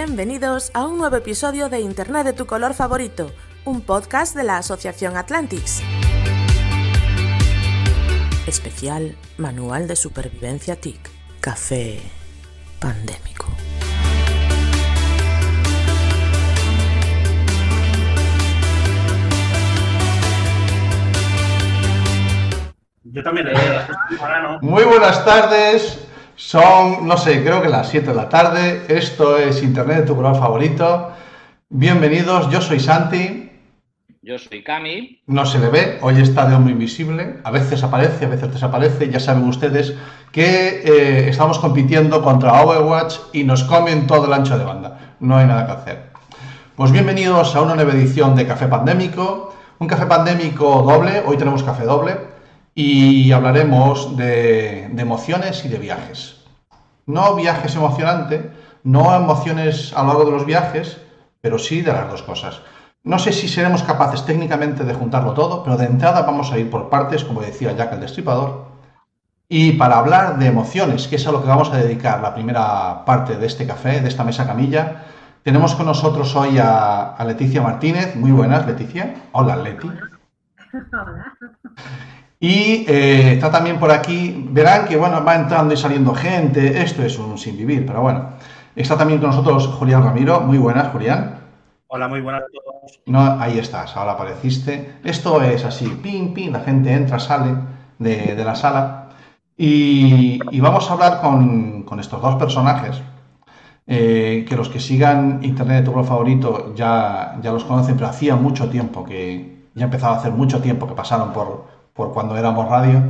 Bienvenidos a un nuevo episodio de Internet de tu color favorito, un podcast de la Asociación Atlantics. Especial Manual de Supervivencia TIC. Café pandémico. Yo también. Muy buenas tardes. Son, no sé, creo que las 7 de la tarde. Esto es Internet de tu color favorito. Bienvenidos, yo soy Santi. Yo soy Cami. No se le ve, hoy está de hombre invisible. A veces aparece, a veces desaparece. Ya saben ustedes que eh, estamos compitiendo contra Overwatch y nos comen todo el ancho de banda. No hay nada que hacer. Pues bienvenidos a una nueva edición de Café Pandémico. Un café pandémico doble. Hoy tenemos café doble y hablaremos de, emociones y de viajes. No viajes emocionantes, no emociones a lo largo de los viajes, pero sí de las dos cosas. No sé si seremos capaces técnicamente de juntarlo todo, pero de entrada vamos a ir por partes, como decía Jack el Destripador. Y para hablar de emociones, que es a lo que vamos a dedicar la primera parte de este café, de esta mesa camilla, tenemos con nosotros hoy a, a Leticia Martínez. Muy buenas, Leticia. Hola, Leti. Hola. Y eh, está también por aquí, verán que bueno, va entrando y saliendo gente, esto es un sin vivir, pero bueno. Está también con nosotros Julián Ramiro, muy buenas, Julián. Hola, muy buenas a todos. No, ahí estás, ahora apareciste. Esto es así, pim, pim, la gente entra, sale de, de la sala. Y, y, vamos a hablar con, con estos dos personajes, eh, que los que sigan Internet de tu color favorito ya, ya los conocen, pero hacía mucho tiempo que, ya empezaba a hacer mucho tiempo que pasaron por, por cuando éramos radio,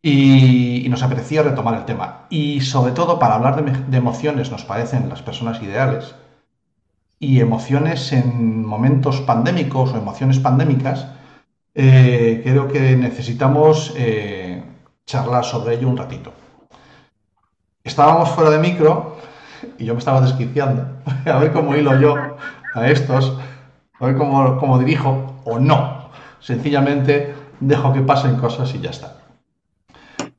y, nos apetecía retomar el tema. Y sobre todo para hablar de, de, emociones nos parecen las personas ideales, y emociones en momentos pandémicos o emociones pandémicas, eh, creo que necesitamos eh, charlar sobre ello un ratito. Estábamos fuera de micro y yo me estaba desquiciando, a ver cómo hilo yo a estos, a ver cómo, cómo dirijo o no. Sencillamente dejo que pasen cosas y ya está.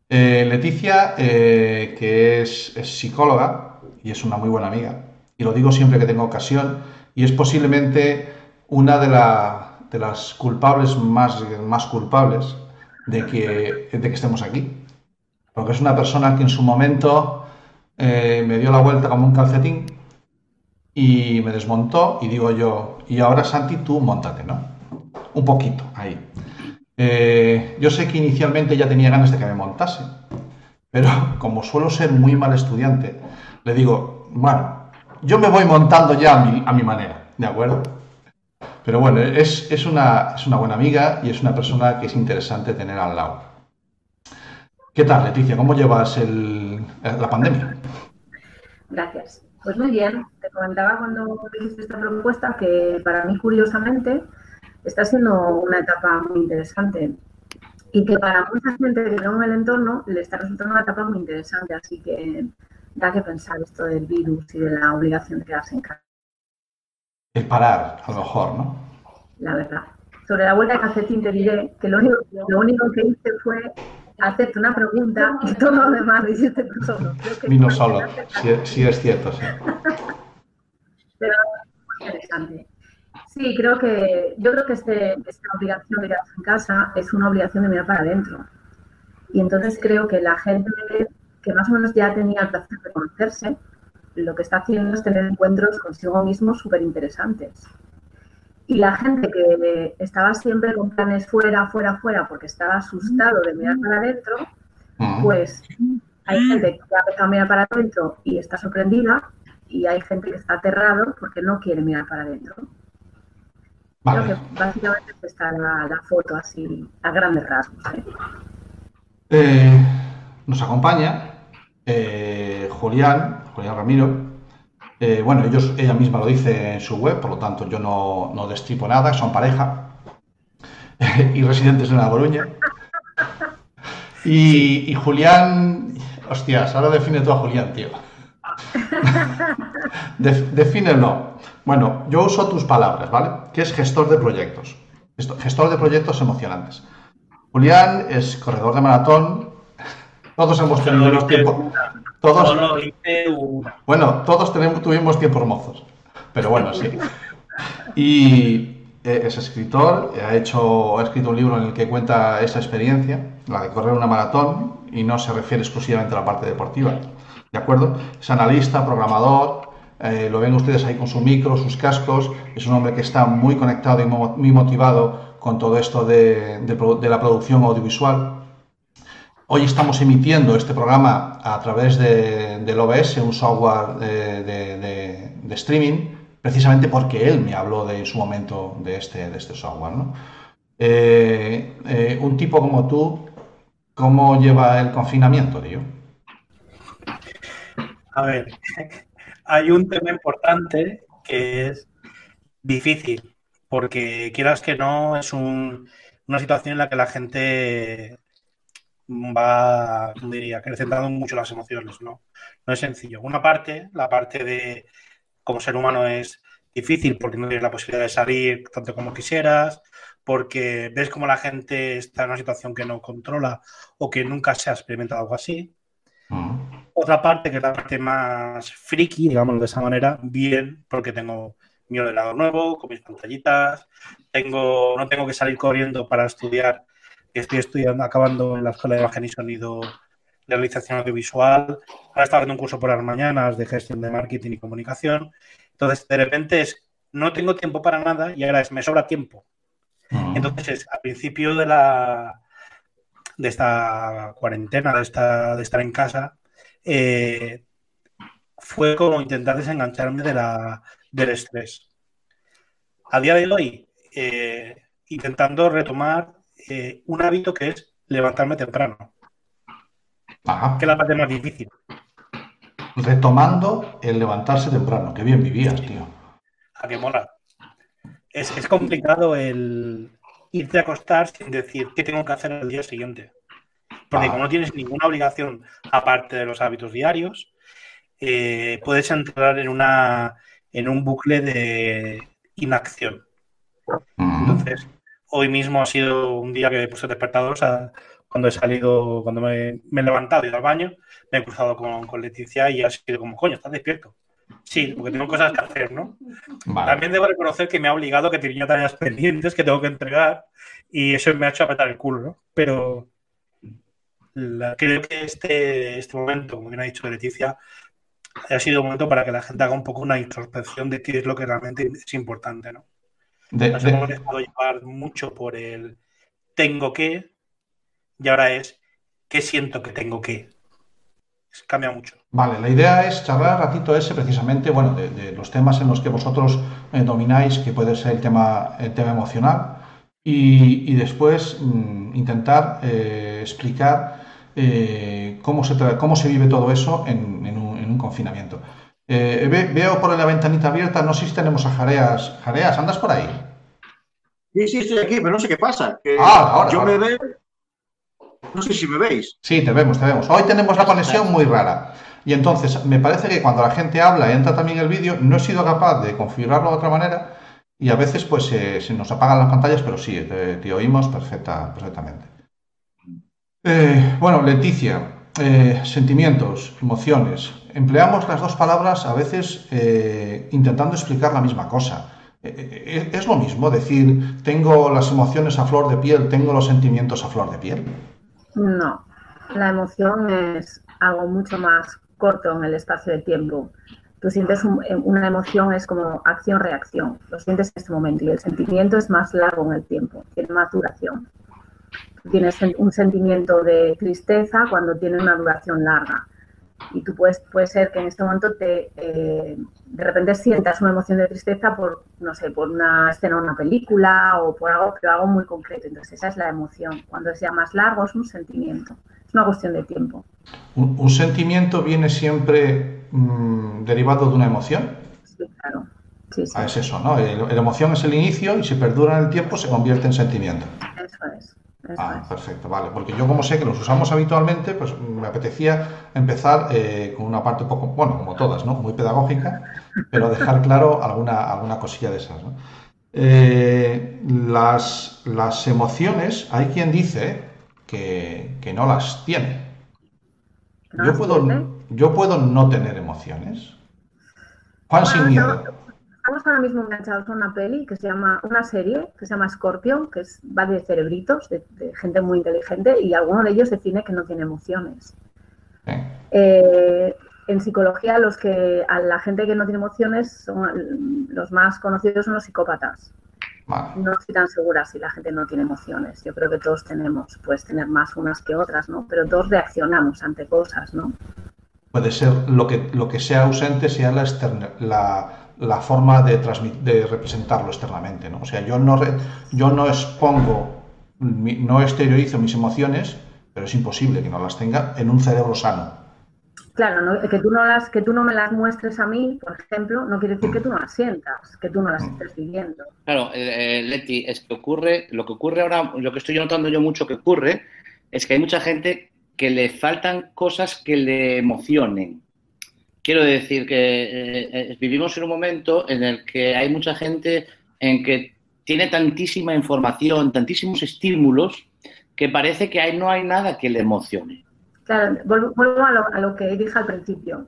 Eh, Leticia, eh, que es, psicóloga y es una muy buena amiga, y lo digo siempre que tengo ocasión, y es posiblemente una de las culpables más, más culpables de que, de que, estemos aquí. Porque es una persona que en su momento eh, me dio la vuelta como un calcetín y me desmontó, y digo yo, y ahora Santi, tú montate, ¿no? Un poquito, ahí. Eh, yo sé que inicialmente ya tenía ganas de que me montase, pero como suelo ser muy mal estudiante, le digo, bueno, yo me voy montando ya a mi, a mi manera, ¿de acuerdo? Pero bueno, es, es, una, es una buena amiga y es una persona que es interesante tener al lado. ¿Qué tal, Leticia? ¿Cómo llevas la pandemia? Gracias. Pues muy bien. Te comentaba cuando hiciste esta propuesta que para mí, curiosamente, está siendo una etapa muy interesante y que para mucha gente que tengo en el entorno le está resultando una etapa muy interesante, así que da que pensar esto del virus y de la obligación de quedarse en casa. El parar, a lo mejor, ¿no? La verdad. Sobre la vuelta de calcetín te diré que lo único, lo único que hice fue hacerte una pregunta y todo lo demás lo hiciste tú solo. Vino solo, sí, sí, es cierto, sí. Pero muy interesante. Sí, creo que yo creo que este, esta obligación de quedarse en casa es una obligación de mirar para adentro. Y entonces creo que la gente que más o menos ya tenía el placer de conocerse, lo que está haciendo es tener encuentros consigo mismo súper interesantes. Y la gente que estaba siempre con planes fuera, fuera, fuera, porque estaba asustado de mirar para adentro, pues hay gente que ha a mirar para adentro y está sorprendida, y hay gente que está aterrado porque no quiere mirar para adentro. Vale. Creo que básicamente está la, la, foto así a grandes rasgos. ¿eh? Eh, nos acompaña eh, Julián, Julián Ramiro, bueno, ellos, ella misma lo dice en su web, por lo tanto yo no, no destripo nada, son pareja y residentes en La Coruña. Y, y Julián, hostias, ahora define tú a Julián, tío. Def- defínelo. Bueno, yo uso tus palabras, ¿vale? Que es gestor de proyectos. Esto- Gestor de proyectos emocionantes. Julián es corredor de maratón. Todos hemos tenido los tiempos. Todos, bueno, todos tenemos, tuvimos tiempos mozos, pero bueno, sí. Y eh, es escritor, ha, hecho, ha escrito un libro en el que cuenta esa experiencia, la de correr una maratón, y no se refiere exclusivamente a la parte deportiva, ¿de acuerdo? Es analista, programador, eh, lo ven ustedes ahí con su micro, sus cascos, es un hombre que está muy conectado y muy motivado con todo esto de, la producción audiovisual. Hoy estamos emitiendo este programa a través de- del OBS, un software de, streaming, precisamente porque él me habló de en su momento de este, de este software. Eh, eh, un tipo como tú, ¿cómo lleva el confinamiento, tío? A ver, hay un tema importante que es difícil, porque quieras que no, es un- una situación en la que la gente va, ¿cómo diría, acrecentando mucho las emociones, ¿no? No es sencillo. Una parte, la parte de como ser humano es difícil porque no tienes la posibilidad de salir tanto como quisieras, porque ves como la gente está en una situación que no controla o que nunca se ha experimentado algo así. Mm. Otra parte, que es la parte más friki, digámoslo de esa manera, bien, porque tengo mi ordenador nuevo, con mis pantallitas, tengo, no tengo que salir corriendo para estudiar, estoy estudiando, acabando en la Escuela de Imagen y Sonido de Realización Audiovisual, ahora estaba haciendo un curso por las mañanas de gestión de marketing y comunicación, entonces de repente es, no tengo tiempo para nada y ahora es, me sobra tiempo. Mm. Entonces, es, al principio de la de esta cuarentena, de, esta, de estar en casa, eh, fue como intentar desengancharme de la, del estrés. A día de hoy, eh, intentando retomar eh, un hábito que es levantarme temprano, Ajá. que es la parte más difícil. Retomando el levantarse temprano. Qué bien vivías, tío. A que mola. Es, es complicado el irte a acostar sin decir qué tengo que hacer el día siguiente. Porque Ah. como no tienes ninguna obligación aparte de los hábitos diarios, eh, puedes entrar en, una, en un bucle de inacción. Entonces, hoy mismo ha sido un día que he puesto el despertador, o sea, cuando he salido, cuando me, me he levantado y ido al baño, me he cruzado con, con Leticia y ha sido como, coño, estás despierto. Sí, porque tengo cosas que hacer, ¿no? Vale. También debo reconocer que me ha obligado que tenía tareas pendientes que tengo que entregar y eso me ha hecho apretar el culo, ¿no? Pero la- creo que este, este momento, como bien ha dicho Leticia, ha sido un momento para que la gente haga un poco una introspección de qué es lo que realmente es importante, ¿no? De- Nos de- hemos dejado llevar mucho por el tengo que y ahora es qué siento que tengo que. Es- Cambia mucho. Vale, la idea es charlar ratito ese precisamente, bueno, de, de los temas en los que vosotros eh, domináis, que puede ser el tema, el tema emocional, y, y después mm, intentar eh, explicar eh, cómo, se cómo se vive todo eso en, en un, en un confinamiento. Ve- veo por la ventanita abierta, no sé si tenemos a Jareas. Jareas, ¿andas por ahí? Sí, sí, estoy aquí, pero no sé qué pasa. que Ah, ahora, yo ahora. me veo. No sé si me veis. Sí, te vemos, te vemos. Hoy tenemos la conexión muy rara. Y entonces, me parece que cuando la gente habla y entra también el vídeo, no he sido capaz de configurarlo de otra manera y a veces pues se, se nos apagan las pantallas, pero sí, te, oímos perfecta, perfectamente. Eh, bueno, Leticia, eh, sentimientos, emociones. Empleamos las dos palabras a veces eh, intentando explicar la misma cosa. Eh, eh, ¿Es lo mismo decir tengo las emociones a flor de piel, tengo los sentimientos a flor de piel? No, la emoción es algo mucho más corto en el espacio de tiempo. Tú sientes un- una emoción, es como acción-reacción, lo sientes en este momento y el sentimiento es más largo en el tiempo, tiene más duración. Tú tienes un sentimiento de tristeza cuando tiene una duración larga y tú puedes, puede ser que en este momento te, eh, de repente sientas una emoción de tristeza por, no sé, por una escena una película o por algo, pero algo muy concreto. Entonces esa es la emoción. Cuando es ya más largo es un sentimiento. Es una cuestión de tiempo. ¿Un, un sentimiento viene siempre mm, derivado de una emoción? Sí, sí. Ah, es eso, ¿no? La emoción es el inicio y si perdura en el tiempo se convierte en sentimiento. Eso es. Eso Ah, es. perfecto, vale. Porque yo como sé que los usamos habitualmente, pues me apetecía empezar eh, con una parte un poco, bueno, como todas, ¿no? Muy pedagógica, pero dejar claro alguna, alguna cosilla de esas, ¿no? Eh, las, las emociones, hay quien dice que, que no las tiene. ¿No Yo puedo, tiene? yo puedo no tener emociones. Juan sin miedo. estamos- Estamos ahora mismo enganchados a una peli que se llama, una serie que se llama Scorpion, que es, va de cerebritos, de, de gente muy inteligente, y alguno de ellos define que no tiene emociones. Eh, Eh, en psicología, los que, a la gente que no tiene emociones, son, los más conocidos son los psicópatas. Vale. No estoy tan segura si la gente no tiene emociones. Yo creo que todos tenemos, puedes tener más unas que otras, ¿no? Pero todos reaccionamos ante cosas, ¿no? Puede ser lo que, lo que sea ausente, sea la, externa- la, la forma de, de representarlo externamente. ¿no? O sea, yo no, re- yo no expongo, mi- no exteriorizo mis emociones, pero es imposible que no las tenga en un cerebro sano. Claro, no- que, tú no las, que tú no me las muestres a mí, por ejemplo, no quiere decir que tú no las sientas, que tú no las estés viviendo. Claro, eh, eh, Leti, es que ocurre, lo que ocurre ahora, lo que estoy notando yo mucho que ocurre, es que hay mucha gente que le faltan cosas que le emocionen. Quiero decir que eh, eh, vivimos en un momento en el que hay mucha gente en que tiene tantísima información, tantísimos estímulos, que parece que ahí no hay nada que le emocione. Claro, vuelvo, a, lo, a lo que dije al principio.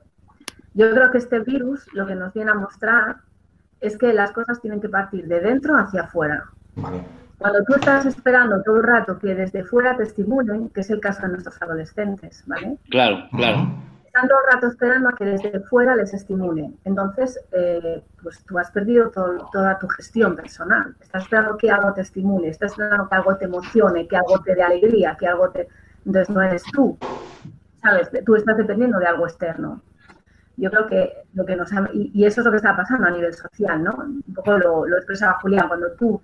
Yo creo que este virus lo que nos viene a mostrar es que las cosas tienen que partir de dentro hacia afuera. ¿vale? Cuando tú estás esperando todo el rato que desde fuera te estimulen, que es el caso de nuestros adolescentes, ¿vale? Claro, claro. Están todo el rato esperando a que desde fuera les estimulen. Entonces, eh, pues tú has perdido todo- toda tu gestión personal. Estás esperando que algo te estimule, estás esperando que algo te emocione, que algo te dé alegría, que algo te... Entonces no eres tú, ¿sabes? Tú estás dependiendo de algo externo. Yo creo que lo que nos ha- y, y eso es lo que está pasando a nivel social, ¿no? Un poco lo, lo expresaba Julián, cuando tú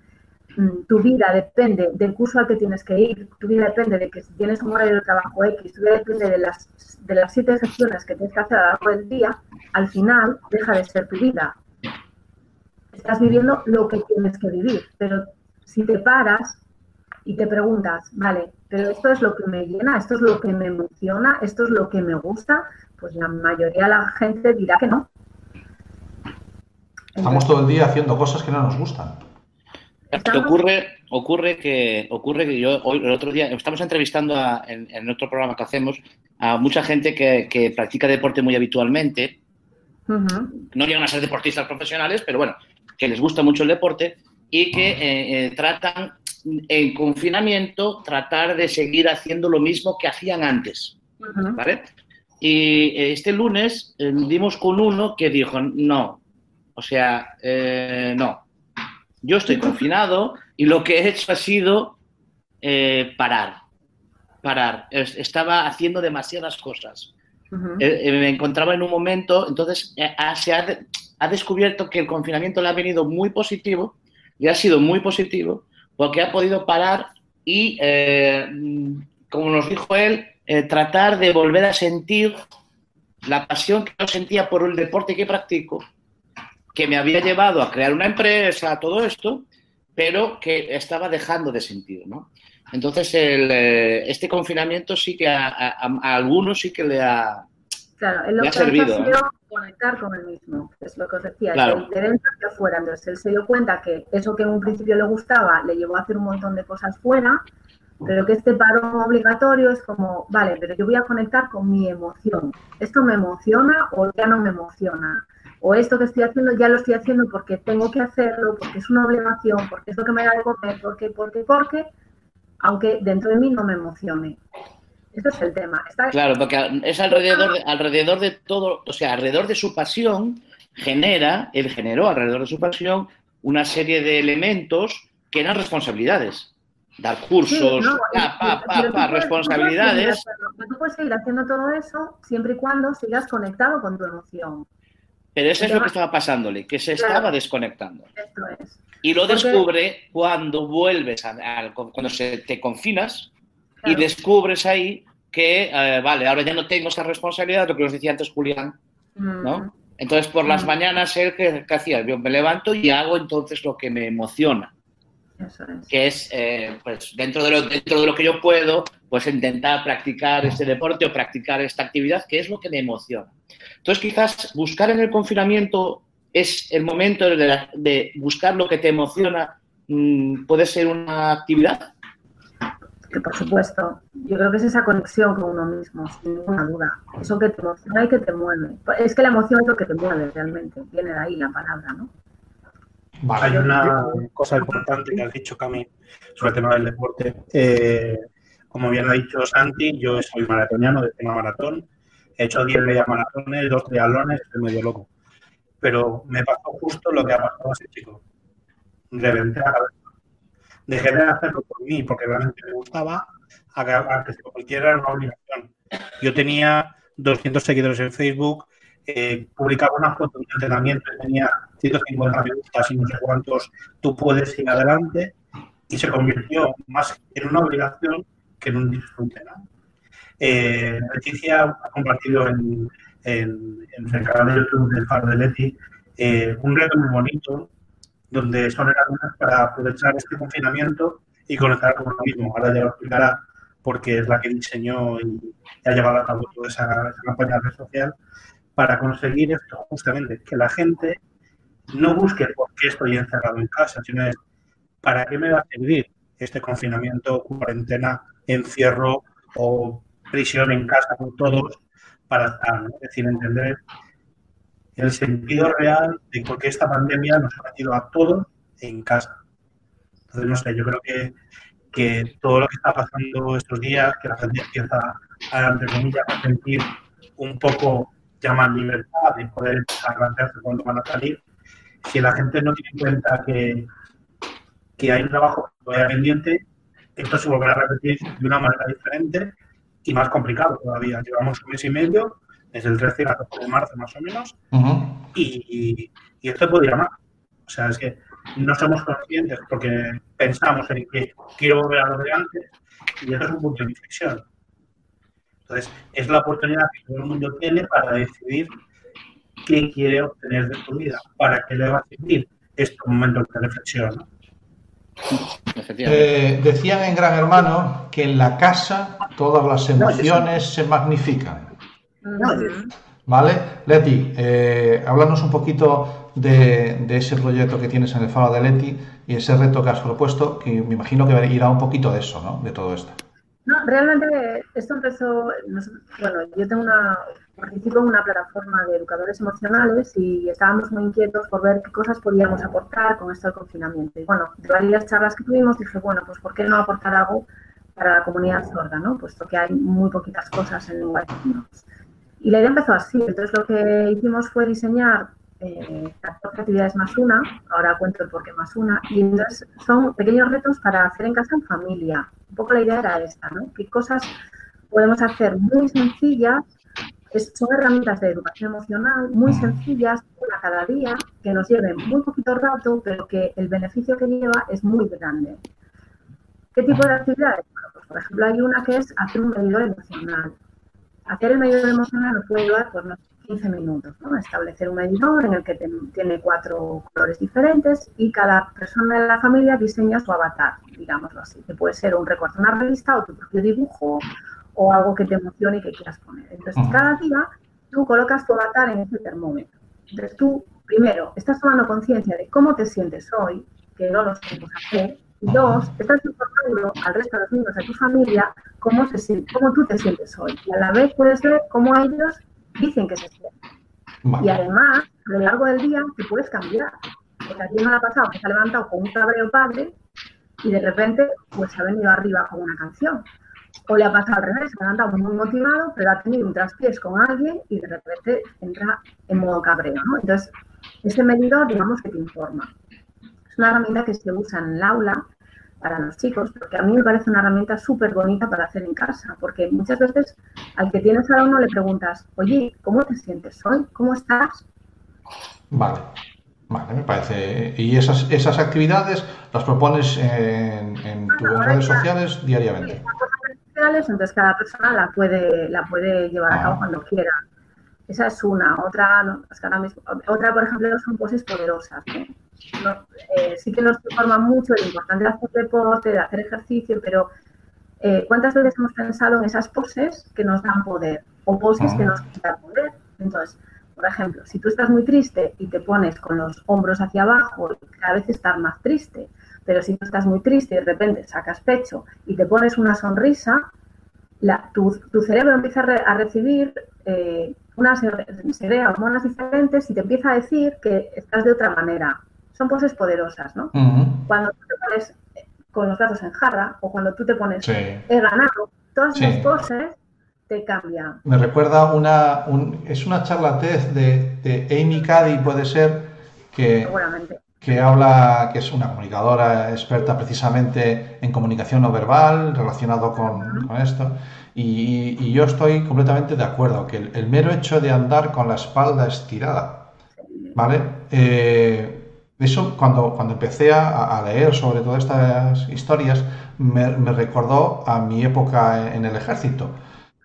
mm, tu vida depende del curso al que tienes que ir, tu vida depende de que si tienes un horario de trabajo X, tu vida depende de las, de las siete gestiones que tienes que hacer a lo largo del día, al final deja de ser tu vida. Estás viviendo lo que tienes que vivir, pero si te paras y te preguntas, vale, pero esto es lo que me llena, esto es lo que me emociona, esto es lo que me gusta, pues la mayoría de la gente dirá que no. Estamos todo el día haciendo cosas que no nos gustan. Que ocurre, ocurre que ocurre que yo hoy el otro día estamos entrevistando a- en, en otro programa que hacemos a mucha gente que, que practica deporte muy habitualmente. No llegan a ser deportistas profesionales, pero bueno, que les gusta mucho el deporte y que eh, eh, tratan en confinamiento tratar de seguir haciendo lo mismo que hacían antes. ¿vale? Y eh, este lunes eh, dimos con uno que dijo, no, o sea, eh, no, yo estoy confinado y lo que he hecho ha sido eh, parar, parar. Es- Estaba haciendo demasiadas cosas. Eh, eh, me encontraba en un momento, entonces eh, ha- se ha, de- ha descubierto que el confinamiento le ha venido muy positivo y ha sido muy positivo porque ha podido parar y, eh, como nos dijo él, eh, tratar de volver a sentir la pasión que yo sentía por el deporte que practico, que me había llevado a crear una empresa, todo esto, pero que estaba dejando de sentir, ¿no? Entonces, el, eh, este confinamiento sí que a algunos sí que le ha... Claro, él lo Me que ha servido, ha ¿eh? sido conectar con él mismo, es lo que os decía, Claro. de, de dentro hacia afuera. Entonces él se dio cuenta que eso que en un principio le gustaba le llevó a hacer un montón de cosas fuera, pero que este parón obligatorio es como, vale, pero yo voy a conectar con mi emoción. ¿Esto me emociona o ya no me emociona? O esto que estoy haciendo ya lo estoy haciendo porque tengo que hacerlo, porque es una obligación, porque es lo que me da de comer, porque, porque, porque, aunque dentro de mí no me emocione. Este es el tema. Está, Claro, porque es alrededor de, alrededor de todo, o sea, alrededor de su pasión genera, él generó alrededor de su pasión una serie de elementos que eran responsabilidades. Dar cursos, Sí, no, pa, pa, pa, puedes- responsabilidades. Tú puedes seguir haciendo todo eso siempre y cuando sigas conectado con tu emoción. Pero eso es lo que estaba pasándole, que se Claro. estaba desconectando. Esto es. Y lo Porque- descubre cuando vuelves, a- cuando se, te confinas y Claro. descubres ahí que, eh, vale, ahora ya no tengo esa responsabilidad, lo que os decía antes Julián, Mm, ¿no? Entonces, por las Mm. mañanas, él, ¿qué, qué hacía? Yo me levanto y hago entonces lo que me emociona, Eso es. que es, eh, pues, dentro de, lo, dentro de lo que yo puedo, pues intentar practicar este deporte o practicar esta actividad, que es lo que me emociona. Entonces, quizás buscar en el confinamiento es el momento de, la- de buscar lo que te emociona, mm, puede ser una actividad. Que por supuesto, yo creo que es esa conexión con uno mismo, sin ninguna duda. Eso que te emociona y que te mueve. Es que la emoción es lo que te mueve realmente. Viene de ahí la palabra, ¿no? Vale. Hay una cosa importante que has dicho, Cami, sobre el tema del deporte. Eh, como bien ha dicho Santi, yo soy maratoniano de tema maratón. He hecho 10 media maratones, dos triatlones, estoy medio loco. Pero me pasó justo lo que ha pasado a ese chico. Reventé la cabeza. Dejé de hacerlo por mí, porque realmente me gustaba, a que, a que si cualquiera era una obligación. Yo tenía 200 seguidores en Facebook, eh, publicaba una foto de entrenamiento tenía 150 me gustas y no sé cuántos, tú puedes ir adelante, y se convirtió más en una obligación que en un disfrute. ¿no? Eh, Leticia ha compartido en, en- en el canal de YouTube del Faro de Leti eh, un reto muy bonito donde son herramientas para aprovechar este confinamiento y conectar con uno mismo. Ahora ya lo explicará porque es la que diseñó y ha llevado a cabo toda esa, esa campaña de red social para conseguir esto justamente, que la gente no busque por qué estoy encerrado en casa, sino es para qué me va a servir este confinamiento, cuarentena, encierro o prisión en casa con todos para estar, ¿no? es decir, entender el sentido real de por qué esta pandemia nos ha metido a todos en casa. Entonces, no sé, yo creo que, que todo lo que está pasando estos días, que la gente empieza a, entre comillas, a sentir un poco ya más libertad de poder plantearse cuándo van a salir, si la gente no tiene en cuenta que, que hay un trabajo todavía pendiente, esto se volverá a repetir de una manera diferente y más complicado todavía. Llevamos un mes y medio, desde el 13 al 14 de marzo más o menos, y, y esto puede ir a más. O sea, es que no somos conscientes porque pensamos en que quiero volver a lo de antes y eso es un punto de inflexión. Entonces, es la oportunidad que todo el mundo tiene para decidir qué quiere obtener de su vida, para qué le va a servir estos momentos de reflexión. Eh, decían en Gran Hermano que en la casa todas las emociones se magnifican. ¿Vale? Leti, eh, háblanos un poquito de, de ese proyecto que tienes en el Faro de Leti y ese reto que has propuesto, que me imagino que irá un poquito de eso, ¿no? De todo esto. No, realmente esto empezó, bueno, yo tengo una, participo en una plataforma de educadores emocionales y estábamos muy inquietos por ver qué cosas podíamos aportar con esto del confinamiento. Y bueno, de varias charlas que tuvimos dije, bueno, pues ¿por qué no aportar algo para la comunidad sorda, ¿no? Puesto que hay muy poquitas cosas en lenguaje de signos. Y la idea empezó así, entonces lo que hicimos fue diseñar eh, 14 actividades más una, ahora cuento el por qué más una, y entonces son pequeños retos para hacer en casa en familia. Un poco la idea era esta, ¿no? ¿Qué cosas podemos hacer muy sencillas? Es- son herramientas de educación emocional muy sencillas, una cada día, que nos lleven muy poquito rato, pero que el beneficio que lleva es muy grande. ¿Qué tipo de actividades? Pues, por ejemplo, hay una que es hacer un medidor emocional. Hacer el medidor emocional nos puede llevar pues, unos 15 minutos, ¿no? Establecer un medidor en el que tiene cuatro colores diferentes y cada persona de la familia diseña su avatar, digámoslo así, que puede ser un recorte una revista o tu propio dibujo o algo que te emocione y que quieras poner. Entonces, cada día tú colocas tu avatar en ese termómetro. Entonces, tú, primero, estás tomando conciencia de cómo te sientes hoy, que no lo sabemos hacer, y dos, estás informando al resto de los miembros de tu familia cómo, se, cómo tú te sientes hoy. Y a la vez puedes ver cómo ellos dicen que se sienten. Y Vale. además, a lo largo del día, te puedes cambiar. Porque a ti me ha pasado que se ha levantado con un cabreo padre y de repente pues se ha venido arriba con una canción. O le ha pasado al revés, se ha levantado muy motivado, pero ha tenido un traspiés con alguien y de repente entra en modo cabreo. ¿no? Entonces, ese medidor, digamos que te informa. Es una herramienta que se usa en el aula para los chicos, porque a mí me parece una herramienta súper bonita para hacer en casa, porque muchas veces al que tienes al uno le preguntas, oye, ¿cómo te sientes hoy? ¿Cómo estás? Vale. Vale, me parece. ¿Y esas, esas actividades las propones en, en tus redes sociales diariamente? sociales, entonces cada persona la puede, la puede llevar a cabo Ah. cuando quiera. Esa es una. Otra, no, es que ahora mismo- otra por ejemplo, son poses poderosas. ¿no? Eh, sí que nos informa mucho el importante de hacer deporte, de hacer ejercicio, pero eh, ¿cuántas veces hemos pensado en esas poses que nos dan poder o poses que nos quitan poder? Entonces, por ejemplo, si tú estás muy triste y te pones con los hombros hacia abajo, cada vez estás más triste. Pero si tú estás muy triste y de repente sacas pecho y te pones una sonrisa, tu, cerebro empieza a, re- a recibir eh, unas segrega hormonas diferentes y te empieza a decir que estás de otra manera. Son poses poderosas, ¿no? Cuando tú te pones eh, con los brazos en jarra o cuando tú te pones Sí. he ganado, todas Sí. esas poses te cambian. Me recuerda una, un- es una charla TED de, de Amy Cuddy, puede ser, que, que habla, que es una comunicadora experta precisamente en comunicación no verbal relacionado con, con esto. Y, y yo estoy completamente de acuerdo que el, el mero hecho de andar con la espalda estirada, ¿vale? Eh, eso cuando, cuando empecé a, a leer sobre todas estas historias me, me recordó a mi época en el ejército,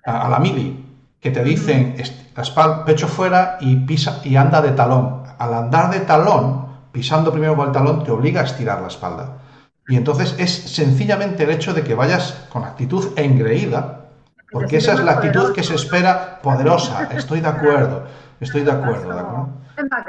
a, a la mili, que te dicen espalda, pecho fuera y pisa y anda de talón. Al andar de talón, pisando primero con el talón, te obliga a estirar la espalda. Y entonces es sencillamente el hecho de que vayas con actitud engreída, porque esa es la actitud que se espera poderosa. Estoy de acuerdo, estoy de acuerdo, ¿de acuerdo?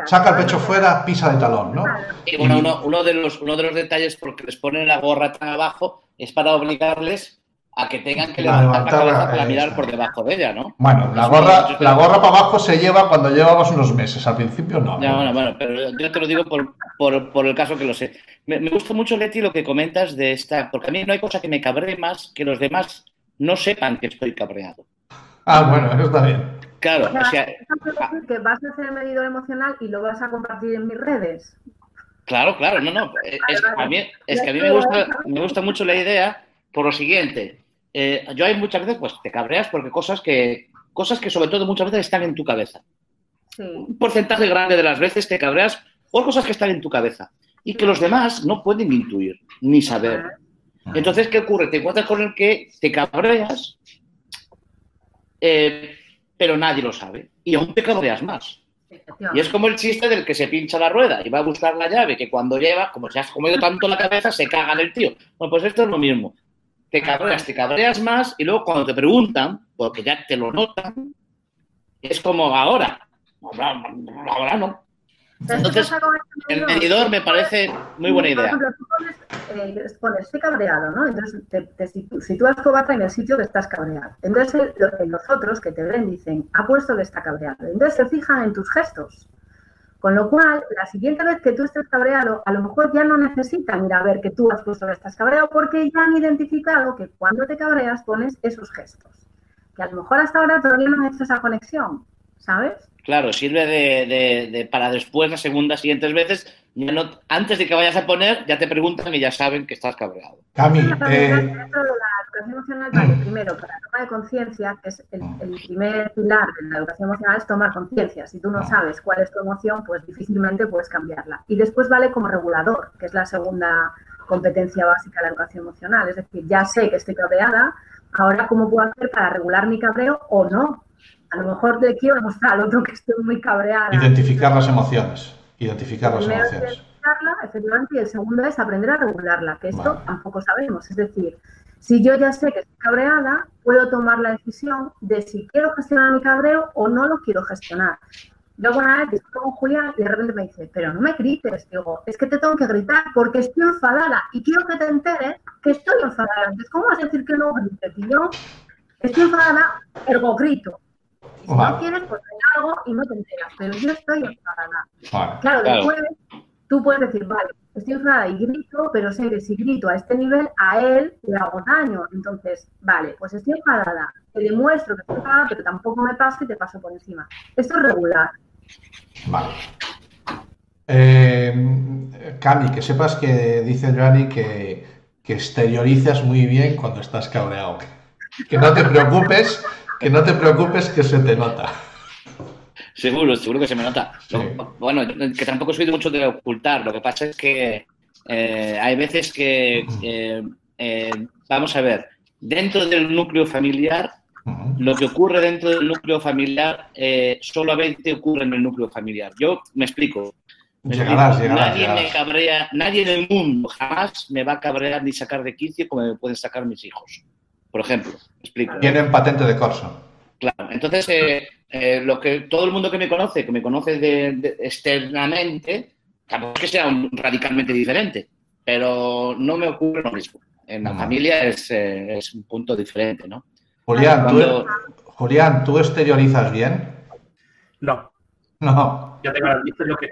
Saca el pecho fuera, pisa de talón, ¿no? Y bueno, uno, uno de los, uno de los detalles porque les ponen la gorra tan abajo es para obligarles a que tengan que A levantar la levantarla, cabeza para mirar por debajo de ella, ¿no? Bueno, la gorra, la gorra para abajo se lleva cuando llevamos unos meses, al principio no. Ya, bueno, bueno, pero yo te lo digo por, por- por el caso que lo sé. Me, me gusta mucho, Leti, lo que comentas de esta, porque a mí no hay cosa que me cabree más que los demás no sepan que estoy cabreado. Ah, bueno, eso está bien. Claro, O sea, o decir que vas a hacer el medidor emocional y lo vas a compartir en mis redes. claro, claro, no, no. Es, es que a mí, es que a mí me, gusta, me gusta mucho la idea por lo siguiente. Eh, yo hay muchas veces, pues te cabreas porque cosas que, cosas que sobre todo muchas veces están en tu cabeza. Sí. un porcentaje grande de las veces te cabreas por cosas que están en tu cabeza y que los demás no pueden intuir ni saber. Entonces, ¿qué ocurre? Te encuentras con el que te cabreas, eh, pero nadie lo sabe y aún te cabreas más. Y es como el chiste del que se pincha la rueda y va a buscar la llave, que cuando lleva, como se has comido tanto la cabeza, se caga en el tío. Bueno, pues esto es lo mismo. Te cabreas, te cabreas más y luego cuando te preguntan, porque ya te lo notan, es como ahora. Ahora no. Entonces, el medidor me parece muy buena Por idea. ejemplo, tú pones, eh, pones, estoy cabreado, ¿no? Entonces te, te sitúas tu bata en el sitio que estás cabreado. Entonces el- los otros que te ven dicen, ha puesto que está cabreado. Entonces se fijan en tus gestos. Con lo cual, la siguiente vez que tú estés cabreado, a lo mejor ya no necesitan ir a ver que tú has puesto que estás cabreado porque ya han identificado que cuando te cabreas pones esos gestos. Que a lo mejor hasta ahora todavía no han hecho esa conexión, ¿sabes? Claro, sirve de, de- de- para después, las segundas, siguientes veces, ya no, antes de que vayas a poner, ya te preguntan y ya saben que estás cabreado. Cami, eh, la educación emocional, vale, primero, para la toma de conciencia, que es el, el primer pilar de la educación emocional, es tomar conciencia. Si tú no sabes cuál es tu emoción, pues difícilmente puedes cambiarla. Y después vale como regulador, que es la segunda competencia básica de la educación emocional. Es decir, ya sé que estoy cabreada, ahora cómo puedo hacer para regular mi cabreo o no. A lo mejor le quiero mostrar al otro que estoy muy cabreada. identificar las emociones. Identificar las Primero es emociones. identificarla, efectivamente, y el segundo es aprender a regularla, que esto Vale. tampoco sabemos. Es decir, si yo ya sé que estoy cabreada, puedo tomar la decisión de si quiero gestionar mi cabreo o no lo quiero gestionar. Luego una vez discuto con Julián y de repente me dice, pero no me grites. Digo, es que te tengo que gritar porque estoy enfadada y quiero que te enteres que estoy enfadada. Entonces, ¿cómo vas a decir que no grites? Y yo estoy enfadada, ergo grito. Vale. no quieres, pues me largo y no te enteras. Pero yo estoy enfadada. Vale. Claro, Claro. después tú puedes decir, vale, estoy enfadada y grito, pero sé que si grito a este nivel, a él le hago daño. Entonces, vale, pues estoy enfadada, te demuestro que estoy enfadada, pero tampoco me paso y te paso por encima. Esto es regular. Vale. Eh, Cami, que sepas que dice Joanny que, que exteriorizas muy bien cuando estás cabreado. Que no te preocupes, que no te preocupes que se te nota. Seguro, seguro que se me nota. Sí. Bueno, que tampoco soy de mucho de ocultar. Lo que pasa es que eh, hay veces que, eh, eh, vamos a ver, dentro del núcleo familiar lo que ocurre dentro del núcleo familiar solamente ocurre en el núcleo familiar. Yo me explico. Llegarás, llegarás, nadie me cabrea, nadie en el mundo jamás me va a cabrear ni sacar de quicio como me pueden sacar mis hijos. Por ejemplo, explico. Tienen patente de corso. Claro, entonces eh, eh, lo que todo el mundo que me conoce, que me conoce de- de- externamente, tampoco es que sea un- radicalmente diferente, pero no me ocurre lo mismo. En la No. familia es, eh, es un punto diferente, ¿no? Julián, ¿tú, Julián, ¿tú exteriorizas bien? No, No, ya te garantizo yo que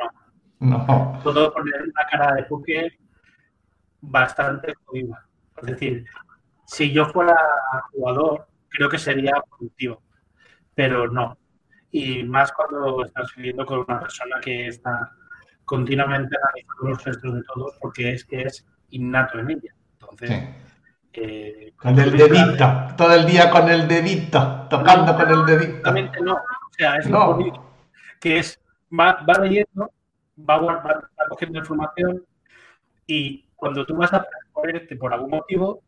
no. no. Puedo poner una cara de póker bastante jodida. Es decir, si yo fuera jugador, creo que sería productivo, pero no. Y más cuando estás viviendo con una persona que está continuamente analizando los gestos de todos, porque es que es innato en ella. Entonces, Sí. eh, Con el dedito, todo el día con el dedito, tocando con el dedito. Realmente no. O sea, es No. Que es, va, va leyendo, va, va, va cogiendo información y cuando tú vas a ponerte por algún motivo,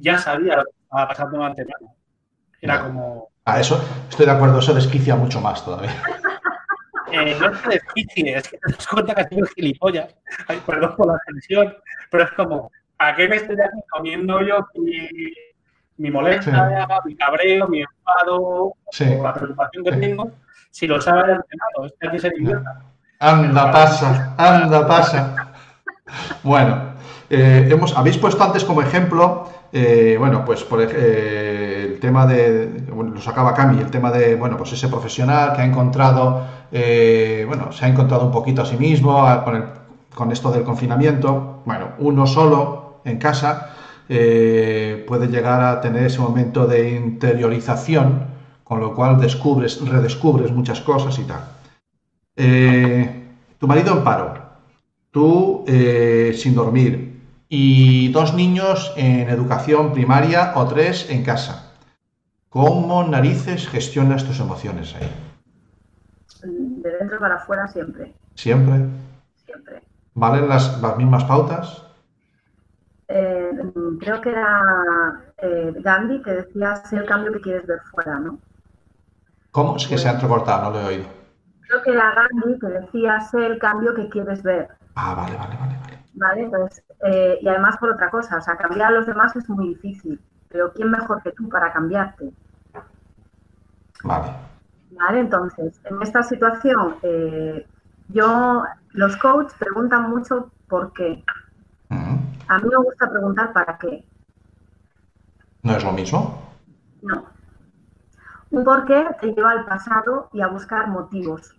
ya sabía lo que estaba pasando de antemano. Era No. como, Ah, eso, estoy de acuerdo, eso desquicia mucho más todavía. eh, no es que desquicie, es que te das cuenta que has sido gilipollas. Ay, perdón por la expresión, pero es como, ¿a qué me estoy aquí comiendo yo mi, mi molestia, mi cabreo, mi enfado, Sí. o la preocupación que tengo, si lo sabe de antemano? Es que hay que ser idiota. Anda, pasa, anda, pasa. Bueno, eh, hemos, habéis puesto antes como ejemplo, eh, bueno, pues por eh, el tema de, bueno, lo sacaba Cami, el tema de, bueno, pues ese profesional que ha encontrado, eh, bueno, se ha encontrado un poquito a sí mismo con, esto del confinamiento. Bueno, uno solo en casa eh, puede llegar a tener ese momento de interiorización, con lo cual descubres, redescubres muchas cosas y tal. Tu marido en paro, tú sin dormir y dos niños en educación primaria o tres en casa. ¿Cómo narices gestionas tus emociones ahí? De dentro para afuera siempre, ¿Siempre? siempre. ¿Valen las, las mismas pautas? Eh, creo que era eh, Gandhi que decía, sé el cambio que quieres ver fuera, ¿no? ¿Cómo? Es que se ha entrecortado, no lo he oído. Creo que era Gandhi que decía, sé el cambio que quieres ver, Ah, vale, vale, vale, vale. ¿Vale? Entonces, eh, y además por otra cosa, o sea, cambiar a los demás es muy difícil, pero ¿quién mejor que tú para cambiarte? Vale. ¿Vale? Entonces, en esta situación, eh, yo, los coaches preguntan mucho por qué. A mí me gusta preguntar para qué. ¿No es lo mismo? No. Un por qué te lleva al pasado y a buscar motivos.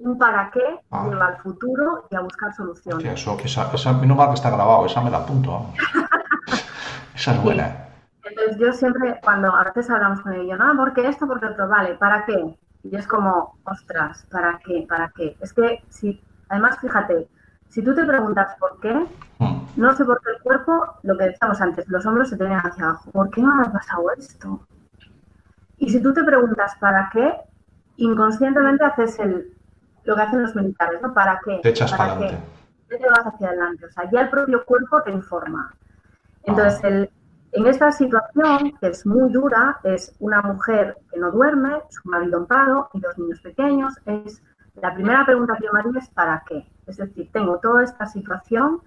Un para qué Ah. lleva al futuro y a buscar Hostia, soluciones. eso, esa, esa, menos mal que está grabado, esa me la apunto, vamos. Esa es buena, ¿eh? Entonces yo siempre, cuando a veces hablamos con ellos, no, ¿por qué esto? Porque otro, vale, ¿para qué? Y es como, ostras, ¿para qué? ¿Para qué? Es que si, además, fíjate, si tú te preguntas por qué, Mm. no sé por qué el cuerpo, lo que decíamos antes, los hombros se te vienen hacia abajo. ¿Por qué me ha pasado esto? Y si tú te preguntas para qué, inconscientemente haces el, lo que hacen los militares, ¿no? ¿Para qué? Te echas ¿Para adelante. qué? Te vas hacia adelante. O sea, ya el propio cuerpo te informa. Entonces, Ah. el- en esta situación, que es muy dura, es una mujer que no duerme, su marido en paro y dos niños pequeños, es la primera pregunta que yo me haría es ¿para qué? Es decir, tengo toda esta situación,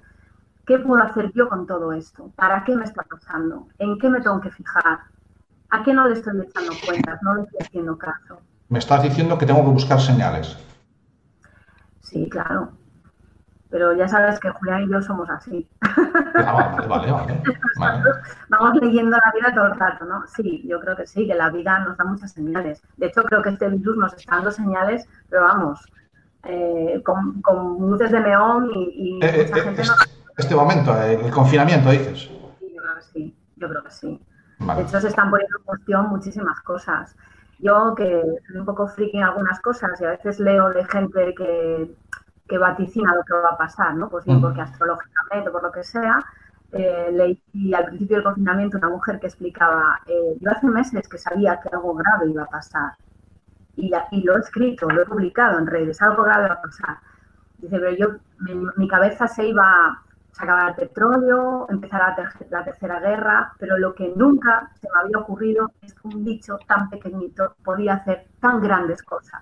¿qué puedo hacer yo con todo esto? ¿Para qué me está pasando? ¿En qué me tengo que fijar? ¿A qué no le estoy echando cuentas? No le estoy haciendo caso. Me estás diciendo que tengo que buscar señales. Sí, claro. Pero ya sabes que Julián y yo somos así. Ah, vale, vale, vale. vale. Vamos leyendo la vida todo el rato, ¿no? Sí, yo creo que sí, que la vida nos da muchas señales. De hecho, creo que este virus nos está dando señales, pero vamos, eh, con, con luces de neón y, y Eh, mucha eh, gente este, no... este momento, eh, el confinamiento, dices. Sí, yo creo que sí, yo creo que sí. De hecho, se están poniendo en cuestión muchísimas cosas. Yo, que soy un poco friki en algunas cosas y a veces leo de gente que, que vaticina lo que va a pasar, ¿no? Pues bien, porque astrológicamente, por lo que sea, eh, leí al principio del confinamiento una mujer que explicaba, eh, yo hace meses que sabía que algo grave iba a pasar y, la- y lo he escrito, lo he publicado en redes, algo grave va a pasar. Dice, pero yo, mi, mi cabeza se iba se acabara el petróleo, empezara la, ter- la tercera guerra, pero lo que nunca se me había ocurrido es que un bicho tan pequeñito podía hacer tan grandes cosas.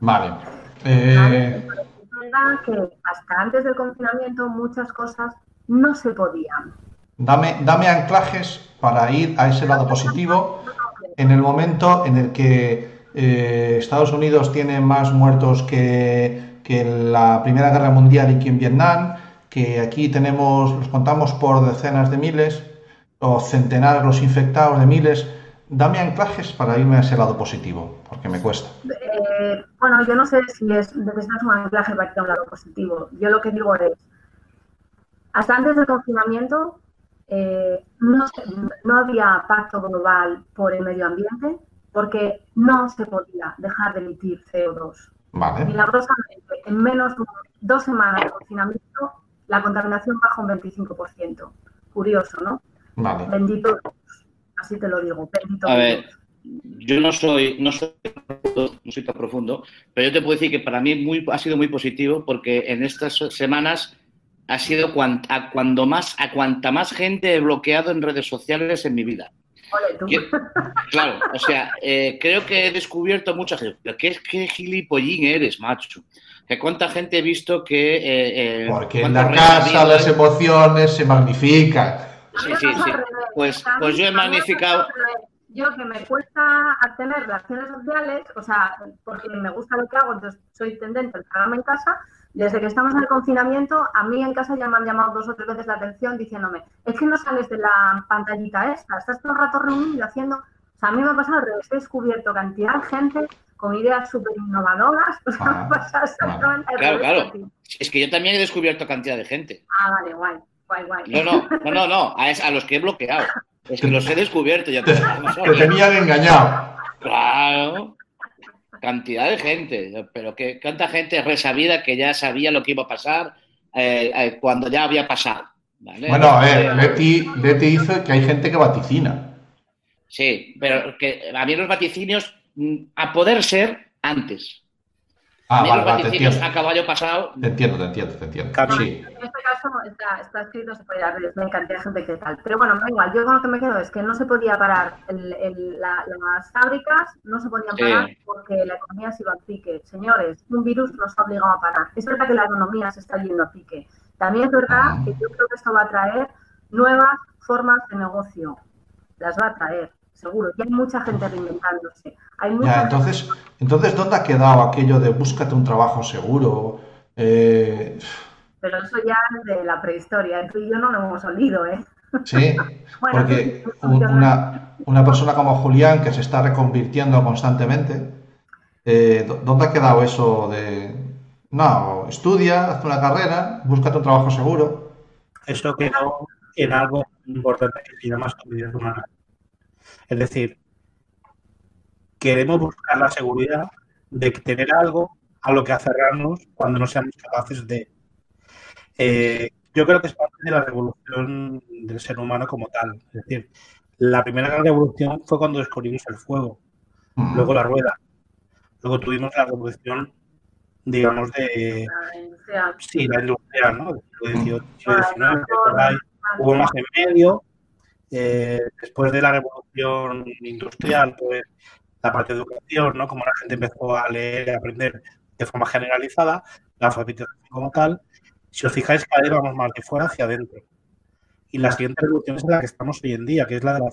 Vale. Eh, Es verdad que hasta antes del confinamiento muchas cosas no se podían. dame, dame anclajes para ir a ese lado positivo en el momento en el que eh, Estados Unidos tiene más muertos que, que la Primera Guerra Mundial y que en Vietnam, que aquí tenemos, los contamos por decenas de miles o centenares los infectados de miles. Dame anclajes para irme a ese lado positivo, porque me cuesta. Eh, bueno, yo no sé si es necesitas un anclaje para ir a un lado positivo. Yo lo que digo es, hasta antes del confinamiento eh, no, no había pacto global por el medio ambiente porque no se podía dejar de emitir CO2. Vale, Milagrosamente, en menos de dos semanas de confinamiento, la contaminación baja un 25%. Curioso, ¿no? vale. Bendito Dios. Así te lo digo, bendito A ver, yo no soy, no soy, no soy tan profundo, pero yo te puedo decir que para mí muy, ha sido muy positivo porque en estas semanas ha sido a cuando más, a cuanta más gente he bloqueado en redes sociales en mi vida. Ole, tú. Que- claro, o sea, eh, creo que he descubierto mucha gente. ¿Qué, qué gilipollín eres, macho? Que cuánta gente he visto que. eh, eh, Porque en la casa las emociones se magnifican. Sí, sí, sí. Pues, pues yo he magnificado. Yo que me cuesta tener relaciones sociales, o sea, porque me gusta lo que hago, entonces soy tendente al programa en casa. Desde que estamos en el confinamiento, a mí en casa ya me han llamado dos o tres veces la atención diciéndome, es que no sales de la pantallita esta, estás todo el rato reunido haciendo... O sea, a mí me ha pasado al revés, he descubierto cantidad de gente con ideas súper innovadoras, o sea, Ah, al Claro, claro. Es que yo también he descubierto cantidad de gente. Ah, vale, guay, guay, guay. No, no, no, no, no. A, es- a los que he bloqueado. Es que los he descubierto ya. todos. Te tenían engañado. Claro. Cantidad de gente. Pero que cuánta gente resabida que ya sabía lo que iba a pasar eh, eh, cuando ya había pasado. ¿vale? Bueno, a ver, Leti, Leti dice que hay gente que vaticina. Sí, pero que a mí los vaticinios, a poder ser, antes. Ah, vale, vale, te entiendo. a caballo pasado, Te entiendo, te entiendo, te entiendo. Sí. En este caso está, está escrito, se puede dar, me cantidad de gente que tal. Pero bueno, me da igual, yo con lo que me quedo es que no se podía parar el- el- la- las fábricas, no se podían Sí. parar porque la economía se iba a pique. Señores, un virus nos ha obligado a parar. Es verdad que la economía se está yendo a pique. También es verdad que yo creo que esto va a traer nuevas formas de negocio. Las va a traer, seguro. Y hay mucha gente reinventándose. Hay mucha Ya, gente- entonces, entonces, ¿dónde ha quedado aquello de búscate un trabajo seguro? Eh, Pero eso ya es de la prehistoria. Tú y yo no lo hemos olido, ¿eh? sí, Bueno, porque una, una persona como Julián que se está reconvirtiendo constantemente, eh, ¿dó- ¿dónde ha quedado eso de, no, estudia, haz una carrera, búscate un trabajo seguro? Eso quedó en algo importante que se llama estupidez humana. Es decir, queremos buscar la seguridad de tener algo a lo que aferrarnos cuando no seamos capaces de. Eh, yo creo que es parte de la revolución del ser humano como tal. Es decir, la primera gran revolución fue cuando descubrimos el fuego, luego la rueda, luego tuvimos la revolución, digamos, de, La industria- Sí, la industrial, ¿no? Del siglo XIX. Hubo más en medio. Eh, después de la revolución industrial, pues la parte de educación, ¿no? Como la gente empezó a leer y a aprender de forma generalizada, la alfabetización como tal. Si os fijáis, cada vez vamos más de fuera hacia adentro. Y la siguiente revolución es la que estamos hoy en día, que es la de la,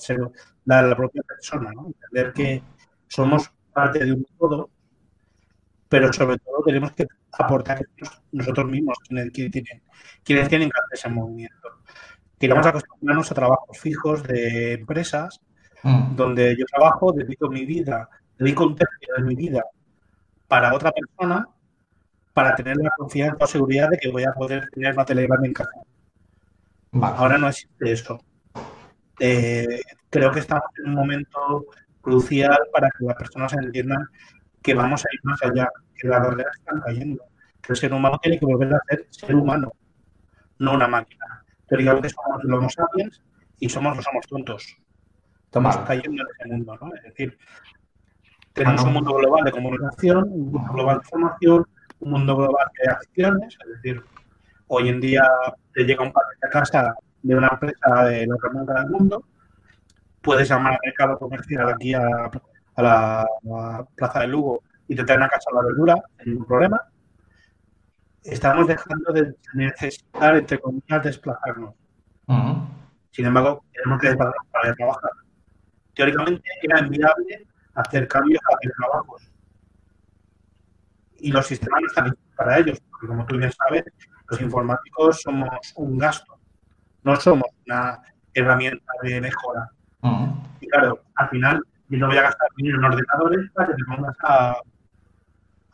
la de la propia persona, ¿no? Entender que somos parte de un todo, pero sobre todo tenemos que aportar nosotros mismos quienes tienen, quienes tienen que hacer ese movimiento. Queremos acostumbrarnos a trabajos fijos de empresas Mm. donde yo trabajo, dedico mi vida, dedico un tercio de mi vida para otra persona para tener la confianza o seguridad de que voy a poder tener una telegrama en casa. Vale. Ahora no existe eso. Eh, creo que estamos en un momento crucial para que las personas entiendan que vamos a ir más allá, que las barreras están cayendo, que el ser humano tiene que volver a ser ser humano, no una máquina. Teóricamente somos los homo sapiens y somos los somos tontos. Estamos Vale. cayendo en ese mundo, ¿no? Es decir, tenemos Bueno. un mundo global de comunicación, un mundo global de formación, un mundo global de acciones, es decir, Hoy en día te llega un paquete a casa de una empresa de que monta del mundo, puedes llamar al mercado comercial aquí a, a la, a Plaza de Lugo y te traen a casa la verdura, sin ningún problema. Estamos dejando de necesitar, entre comillas, desplazarnos. Sin embargo, tenemos que desplazarnos para trabajar. Teóricamente era inviable hacer cambios a hacer trabajos. Y los sistemas no están hechos para ellos, porque como tú bien sabes, los informáticos somos un gasto, no somos una herramienta de mejora. Y claro, al final yo no voy a gastar dinero en ordenadores para que te pongas a,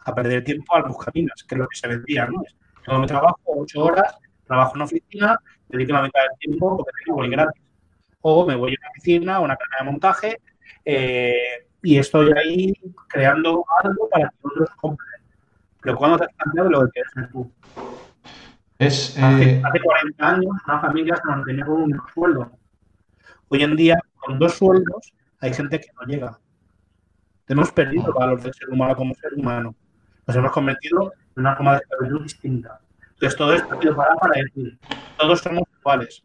a perder tiempo a los caminos, que es lo que se vendía, ¿no? Es, Tengo mi trabajo, ocho horas, trabajo en oficina, dedico la mitad del tiempo porque tengo muy gratis. O me voy a una oficina, a una cadena de montaje, eh, y estoy ahí creando algo para que otros compren. Pero cuando te has planteado lo que quieres ser tú. Es, Hace, eh, hace 40 años una familia se mantenía con un sueldo. Hoy en día, con dos sueldos, hay gente que no llega. Hemos perdido el valor del ser humano como ser humano. Nos hemos convertido en una forma de esclavitud distinta. Entonces, todo esto ha sido para, para decir, todos somos iguales.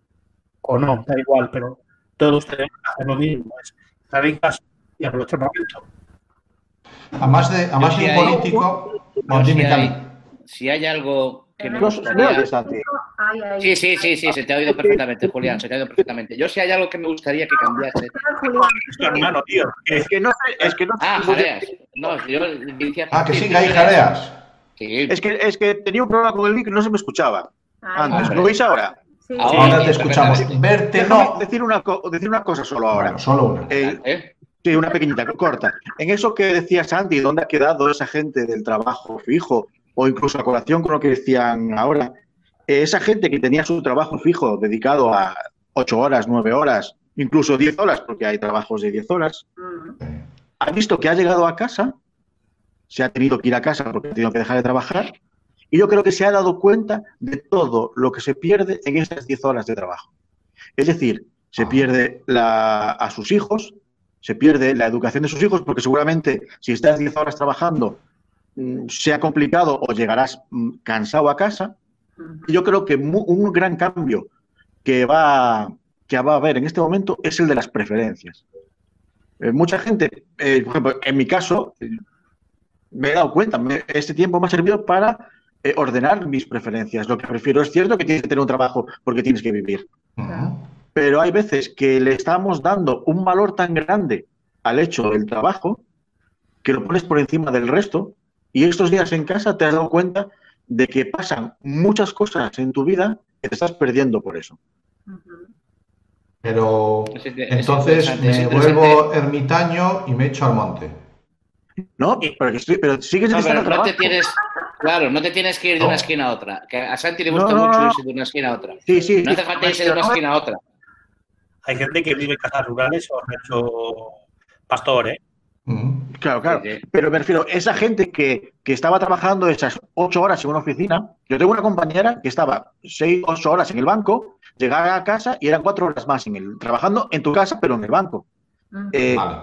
O no, da igual, pero todos tenemos que hacer lo mismo. Es estar en casa y aprovechar el momento. a más de, a más Yo de un político. Hay, si hay algo que No. Ay, ay, Sí, sí, sí, sí, se te ha oído perfectamente, Julián, se te ha oído perfectamente. Yo si hay algo que me gustaría que cambiase... Es tu hermano, tío. que Es que no sé, es que no Ah, jareas. No, yo decía... Ah, que sí, que hay jareas. Sí, Es que, es que tenía un problema con el y no se me escuchaba. Ay, Antes, hombre. ¿lo veis ahora? sí, Ahora Ahora sí, te escuchamos. Verte no. decir una, decir una cosa solo ahora. Bueno, solo una. Eh, ¿eh? sí, una pequeñita, corta. En eso que decía Santi, ¿dónde ha quedado esa gente del trabajo fijo? O incluso a colación con lo que decían ahora. Eh, esa gente que tenía su trabajo fijo dedicado a ocho horas, nueve horas, incluso diez horas, porque hay trabajos de diez horas, ha visto que ha llegado a casa, se ha tenido que ir a casa porque ha tenido que dejar de trabajar, y yo creo que se ha dado cuenta de todo lo que se pierde en estas 10 horas de trabajo. Es decir, se Ah. pierde la- a sus hijos, se pierde la educación de sus hijos, porque seguramente si estás 10 horas trabajando, sea complicado o llegarás mm, cansado a casa. mm. Y Yo creo que un gran cambio que va, que va a haber en este momento es el de las preferencias. Eh, mucha gente, eh, por ejemplo, en mi caso, eh, me he dado cuenta, me- este tiempo me ha servido para eh, ordenar mis preferencias. Lo que prefiero es cierto que tienes que tener un trabajo porque tienes que vivir, pero hay veces que le estamos dando un valor tan grande al hecho del trabajo que lo pones por encima del resto y estos días en casa te has dado cuenta de que pasan muchas cosas en tu vida que te estás perdiendo por eso. Pero Es entonces es me vuelvo ermitaño y me echo al monte. ¿No? Pero, sí- pero sigues No, pero no te trabajo. tienes... Claro, no te tienes que ir de No. una esquina a otra. Que a Santi le gusta no, mucho irse de una esquina a otra. Sí, sí. No hace falta irse de una esquina a otra. Hay gente que vive en casas rurales o ha hecho pastor, ¿eh? Ujú. Claro, claro. Pero me refiero, esa gente que, que estaba trabajando esas ocho horas en una oficina, yo tengo una compañera que estaba seis, ocho horas en el banco, llegaba a casa y eran cuatro horas más en el, trabajando en tu casa, pero en el banco. Mm. Eh, Vale.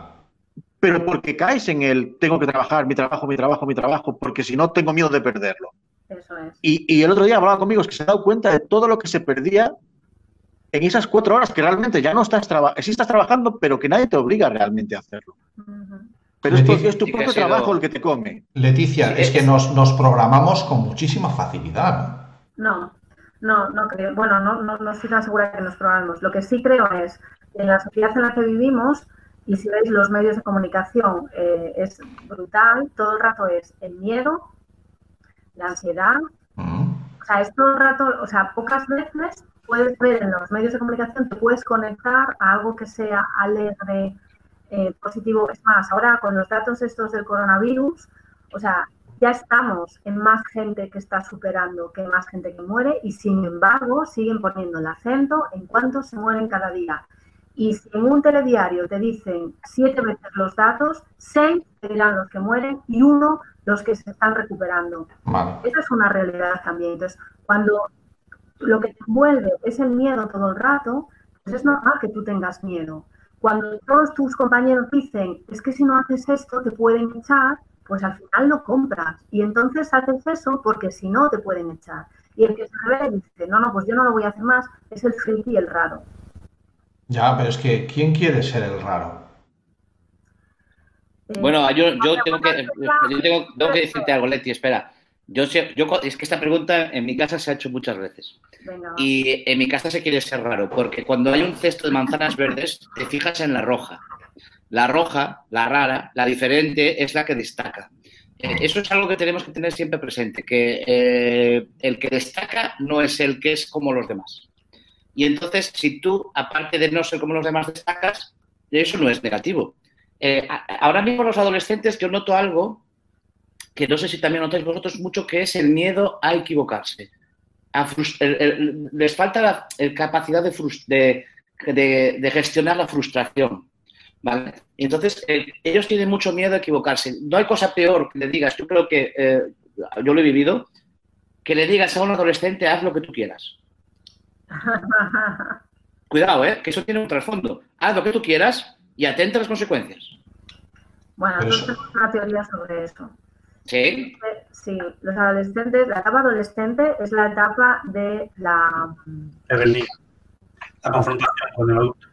Pero porque caes en el tengo que trabajar, mi trabajo, mi trabajo, mi trabajo, porque si no tengo miedo de perderlo. Eso es. Y, y el otro día hablaba conmigo, es que se ha dado cuenta de todo lo que se perdía en esas cuatro horas que realmente ya no estás trabajando, sí estás trabajando, pero que nadie te obliga realmente a hacerlo. Ujú. Pero es tu, es que propio sido- trabajo el que te come. Leticia, Sí, es es- que nos, nos programamos con muchísima facilidad. No, no, no creo. Bueno, no, no, no estoy tan segura que nos probamos. Lo que sí creo es en la sociedad en la que vivimos, y si veis los medios de comunicación, eh, es brutal, todo el rato es el miedo, la ansiedad. Ujú. o sea, es todo el rato, o sea, pocas veces puedes ver en los medios de comunicación, te puedes conectar a algo que sea alegre, eh, positivo. Es más, ahora con los datos estos del coronavirus, o sea, ya estamos en más gente que está superando que más gente que muere y sin embargo siguen poniendo el acento en cuántos se mueren cada día. Y si en un telediario te dicen siete veces los datos, seis te dirán los que mueren y uno los que se están recuperando. Vale. Esa es una realidad también. Entonces, cuando lo que te envuelve es el miedo todo el rato, pues es normal que tú tengas miedo. Cuando todos tus compañeros dicen, es que si no haces esto te pueden echar, pues al final lo compras. Y entonces haces eso porque si no te pueden echar. Y el que se revela y dice, no, no, pues yo no lo voy a hacer más, es el friki y el raro. Ya, pero es que, ¿quién quiere ser el raro? Eh, Bueno, yo, yo tengo, que, yo tengo, tengo que decirte algo, Leti, espera. Yo, sé- yo, es que esta pregunta en mi casa se ha hecho muchas veces. Y en mi casa se quiere ser raro, porque cuando hay un cesto de manzanas verdes, te fijas en la roja. La roja, la rara, la diferente, es la que destaca. Eh, Eso es algo que tenemos que tener siempre presente, que eh, el que destaca no es el que es como los demás. Y entonces, si tú, aparte de no ser como los demás, destacas, eso no es negativo. Eh, ahora mismo los adolescentes, yo noto algo que no sé si también notáis vosotros mucho, que es el miedo a equivocarse. A frus- el- el- les falta la el capacidad de, de, de- de gestionar la frustración. ¿vale? Y entonces, eh, ellos tienen mucho miedo a equivocarse. No hay cosa peor que le digas, yo creo que eh, yo lo he vivido, que le digas a un adolescente, haz lo que tú quieras. Cuidado, ¿eh? que eso tiene un trasfondo. Haz lo que tú quieras y atenta a las consecuencias. Bueno, nosotros tenemos una teoría sobre eso. ¿Sí? Sí, los adolescentes, la etapa adolescente es la etapa de la... Rebeldía. La confrontación con el adulto.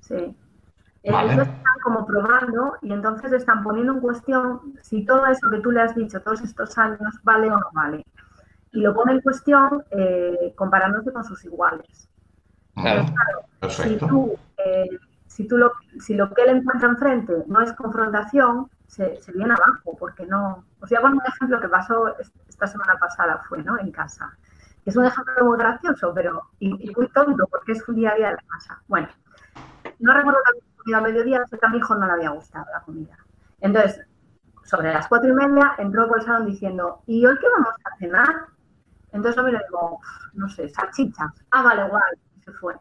Sí. Eh, Vale. Ellos están como probando y entonces están poniendo en cuestión si todo eso que tú le has dicho todos estos años vale o no vale. Y lo pone en cuestión eh, comparándose con sus iguales. Claro. Si Perfecto. tú, eh, si, tú lo, si lo que él encuentra enfrente no es confrontación, se, viene abajo, porque no... Os voy a poner un ejemplo que pasó es- esta semana pasada, fue, ¿no? En casa. Es un ejemplo muy gracioso, pero y, muy tonto, porque es un día a día de la casa. Bueno, no recuerdo que había comido a mediodía, sé a mi hijo no le había gustado la comida. Entonces, sobre las cuatro y media, entró por el salón diciendo, ¿y hoy qué vamos a cenar? Entonces lo miro y digo, "Uf, no sé, salchichas. Ah, vale, igual. Y se fue.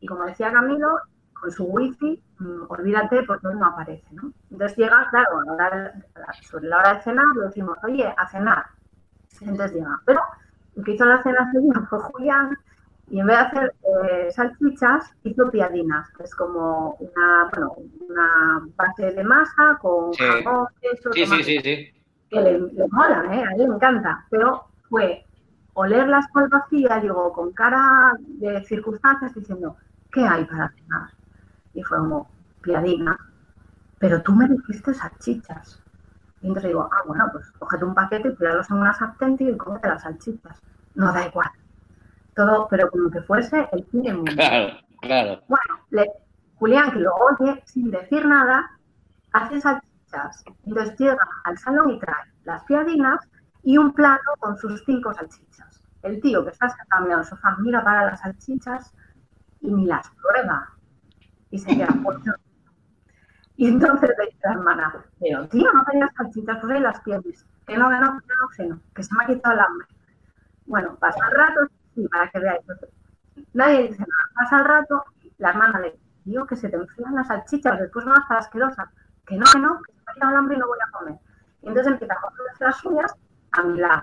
Y como decía Camilo, con su wifi, mm, olvídate porque no aparece, ¿no? Entonces llega, claro, a la hora de- a la- sobre la hora de cenar, le decimos, oye, a cenar. Entonces llega. Pero el que hizo la cena fue Julián y en vez de hacer eh, salchichas, hizo piadinas, que es como una, bueno, una base de masa con Sí. jamón, queso, Sí, sí, tomate, sí, sí. que le, le mola, ¿eh? a él le encanta, pero fue olerlas por vacía, digo, con cara de circunstancias, diciendo, ¿qué hay para cenar? Y fue como, piadina, pero tú me dijiste salchichas. Y entonces digo, ah, bueno, pues cógete un paquete y tiralos en una sartén tío, y cógete las salchichas. No da igual. Todo, pero como que fuese el fin del mundo. Claro, claro. Bueno, le- Julián, que lo oye sin decir nada, hace salchichas. Entonces llega al salón y trae las piadinas y un plato con sus cinco salchichas. El tío que está sentado en el sofá mira para las salchichas y ni las prueba. Y se queda pues no. Y entonces le dice la hermana, pero tío, no tenías salchichas, pues ahí las tienes. Que no, que no, que no, que se me ha quitado el hambre. Bueno, pasa el rato, sí, para que veáis. Nadie dice nada. Pasa el rato, la hermana le dice, tío, que se te enfrían las salchichas, después no vas a estar asquerosa. Que no, que no, que se me ha quitado el hambre y no voy a comer. Y entonces empieza a comerse las uñas a mi lado.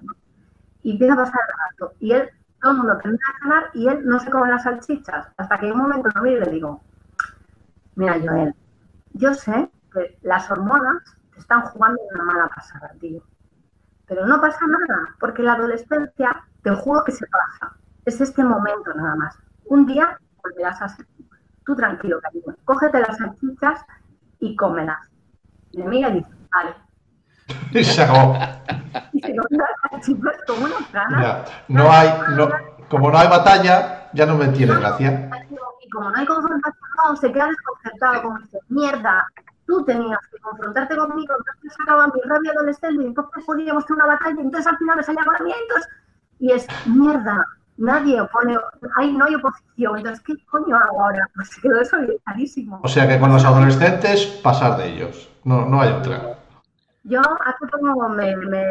Y empieza a pasar el rato. Y él, todo el mundo termina de cenar y él no se come las salchichas. Hasta que en un momento lo miro y le digo, mira, Joel, yo sé que las hormonas te están jugando una mala pasada, tío. Pero no pasa nada, porque la adolescencia, te juro que se pasa. Es este momento nada más. Un día volverás a ser tú. Tranquilo, cariño. Cógete las salchichas y cómelas. Me mira y dice, vale. Y se acabó. Y se las unas ganas. Ya. No hay, no, como no hay batalla, ya no me tiene gracia. Y como no hay confrontación, no, se queda desconcertado, como dice, mierda, tú tenías que confrontarte conmigo, entonces sacaba mi rabia adolescente y entonces podíamos tener una batalla, entonces al final me salía con entonces y es, mierda, nadie opone, ahí no hay oposición, entonces ¿qué coño hago ahora? Pues quedó eso clarísimo. O sea que con los adolescentes, pasar de ellos. No, no hay otra. Yo hace poco me, me,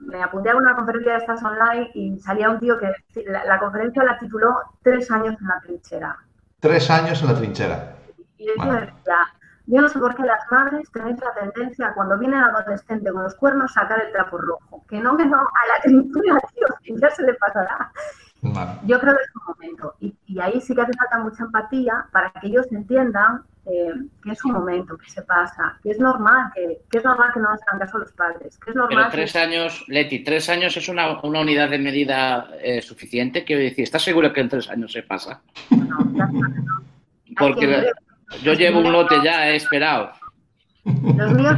me apunté a una conferencia de estas online y salía un tío que la, la conferencia la tituló Tres años en la trinchera. Tres años en la trinchera. Y Vale. decía, yo no sé por qué las madres tenéis la tendencia cuando viene el adolescente con los cuernos sacar el trapo rojo. Que no, que no, a la trinchera, tío, que ya se le pasará. Vale. Yo creo que es un momento. Y, y ahí sí que hace falta mucha empatía para que ellos entiendan eh, que, es un momento, que se pasa, que es normal, que, que es normal que no nos hagan caso los padres, que es normal Pero que- tres años, Leti, tres años es una, una unidad de medida eh, suficiente. Quiero decir, ¿estás seguro que en tres años se pasa? no, ya está, no. Porque que- yo llevo un lote ya, he esperado. Los míos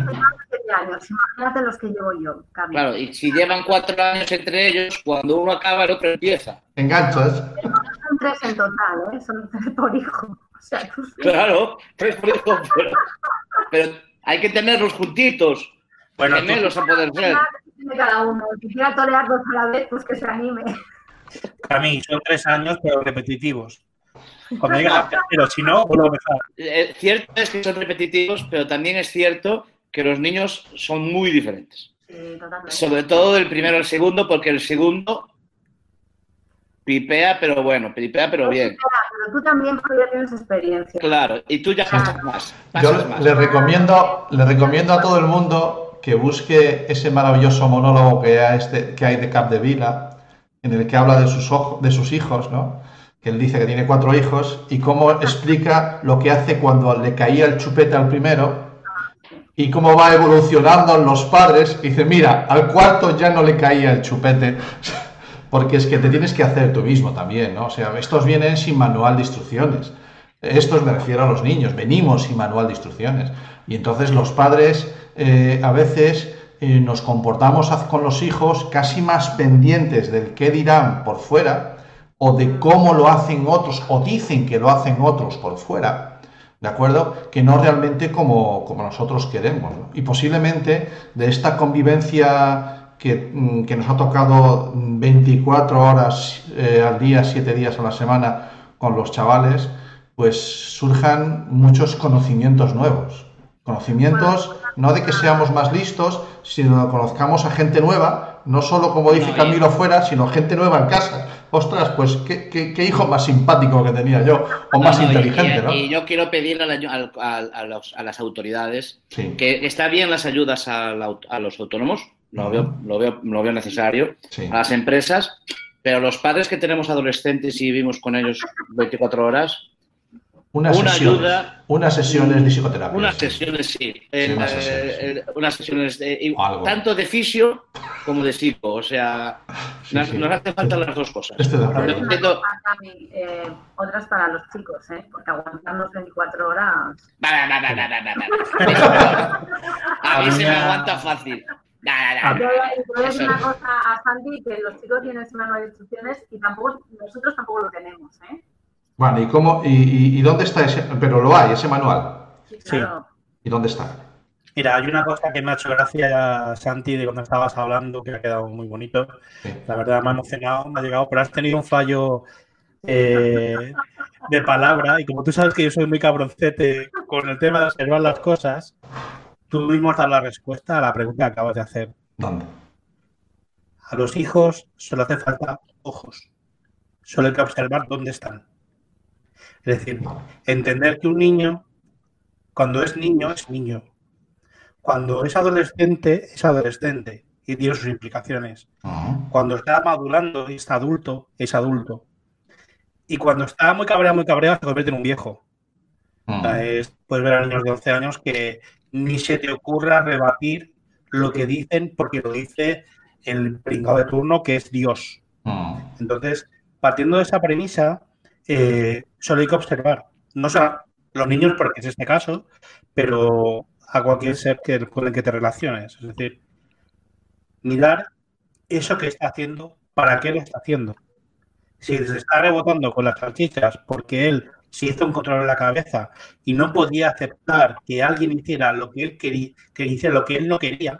años, imagínate los que llevo yo, Cami. Claro, y si llevan cuatro años entre ellos, cuando uno acaba, el otro empieza. Enganchas. Son tres en total, ¿eh? Son tres por hijo. Claro, tres por hijo, pero, pero hay que tenerlos juntitos. Bueno, gemelos a poder ser. cada uno. Si quiera torear dos a la vez, pues que se anime. Para mí son tres años, pero repetitivos. Cuando llegas tercero, si no, vuelvo a empezar. Eh, cierto es que son repetitivos, pero también es cierto que los niños son muy diferentes. Sí, totalmente. Sobre todo del primero al segundo, porque el segundo pipea, pero bueno, pipea, pero bien. Pero tú también, porque ya tienes experiencia. Claro, y tú ya pasas más. Yo más. le recomiendo, le recomiendo a todo el mundo que busque ese maravilloso monólogo que hay, este, que hay de Capdevila, en el que habla de sus, ojo- de sus hijos, ¿no? Que él dice que tiene cuatro hijos y cómo explica lo que hace cuando le caía el chupete al primero y cómo va evolucionando en los padres. Y dice, mira, al cuarto ya no le caía el chupete. Porque es que te tienes que hacer tú mismo también, ¿no? O sea, estos vienen sin manual de instrucciones. Estos me refiero a los niños, venimos sin manual de instrucciones. Y entonces los padres eh, a veces eh, nos comportamos con los hijos casi más pendientes del qué dirán por fuera o de cómo lo hacen otros o dicen que lo hacen otros por fuera. ¿De acuerdo? Que no realmente como, como nosotros queremos. Y posiblemente de esta convivencia que, mm, que nos ha tocado mm, 24 horas eh, al día, 7 días a la semana con los chavales, pues surjan muchos conocimientos nuevos. Conocimientos no de que seamos más listos, sino que conozcamos a gente nueva, no solo como dice Camilo fuera, sino gente nueva en casa. Ostras, pues qué, qué- qué hijo más simpático que tenía yo, o más No, no, y- inteligente, y, ¿no? y yo quiero pedir a, la- al- al- a los- a las autoridades Sí, que está bien las ayudas la a los autónomos, lo veo, lo, veo, lo veo necesario, sí. a las empresas, pero los padres que tenemos adolescentes y vivimos con ellos 24 horas, una sesiones, ayuda- unas sesiones de psicoterapia. unas sesiones sí, eh, unas eh, sesiones, sí. eh, unas sesiones de- tanto de fisio como de psico, o sea, Sí, nos, sí. nos hace falta las dos cosas. Estoy de acuerdo. Eh, otras para los chicos, ¿eh? Porque aguantarnos 24 horas. Va, va, va. A mí se me aguanta fácil. Yo voy a decir Eso. una cosa a Sandy, que los chicos tienen ese manual de instrucciones y tampoco, nosotros tampoco lo tenemos, ¿eh? Bueno, ¿y cómo, y, y- y dónde está ese, pero lo hay, ese manual? Sí, Sí. claro. ¿Y dónde está? Mira, hay una cosa que me ha hecho gracia, Santi, de cuando estabas hablando, que ha quedado muy bonito. Sí. La verdad me ha emocionado, me ha llegado, pero has tenido un fallo eh, de palabra y como tú sabes que yo soy muy cabroncete con el tema de observar las cosas, tú mismo has dado la respuesta a la pregunta que acabas de hacer. ¿Dónde? A los hijos solo hace falta ojos. Solo hay que observar dónde están. Es decir, entender que un niño, cuando es niño, es niño. Cuando es adolescente, es adolescente y tiene sus implicaciones. Cuando está madurando y está adulto, es adulto. Y cuando está muy cabreado, muy cabreado, se convierte en un viejo. O sea, Ujú. es- puedes ver a niños de 11 años que ni se te ocurra rebatir lo que dicen porque lo dice el pringado de turno que es Dios. Ujú. Entonces, partiendo de esa premisa, eh, solo hay que observar. No solo los niños, porque es este caso, pero a cualquier ser que, con el que te relaciones. Es decir, mirar eso que está haciendo, para qué lo está haciendo. Si se está rebotando con las salchichas porque él un control en la cabeza y no podía aceptar que alguien hiciera lo que él quería, que hiciera lo que él no quería,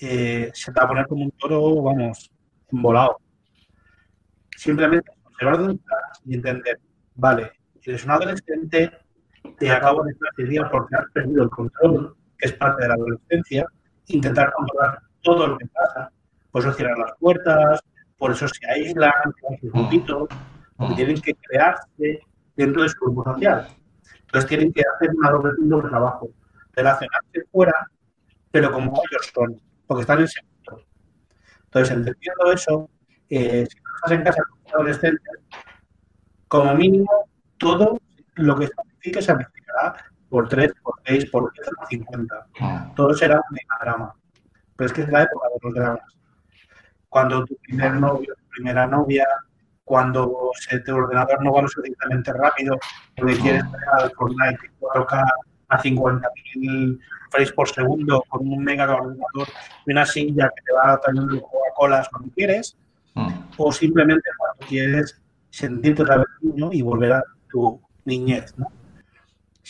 eh, se te va a poner como un toro, vamos, volado. Simplemente observar dónde estás y entender, vale, eres un adolescente, te acabo de fastidiar porque has perdido el control, que es parte de la adolescencia, intentar controlar todo lo que pasa, por eso cierran las puertas, por eso se aíslan, crean sus grupitos, porque tienen que crearse dentro de su grupo social. Entonces tienen que hacer una doble, un doble trabajo, relacionarse fuera, pero como ellos son, porque están en sector. Entonces, entendiendo eso, eh, si tú estás en casa con un adolescente, como mínimo, todo lo que se explicar. multiplicará por 3, por 6, por 10, por 50. Mm. Todo será un megadrama. Pero es que es la época de los dramas. Cuando tu primer novio, tu primera novia, cuando tu ordenador no va lo suficientemente rápido, porque quieres al Fortnite y 4K a 50.000 frames por segundo con un mega ordenador y una silla que te va trayendo Coca-Cola cuando quieres, Mm. o simplemente cuando quieres sentirte otra vez niño y volver a tu niñez, ¿no?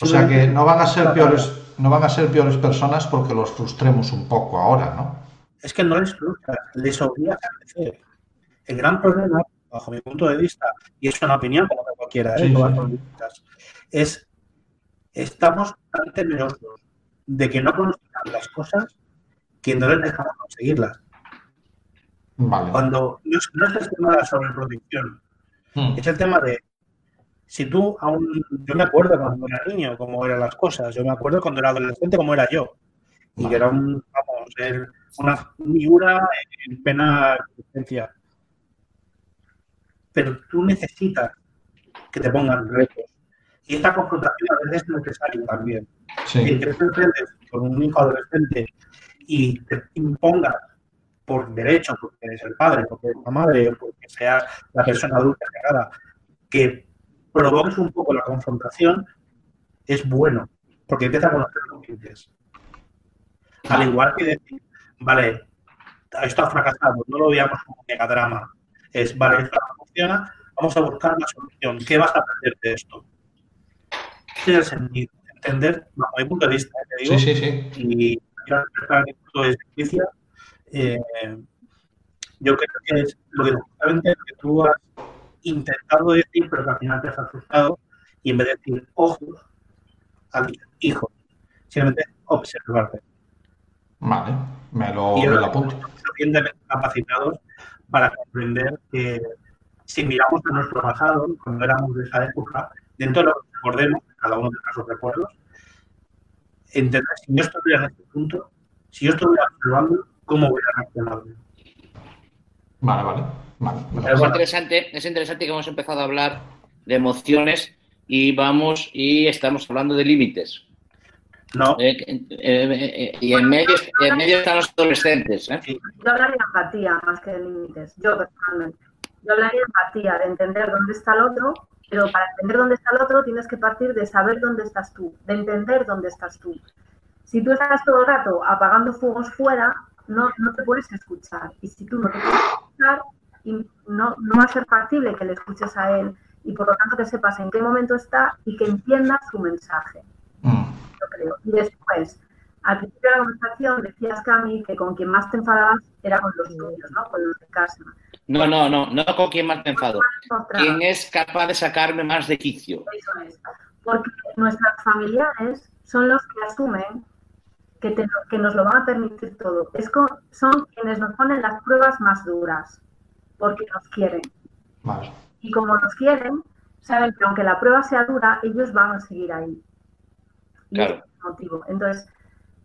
O sea que no van a ser peores, no van a ser peores personas porque los frustremos un poco ahora, ¿no? Es que no les frustras, les obligas a crecer. El gran problema, bajo mi punto de vista, y es una opinión como de cualquiera, ¿eh? Sí, sí. es estamos tan temerosos de que no conozcan las cosas que no les dejamos conseguirlas. Vale. Cuando no es, no es el tema de la sobreprotección, Mm. es el tema de si tú aún, yo me acuerdo cuando era niño cómo eran las cosas, yo me acuerdo cuando era adolescente cómo era yo, y que era un, vamos, una miura en plena existencia. Pero tú necesitas que te pongan retos. Y esta confrontación a veces es necesaria también. Sí. Que te enfrentes con un hijo adolescente y te impongas por derecho, porque eres el padre, porque eres la madre, o porque seas la persona adulta que provoques un poco la confrontación, es bueno, porque empieza a conocer los límites. Al igual que decir, vale, esto ha fracasado, no lo veamos como un megadrama. Es, vale, esto funciona, vamos a buscar la solución. ¿Qué vas a aprender de esto? Ese es el sentido. Entender, bajo mi punto de vista, eh, te digo, Sí, sí, sí. y quiero expresar mi punto de justicia, eh, yo creo que es lo que, justamente lo que tú has intentado decir, pero que al final te has asustado, y en vez de decir ojos, al hijo, simplemente observarte. Vale. Me lo, Y me lo apunto. suficientemente capacitados para comprender que si miramos a nuestro pasado, cuando éramos de esa época, dentro de lo que recordemos, cada uno de nuestros recuerdos, entender si yo estuviera en este punto, si yo estuviera observando, ¿cómo hubiera reaccionado? Vale, vale. vale. lo Es interesante, es interesante que hemos empezado a hablar de emociones y vamos y estamos hablando de límites. No, Eh, eh, eh, y en medio, en medio están los adolescentes. ¿eh? Yo hablaría de empatía más que de límites, yo personalmente. Yo hablaría de empatía, de entender dónde está el otro, pero para entender dónde está el otro tienes que partir de saber dónde estás tú, de entender dónde estás tú. Si tú estás todo el rato apagando fuegos fuera, no, no te puedes escuchar. Y si tú no te puedes escuchar, no, no va a ser factible que le escuches a él y por lo tanto que sepas en qué momento está y que entiendas su mensaje Mm. yo creo. Y después, al principio de la conversación decías, Cami, que con quien más te enfadabas era con los tuyos, ¿no? Con los de casa. No, no, no, no con quién más me enfado. ¿Quién es capaz de sacarme más de quicio? eso es. Porque nuestros familiares son los que asumen que, te- que nos lo van a permitir todo. Es co- son quienes nos ponen las pruebas más duras, porque nos quieren. Vale. Y como nos quieren, saben que aunque la prueba sea dura, ellos van a seguir ahí. Y Claro. ese es el motivo. Entonces,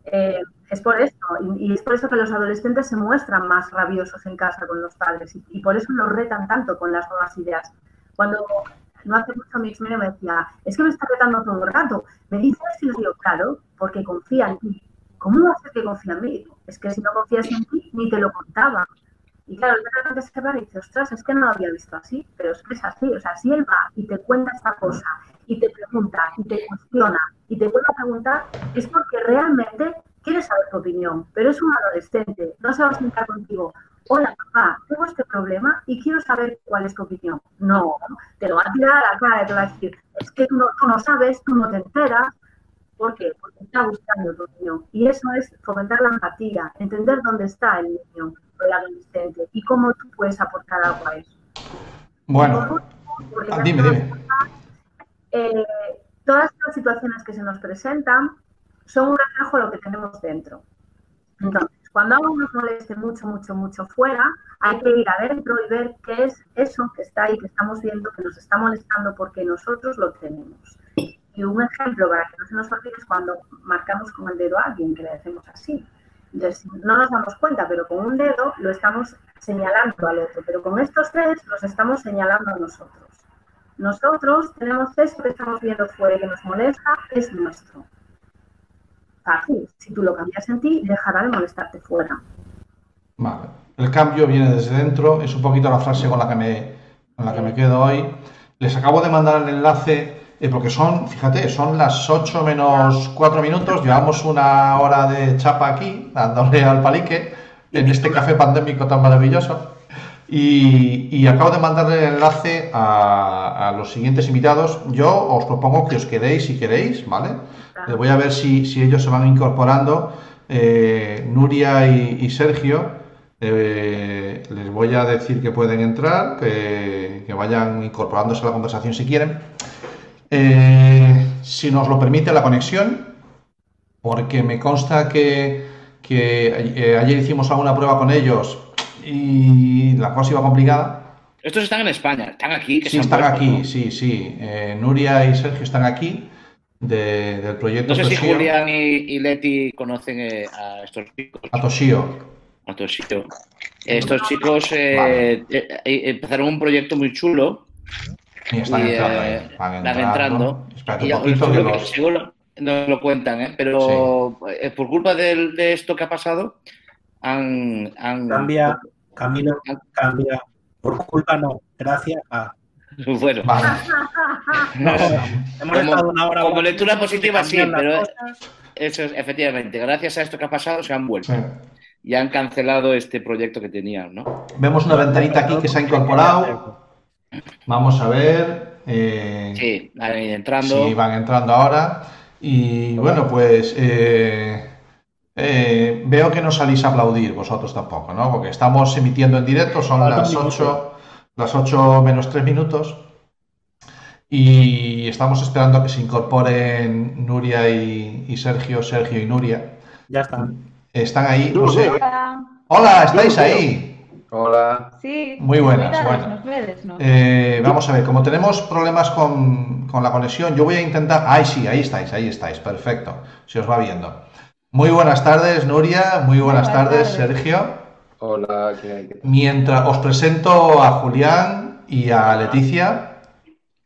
eh, es por esto, y, y es por eso que los adolescentes se muestran más rabiosos en casa con los padres, y, y por eso los retan tanto con las nuevas ideas. Cuando no hace mucho mi exmedio me decía, es que me está retando todo el rato, me dice si lo digo, claro, porque confía en ti. ¿Cómo va a ser que confía en mí? Es que si no confías en ti, ni te lo contaba. Y claro, de repente se para y dice, ostras, es que no lo había visto así, pero es que es así. O sea, si él va y te cuenta esta cosa, y te pregunta, y te cuestiona, y te vuelve a preguntar, es porque realmente quiere saber tu opinión. Pero es un adolescente, no se va a sentar contigo. Hola, papá, tengo este problema y quiero saber cuál es tu opinión. No, te lo va a tirar a la cara y te va a decir, es que tú no, tú no sabes, tú no te enteras. ¿Por qué? Porque está buscando tu opinión. Y eso es fomentar la empatía, entender dónde está el niño o el adolescente y cómo tú puedes aportar algo a eso. Bueno, ah, dime, dime. Todas las situaciones que se nos presentan son un reflejo de lo que tenemos dentro. Entonces, cuando algo nos moleste mucho, mucho, mucho fuera, hay que ir adentro y ver qué es eso que está ahí, que estamos viendo, que nos está molestando porque nosotros lo tenemos. Y un ejemplo para que no se nos olvide es cuando marcamos con el dedo a alguien, que le hacemos así. Entonces, no nos damos cuenta, pero con un dedo lo estamos señalando al otro, pero con estos tres los estamos señalando a nosotros. Nosotros tenemos esto que estamos viendo fuera y que nos molesta, es nuestro. Fácil. Si tú lo cambias en ti, dejará de molestarte fuera. Vale. El cambio viene desde dentro, es un poquito la frase con la que me, con la que me quedo hoy. Les acabo de mandar el enlace eh, porque son, fíjate, son las 8 menos 4 minutos, llevamos una hora de chapa aquí, dándole al palique, en este café pandémico tan maravilloso. Y, y acabo de mandarle el enlace a, a, los siguientes invitados. Yo os propongo que os quedéis si queréis, ¿vale? Eh, voy a ver si, si, ellos se van incorporando. Eh, Nuria y, y Sergio, eh, les voy a decir que pueden entrar, que, que, vayan incorporándose a la conversación si quieren. Eh, si nos lo permite la conexión, porque me consta que, que ayer hicimos alguna prueba con ellos y la cosa iba complicada. Estos están en España, están aquí. Que sí, están puesto, aquí, ¿no? sí, sí. Eh, Nuria y Sergio están aquí de, del proyecto. No sé Toshio. si Julián y, y, Leti conocen eh, a estos chicos. A Toshio. A Toshio. Estos chicos vale. empezaron un proyecto muy chulo. Y están y, entrando, eh, van entrando. entrando. Espérate y un poquito que los... seguro no lo cuentan, ¿eh? pero sí. por culpa de, de, esto que ha pasado, han. han cambia, Camilo, cambia. Por culpa no, gracias a. Bueno, vale. no, hemos como, estado una hora como lectura positiva, sí, pero eso es efectivamente, gracias a esto que ha pasado, se han vuelto. Sí. Y han cancelado este proyecto que tenían, ¿no? Vemos una ventanita aquí que se ha incorporado. Vamos a ver. Eh, sí, van entrando. Sí, van entrando ahora. Y bueno, pues eh, eh, veo que no salís a aplaudir vosotros tampoco, ¿no? Porque estamos emitiendo en directo, son las 8, las 8 menos 3 minutos. Y estamos esperando a que se incorporen Nuria y, y Sergio, Sergio y Nuria. Ya están. Están ahí, no sé. Hola, ¿estáis ahí? Hola. Sí. Muy buenas. Bueno. Eh, vamos a ver, como tenemos problemas con, con, la conexión, yo voy a intentar. Ay, sí, ahí estáis, ahí estáis, perfecto. Se os va viendo. Muy buenas tardes, Nuria. Muy buenas, buenas tardes, tardes, Sergio. Hola, ¿qué hay? Mientras os presento a Julián y a Leticia.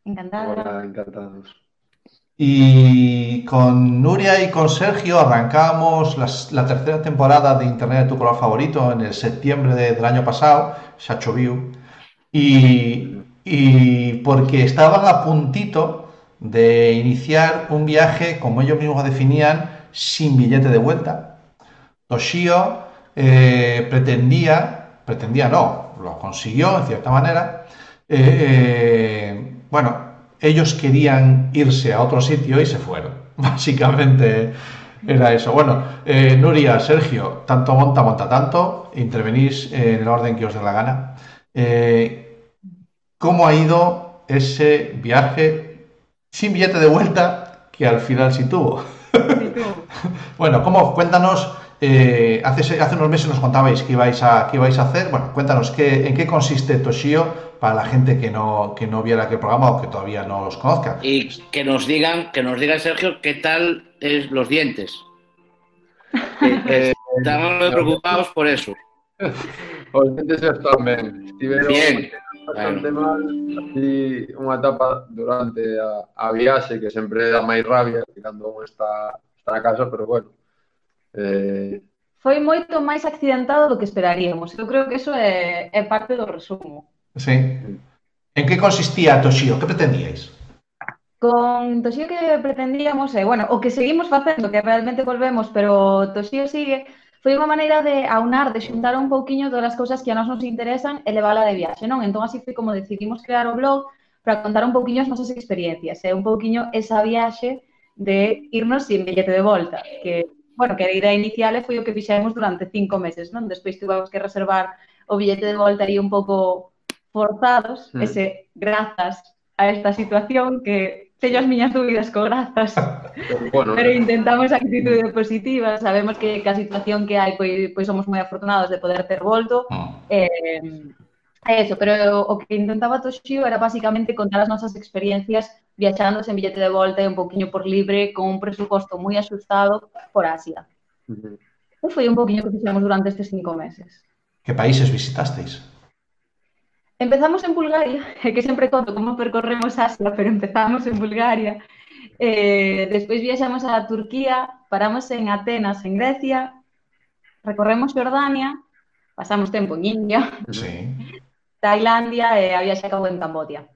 Encantada. Hola, encantados. Y con Nuria y con Sergio arrancamos las, la tercera temporada de Internet de tu color favorito en el septiembre de, del año pasado, Sacho View, y, y, porque estaban a puntito de iniciar un viaje, como ellos mismos definían, sin billete de vuelta. Toshio eh, pretendía, pretendía no, lo consiguió en cierta manera, eh, bueno, ellos querían irse a otro sitio y se fueron. Básicamente era eso. Bueno, eh, Nuria, Sergio, tanto monta, monta tanto, intervenís en el orden que os dé la gana. Eh, ¿Cómo ha ido ese viaje sin billete de vuelta que al final sí tuvo? Bueno, ¿cómo? Cuéntanos. Eh, hace, hace, unos meses nos contabais que ibais a, que ibais a hacer. Bueno, cuéntanos qué, en qué consiste Toshio para la gente que no, que no viera aquel programa o que todavía no los conozca. Y que nos digan, que nos diga Sergio, qué tal es los dientes. eh, estamos muy preocupados por eso. Os dientes están. Estiveron Bien. bastante bueno. mal. Así unha etapa durante a, a viaxe que sempre dá máis rabia que cando está, fracaso, pero bueno. Eh... Foi moito máis accidentado do que esperaríamos. Eu creo que eso é, é parte do resumo. Sí. En que consistía a Toshio? Que pretendíais? Con Toshio que pretendíamos, eh, bueno, o que seguimos facendo, que realmente volvemos, pero Toshio sigue, foi unha maneira de aunar, de xuntar un pouquiño todas as cousas que a nós nos interesan e levala de viaxe, non? Entón así foi como decidimos crear o blog para contar un pouquiño as nosas experiencias, é eh? un pouquiño esa viaxe de irnos sin billete de volta, que bueno, que a idea inicial foi o que fixemos durante cinco meses, non? Despois tuvamos que reservar o billete de volta aí un pouco forzados, mm. ese grazas a esta situación que teño as miñas dúbidas co grazas. bueno, Pero intentamos actitude positiva, sabemos que a situación que hai pois, pois somos moi afortunados de poder ter volto. Mm. Eh, eso, pero o que intentaba Toshio era basicamente contar as nosas experiencias viaxando sen billete de volta e un poquinho por libre con un presuposto moi axustado por Asia. Uh -huh. E foi un poquinho que fixemos durante estes cinco meses. Que países visitasteis? Empezamos en Bulgaria, que sempre conto como percorremos Asia, pero empezamos en Bulgaria. Eh, despois viaxamos a Turquía, paramos en Atenas, en Grecia, recorremos Jordania, pasamos tempo en India, sí. Tailandia eh, e a viaxe acabou en Cambodia.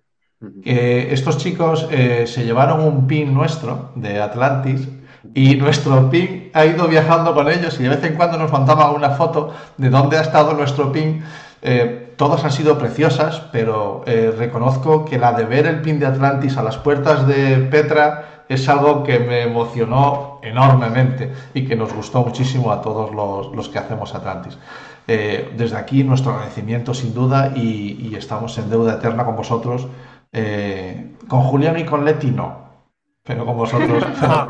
Estos chicos eh, se llevaron un pin nuestro de Atlantis y nuestro pin ha ido viajando con ellos y de vez en cuando nos mandaba una foto de dónde ha estado nuestro pin. Eh, todas han sido preciosas, pero eh, reconozco que la de ver el pin de Atlantis a las puertas de Petra es algo que me emocionó enormemente y que nos gustó muchísimo a todos los, los que hacemos Atlantis. Desde aquí nuestro agradecimiento sin duda y estamos en deuda eterna con vosotros. Eh, con Julián y con Leti no, pero con vosotros, Ah,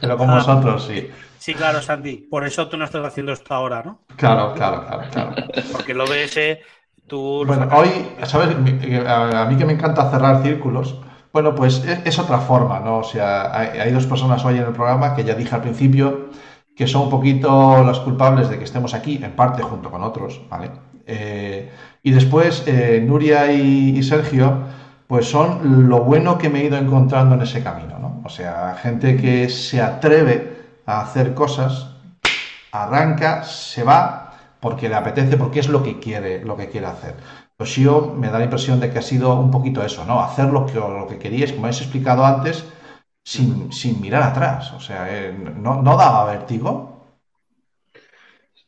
pero con vosotros sí. sí, claro, Sandy. Por eso tú no estás haciendo esto ahora, ¿no? Claro, claro, claro, claro. Porque lo ves, eh, tú... Bueno, hoy, ¿sabes? Mi- A a mí que me encanta cerrar círculos. Bueno, pues es, es otra forma, ¿no? O sea, hay, hay dos personas hoy en el programa que ya dije al principio que son un poquito las culpables de que estemos aquí, en parte junto con otros, ¿vale? Eh, y después, eh, Nuria y, Sergio, pues son lo bueno que me he ido encontrando en ese camino, ¿no? O sea, gente que se atreve a hacer cosas, arranca, se va, porque le apetece, porque es lo que quiere, lo que quiere hacer. Me da la impresión de que ha sido un poquito eso, ¿no? Hacer lo que, lo que queríais, como habéis explicado antes, sin, sin mirar atrás. O sea, eh, ¿no, ¿no daba vértigo?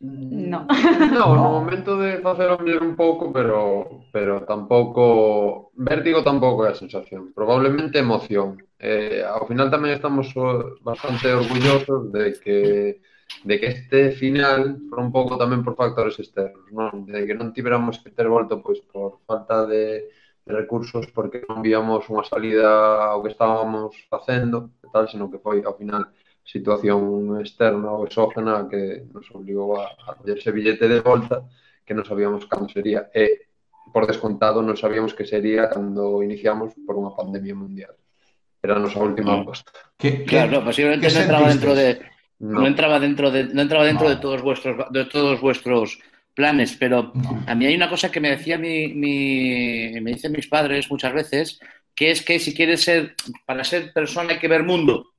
No. No, no momento de facer o mellor un pouco, pero pero tampouco vértigo tampouco é a sensación, probablemente emoción. Eh, ao final tamén estamos eh, bastante orgullosos de que de que este final foi un pouco tamén por factores externos, non? De que non tiveramos que ter volto pois por falta de, de recursos porque non víamos unha salida ao que estábamos facendo, e tal, senón que foi ao final situación externa ou exógena que nos obligou a, a coller ese billete de volta que non sabíamos cando sería e por descontado non sabíamos que sería cando iniciamos por unha pandemia mundial. Era a nosa última Mm. aposta. ¿Qué, qué- Claro, posiblemente qué no entraba dentro de no. entraba dentro de no entraba dentro No. de todos vuestros de todos vuestros planes, pero No. a mí hay una cosa que me decía mi, mi me dicen mis padres muchas veces, que es que si quieres ser para ser persona hay que ver mundo.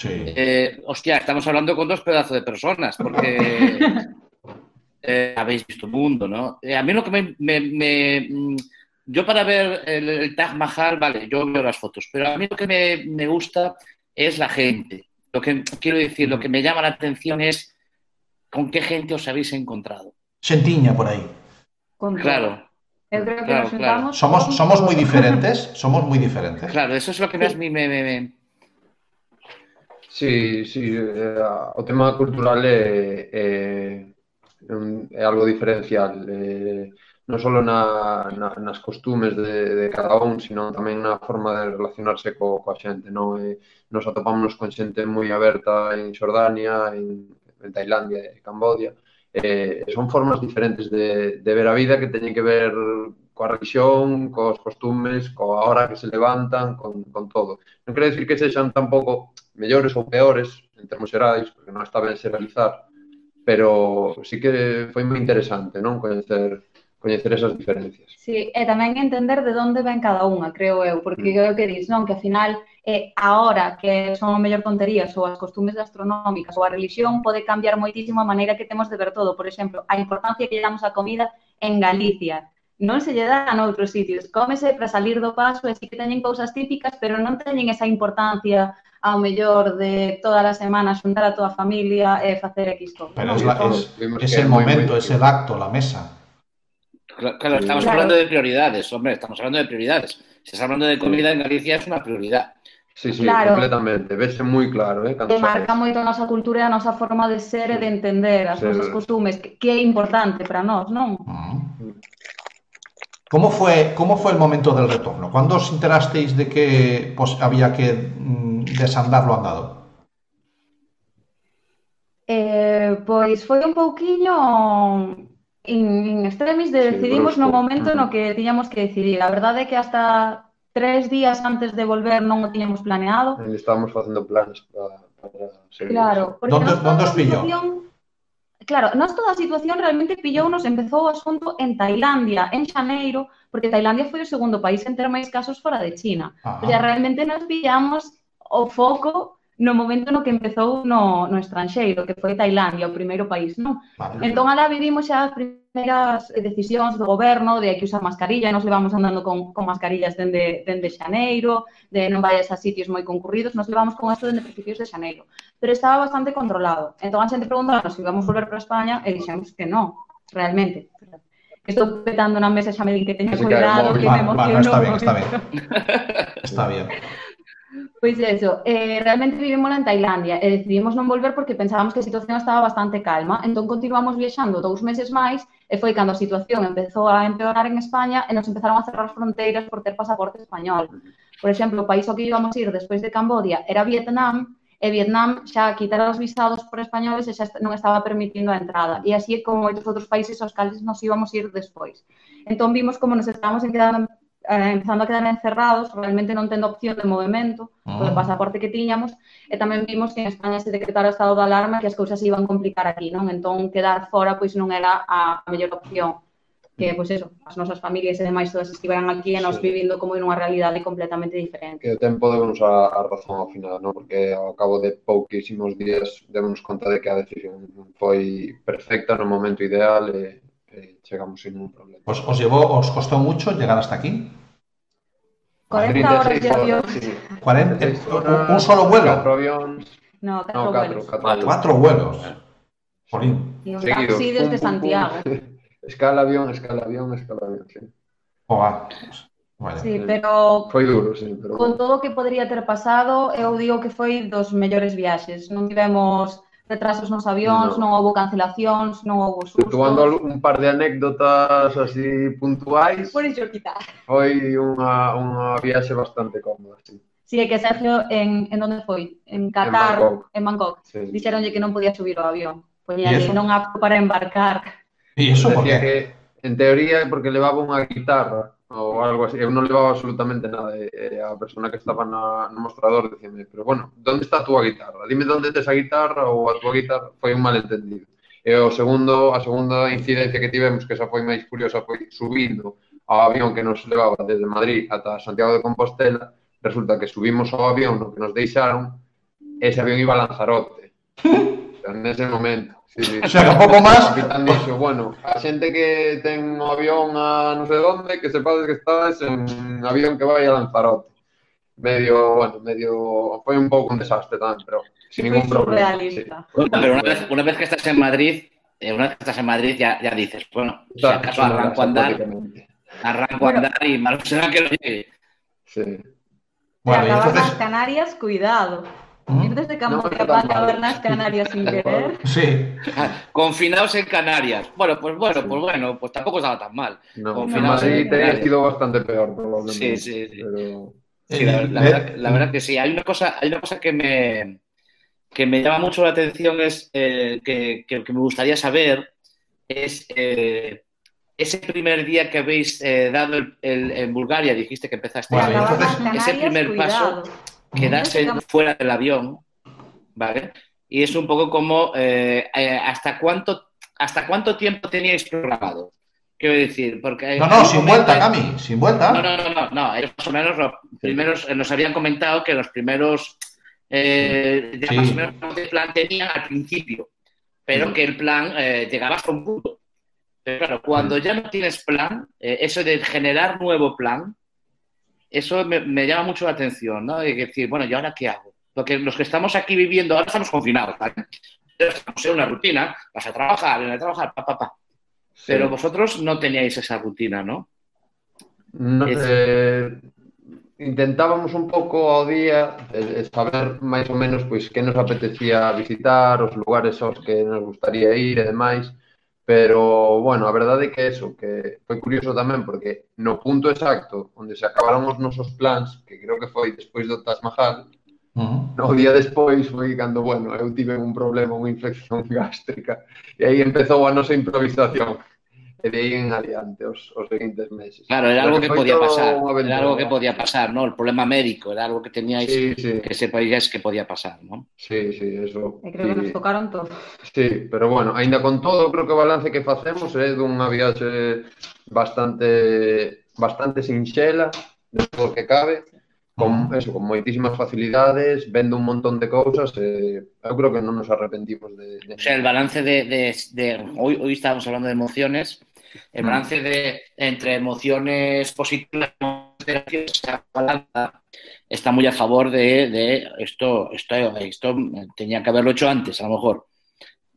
Sí. Eh, hostia, estamos hablando con dos pedazos de personas, porque eh, habéis visto mundo, ¿no? Eh, a mí lo que me, me- me, mm, yo para ver el, el Taj Mahal, vale, yo veo las fotos, pero a mí lo que me, me gusta es la gente. Lo que quiero decir, lo que me llama la atención es con qué gente os habéis encontrado. Sentiña por ahí. Claro, Eu creo que Claro, nos claro. juntamos Somos, somos muy diferentes, somos muy diferentes. claro, eso es lo que más me, me, me- me- Sí, sí, eh, o tema cultural eh, eh, é, é, é algo diferencial. eh, non só na, na, nas costumes de, de cada un, sino tamén na forma de relacionarse co, coa xente. Non? E nos atopámonos con xente moi aberta en Xordania, en, en Tailandia e Cambodia. Eh, son formas diferentes de, de ver a vida que teñen que ver coa religión, cos costumes, coa hora que se levantan, con, con todo. Non quero dicir que sexan tampouco mellores ou peores en termos xerais, porque non está ben xeralizar, pero sí que foi moi interesante, non, coñecer coñecer esas diferencias. Sí, e tamén entender de onde ven cada unha, creo eu, porque mm. eu que dis, non, que ao final eh, hora que son o mellor tonterías ou as costumes gastronómicas ou a religión pode cambiar moitísimo a maneira que temos de ver todo. Por exemplo, a importancia que lle damos á comida en Galicia non se lle dá a noutros sitios. Cómese para salir do paso e si que teñen cousas típicas, pero non teñen esa importancia ao mellor de todas as semanas xuntar a toda a familia e facer X cousa. Pero es, la, es, ese momento, ese acto, la mesa. Claro, estamos claro. hablando de prioridades, hombre, estamos hablando de prioridades. Si estás hablando de comida en Galicia es una prioridad. Sí, sí, claro. completamente. Vese moi claro, eh? Cando que marca moito a nosa cultura e a nosa forma de ser e de entender as sí, nosas costumes, que, que é importante para nós, non? Uh -huh. Como fue, como fue el momento del retorno? ¿Cuándo os enterasteis de que pues, había que mm, desandar lo andado? Eh, pois foi un pouquiño in, in extremis de decidimos no momento no que tiñamos que decidir. A verdade é que hasta tres días antes de volver non o tiñamos planeado. Estábamos facendo planes para, para seguir. Claro, porque ¿Dónde, nos ¿dónde os pillou? Claro, nós toda a situación realmente pillounos, empezou o asunto en Tailandia, en Xaneiro, porque Tailandia foi o segundo país en ter máis casos fora de China. Ah. O sea, ah. realmente nos pillamos o foco no momento no que empezou no, no estranxeiro, que foi Tailandia, o primeiro país, non? Vale. Entón, alá vivimos xa as primeiras eh, decisións do goberno de que usar mascarilla, e nos levamos andando con, con mascarillas dende, dende xaneiro, de non vayas a sitios moi concurridos, nos levamos con esto dende principios de xaneiro. Pero estaba bastante controlado. Entón, a xente preguntaba se íbamos volver para España, e dixemos que non, realmente que estou petando na mesa xa me di que teño cuidado, que, que me emociono. Vale, está bien, está bien. está bien. Pois eso, eh, realmente vivimos en Tailandia e decidimos non volver porque pensábamos que a situación estaba bastante calma, entón continuamos viaxando dous meses máis e eh, foi cando a situación empezou a empeorar en España e nos empezaron a cerrar as fronteiras por ter pasaporte español. Por exemplo, o país ao que íbamos ir despois de Cambodia era Vietnam, e Vietnam xa quitara os visados por españoles e xa non estaba permitindo a entrada. E así como moitos outros países aos cales nos íbamos ir despois. Entón vimos como nos estábamos quedando eh, empezando a quedar encerrados, realmente non tendo opción de movimento, ah. o pasaporte que tiñamos, e tamén vimos que en España se decretara o estado de alarma que as cousas se iban complicar aquí, non? Entón, quedar fora, pois, non era a mellor opción que, pois, eso, as nosas familias e demais todas estiveran aquí e nos sí. vivindo como en unha realidade completamente diferente. Que o tempo debemos a, a razón ao final, non? Porque ao cabo de pouquísimos días debemos conta de que a decisión foi perfecta no momento ideal e e chegamos sin ningún problema. ¿Os, os llevó, os costó mucho llegar hasta aquí? 40 horas de 36 avión. sí. 40, 36 un- horas, un solo vuelo. Catro avións. No, catro No, catro, vuelos. Vale. Cuatro vuelos. Jolín. E un taxi Pum, desde pum, pum. Santiago. Escala avión, escala avión, escala avión, sí. Joder. Vaya. Sí, pero Foi duro, sí, pero con todo o que podría ter pasado, eu digo que foi dos mellores viaxes. Non tivemos retrasos nos avións, no. non houve cancelacións, non houve sustos. Situando un par de anécdotas así puntuais. Por iso quita. Foi unha, unha viaxe bastante cómoda, sí. Sí, é que Sergio, en, en onde foi? En Qatar, en Bangkok. En Bangkok. Sí. Dixeronlle que non podía subir o avión. Poñía que non apto para embarcar. E iso por que? En teoría, porque levaba unha guitarra ou algo así. Eu non levaba absolutamente nada. E a persona que estaba na, no mostrador dicime, pero bueno, onde está a túa guitarra? Dime onde tes a guitarra ou a túa guitarra. Foi un malentendido. E o segundo, a segunda incidencia que tivemos, que esa foi máis curiosa, foi subindo ao avión que nos levaba desde Madrid ata Santiago de Compostela, resulta que subimos ao avión no que nos deixaron, ese avión iba a Lanzarote. en ese momento. Sí, sí. O sea, que un pouco máis capitán dixo, bueno, a xente que ten o avión a non sei onde, que sepades que estás en un avión que vai a Lanzarote. Medio, bueno, medio, foi un pouco un desastre tamén, pero sin ningún problema. Bueno, pero una vez, una vez que estás en Madrid, eh, una vez que estás en Madrid ya, ya dices, bueno, si acaso arranco a andar, arranco a andar y malo será que no llegue. Sí. Bueno, y entonces. Canarias, cuidado. ¿Mm? Ir desde No, nas Canarias sin querer. Sí. Confinados en Canarias. Bueno, pues bueno, pues bueno, pues tampoco estaba tan mal. No, en Confinados Madrid en Canarias. sido bastante peor, probablemente. Sí, sí, sí. Pero... Sí, la, Eh, la verdad, la verdad que sí. Hay una cosa, hay una cosa que me, que me llama mucho la atención, es eh, que, que- que me gustaría saber, es eh, ese primer día que habéis eh, dado el- el- en Bulgaria, dijiste que empezaste acabar entonces- ese primer cuidado. Quedarse fuera del avión, ¿vale? Y es un poco como eh, eh, hasta cuánto hasta cuánto tiempo teníais programado. Quiero decir, porque No, hay no, sin vuelta, Cami, sin vuelta. no, no, no, no, no. Ellos más o menos los primeros eh, nos habían comentado que los primeros eh, ya Sí. más o menos de plan tenían al principio, pero que el plan eh, llegaba hasta un punto. Pero claro, cuando ya no tienes plan, eh, eso de generar nuevo plan, eso me, me llama mucho la atención, ¿no? Y decir, bueno, ¿y ahora qué hago? Porque los que estamos aquí viviendo, ahora estamos confinados, ¿vale? Estamos en una rutina, vas a trabajar, vas a trabajar, pa, pa, pa. Pero Sí. vosotros no teníais esa rutina, ¿no? No, Es- eh, intentábamos un pouco ao día eh, saber máis ou menos pois que nos apetecía visitar, os lugares aos que nos gustaría ir e demais, Pero, bueno, a verdade é que eso, que foi curioso tamén, porque no punto exacto onde se acabaron os nosos plans, que creo que foi despois do Taj Mahal, uh -huh. no día despois foi cando, bueno, eu tive un problema, unha infección gástrica, e aí empezou a nosa improvisación verían adiante os, os seguintes meses. Claro, era algo que, que podía pasar, era algo que podía pasar, ¿no? El problema médico, era algo que teníais sí, sí. que sepáis que podía pasar, ¿no? Sí, sí, eso. E creo sí. que nos tocaron todos. Sí, pero bueno, aínda con todo, creo que o balance que facemos é eh, dunha viaxe bastante bastante sinxela, dentro que cabe, con eso, con moitísimas facilidades, vendo un montón de cousas, eh, eu creo que non nos arrepentimos de... de... O sea, el balance de... de, de hoy, hoy estábamos hablando de emociones, el balance de, entre emociones positivas y balanza está muy a favor de, de, esto, esto, esto tenía que haberlo hecho antes, a lo mejor.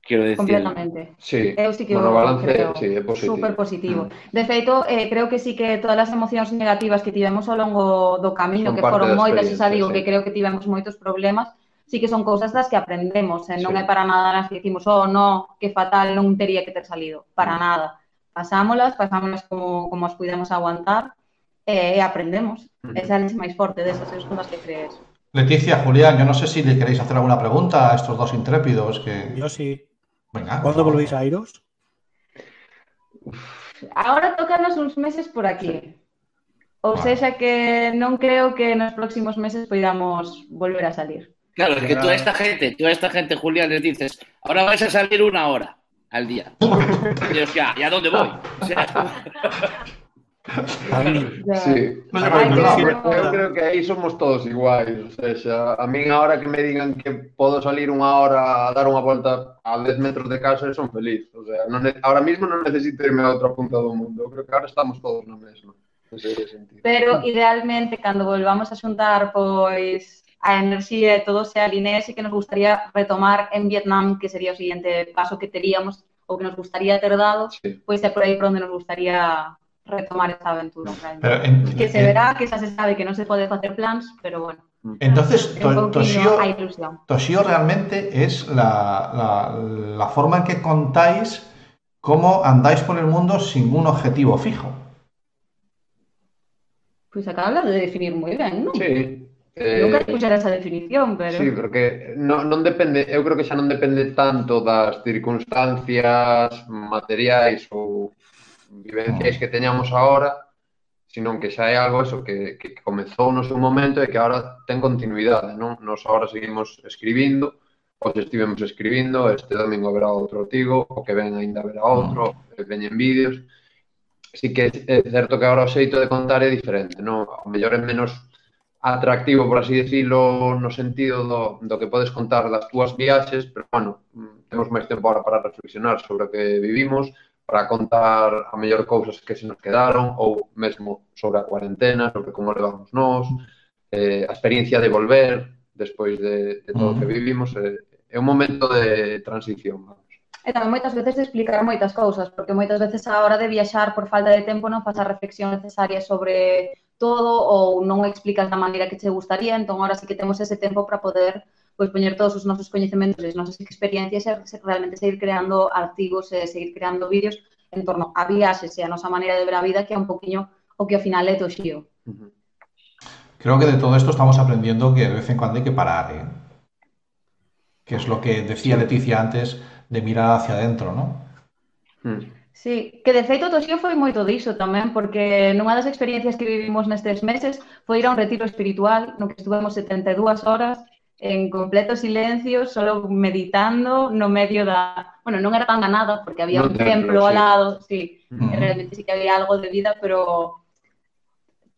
Quiero decir. Completamente. Sí, eu sí que bueno, balance, creo, sí, é positivo. Super positivo. Mm. De feito, eh, creo que sí que todas as emocións negativas que tivemos ao longo do camino, Son que foron moitas, xa digo sí. que creo que tivemos moitos problemas, sí que son cousas das que aprendemos, eh? non sí. é para nada nas que dicimos, oh, no, que fatal, non teria que ter salido, para mm. nada. Pasámolas, pasámolas como, como as pudemos aguantar, e, e aprendemos. Mm. E sales máis forte desas, esas son as que crees. Leticia, Julián, yo no sé si le queréis hacer alguna pregunta a estos dos intrépidos que... Yo sí. Venga. ¿Cuándo volvéis a iros? Ahora tócanos uns meses por aquí. Ou Vale. sexa que non creo que nos próximos meses podamos volver a salir. Claro, es que tú a esta gente, tú a esta gente, Julián, les dices, ahora vais a salir una hora al día. Y, o sea, ¿y a dónde voy? O sea, Sí. eu creo que aí somos todos iguais. Ou sea, a min ahora que me digan que podo salir unha hora a dar unha volta a 10 metros de casa son feliz. O sea, non, ahora mismo non necesito irme a outra punta do mundo. Eu creo que ahora estamos todos no mesmo Pero idealmente cando volvamos a xuntar pois a enerxía e todo se alinee, sí que nos gustaría retomar en Vietnam, que sería o seguinte paso que teríamos ou que nos gustaría ter dado, Sí. pois é por aí por onde nos gustaría retomar esta aventura. realmente. Pero en- que se en- verá, que xa se sabe que non se pode facer plans, pero bueno, Entonces, To- Toshio. Toshio realmente es la, la- la forma en que contáis cómo andáis por el mundo sin un objetivo fijo. Pois acabas de definir moi ben, non? Sí. Eh, Nunca escuchar esa definición, pero... Sí, porque non, non depende, eu creo que xa non depende tanto das circunstancias materiais ou vivenciais que teñamos agora, sino que xa é algo eso que, que comezou no seu momento e que agora ten continuidade, non? Nos agora seguimos escribindo, hoxe estivemos escribindo, este domingo haberá outro artigo, o que ven aínda haberá mm. outro, veñen vídeos. Así que é certo que agora o xeito de contar é diferente, non? O mellor é menos atractivo, por así decirlo, no sentido do, do que podes contar das túas viaxes, pero, bueno, temos máis tempo agora para reflexionar sobre o que vivimos, para contar a mellor cousas que se nos quedaron, ou mesmo sobre a cuarentena, sobre como levamos nós, eh, a experiencia de volver despois de, de todo o que vivimos, eh, é un momento de transición, vamos. E tamén moitas veces de explicar moitas cousas, porque moitas veces a hora de viaxar por falta de tempo non faz a reflexión necesaria sobre todo ou non explicas da maneira que che gustaría, entón ahora sí que temos ese tempo para poder pois poñer todos os nosos coñecementos e as nosas experiencias e realmente seguir creando artigos e seguir creando vídeos en torno a viaxes e a nosa maneira de ver a vida que é un poquinho o que ao final é toxío. Creo que de todo esto estamos aprendiendo que de vez en cuando hay que parar, ¿eh? que es lo que decía Leticia antes de mirar hacia adentro, ¿no? Mm. Sí, que de feito Toxío foi moito diso tamén, porque nunha das experiencias que vivimos nestes meses foi ir a un retiro espiritual no que estuvemos 72 horas en completo silencio, solo meditando no medio da... Bueno, non era tan ganada, porque había no un templo, templo sí. ao lado, sí, uh -huh. realmente sí que había algo de vida, pero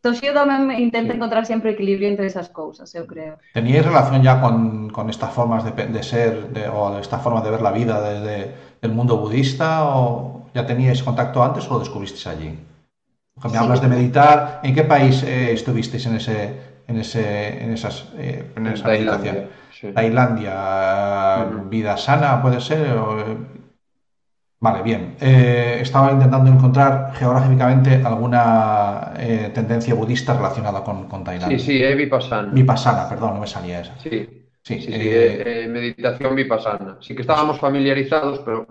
Toshio tamén intenta sí. encontrar sempre equilibrio entre esas cousas, eu creo. Teníais relación ya con, con estas formas de, de ser de, ou esta forma de ver la vida desde el mundo budista o ya teníais contacto antes o lo descubristeis allí? Porque me Sí. hablas de meditar. ¿En qué país eh, estuvisteis en ese, en ese, en esas, eh, en esa meditación? Tailandia, sí. Tailandia, Ujú. vida sana, puede ser. o, eh, Vale, bien. Eh, estaba intentando encontrar geográficamente alguna eh, tendencia budista relacionada con, con Sí, Tailandia. sí, é vipassana. Vipassana, perdón, no me salía esa. Sí, Sí, sí, eh, meditación vipassana. Sí que estábamos familiarizados, pero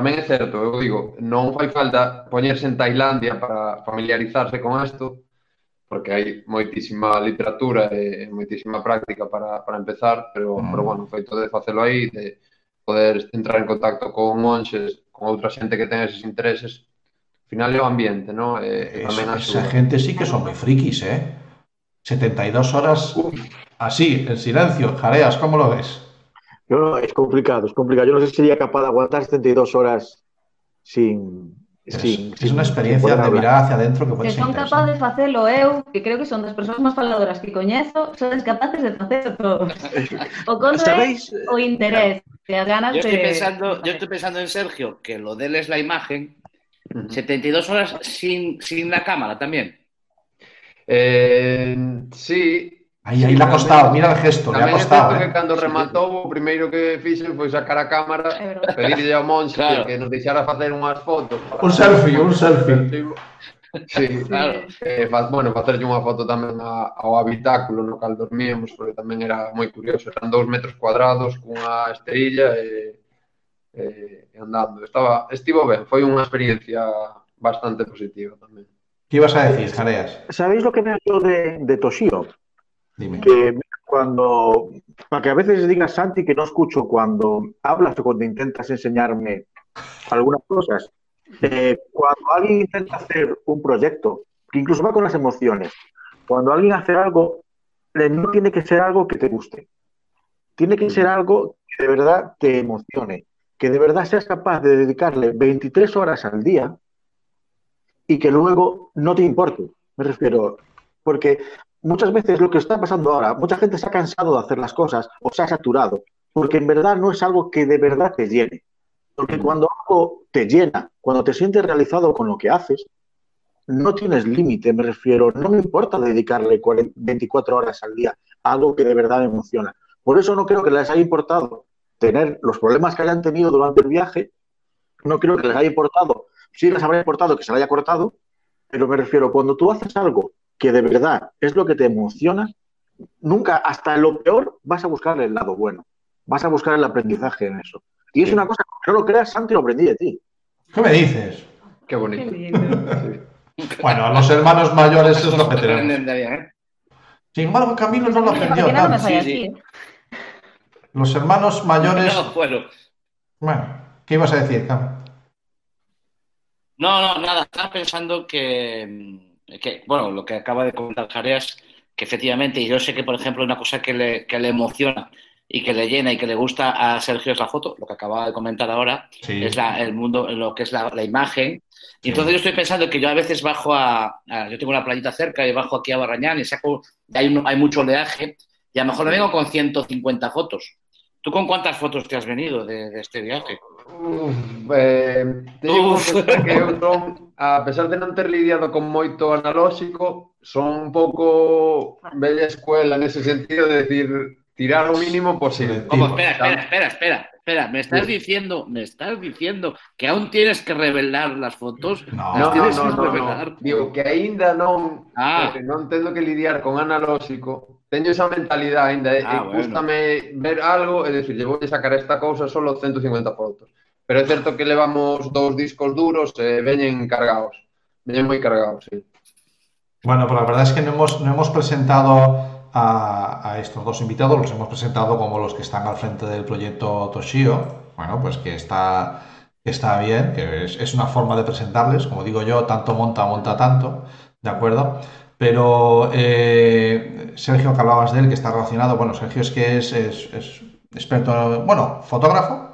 tamén é certo, eu digo, non fai falta poñerse en Tailandia para familiarizarse con isto, porque hai moitísima literatura e moitísima práctica para, para empezar, pero, Mm. pero bueno, o feito de facelo aí, de poder entrar en contacto con monxes, con outra xente que ten eses intereses, final é o ambiente, ¿no? E, e Esa, tamén esa axuda. gente sí que son muy frikis, ¿eh? 72 horas así, en silencio. Jareas, ¿cómo lo ves? No, es complicado, es complicado. Yo no sé si sería capaz de aguantar 72 horas sin. Es, sin- es una experiencia de mirar hacia adentro que puede Que ser son capaces de facelo eu, que creo que son das persoas máis faladoras que coñezo, son capaces de facer todo. O conto é ¿Sabéis? o interés, as ganas Yo estoy de... pensando, yo estoy pensando en Sergio, que lo de él es la imagen, Ujú. 72 horas sin, sin la cámara también. Eh, sí. Aí, aí le la costado, mira o gesto, le ha costado. Eh? que cando rematou, o primeiro que fixen foi sacar a cámara, pedirlle ao Monxe claro. que nos deixara facer unhas fotos. Para... Un selfie, un selfie. Sí, claro. Eh, faz, bueno, facerlle unha foto tamén a, ao habitáculo no cal dormíamos, porque tamén era moi curioso. Eran dous metros cuadrados, cunha esterilla e, eh, e andando. Estaba, estivo ben, foi unha experiencia bastante positiva tamén. Que ibas a decir, Jareas? Sabéis lo que me ha de, de Toshio? Que cuando, para que a veces digas, Santi, que no escucho cuando hablas o cuando intentas enseñarme algunas cosas. Eh, cuando alguien intenta hacer un proyecto, que incluso va con las emociones, cuando alguien hace algo, eh, no tiene que ser algo que te guste. Tiene que ser algo que de verdad te emocione, que de verdad seas capaz de dedicarle 23 horas al día y que luego no te importe. Me refiero, porque muchas veces lo que está pasando ahora, mucha gente se ha cansado de hacer las cosas o se ha saturado, porque en verdad no es algo que de verdad te llene. Porque cuando algo te llena, cuando te sientes realizado con lo que haces, no tienes límite, me refiero, no me importa dedicarle 40 24 horas al día a algo que de verdad me emociona. Por eso no creo que les haya importado tener los problemas que hayan tenido durante el viaje, no creo que les haya importado, sí les habrá importado que se le haya cortado, pero me refiero, cuando tú haces algo que de verdad es lo que te emociona, nunca, hasta lo peor, vas a buscar el lado bueno, vas a buscar el aprendizaje en eso. Y es una cosa, que no lo creas, Santi, lo aprendí de ti. ¿Qué me dices? Qué bonito. Bueno, a los hermanos mayores es lo que tenemos. aprenden de bien, ¿eh? Sin embargo, Camilo no lo ¿Por aprendió no tanto. Sí, sí. Los hermanos mayores. No, bueno. Bueno, ¿qué ibas a decir, Cam? No, no, nada, estaba pensando que, mm, que, bueno, lo que acaba de comentar Jareas, que efectivamente, y yo sé que, por ejemplo, una cosa que le, que le emociona y que le llena y que le gusta a Sergio es la foto, lo que acaba de comentar ahora, Sí. es la- el mundo, lo que es la, la imagen. Y entonces yo estoy pensando que yo a veces bajo a, a- yo tengo una playita cerca y bajo aquí a Barrañán y saco, hay, un- hay mucho oleaje y a lo mejor me vengo con 150 fotos. ¿Tú con cuántas fotos te has venido de, de este viaje? Uf, eh, te digo que, eu a pesar de non ter lidiado con moito analóxico, son un pouco bella escuela nese sentido de decir tirar o mínimo posible. Tipo, Espera, espera, espera, espera, espera. Me estás Sí. diciendo, me estás diciendo que aún tienes que revelar las fotos. No, Las No, tienes no, que no, no, revelar. no. Digo que aínda non Ah. non tendo que lidiar con analóxico. Teño esa mentalidade aínda, e Ah, e bueno. gústame ver algo e decir, vou sacar esta cousa solo 150 fotos. Pero é certo que levamos dous discos duros e veñen cargados. Veñen moi cargados, sí. Bueno, pero la verdad es que no hemos, no hemos presentado a, a estos dos invitados, los hemos presentado como los que están al frente del proyecto Toshio. Bueno, pues que está, que está bien, que es, es una forma de presentarles, como digo yo, tanto monta, monta tanto, ¿de acuerdo? Pero eh, Sergio, que hablabas de él, que está relacionado, bueno, Sergio es que es, es- es experto, bueno, fotógrafo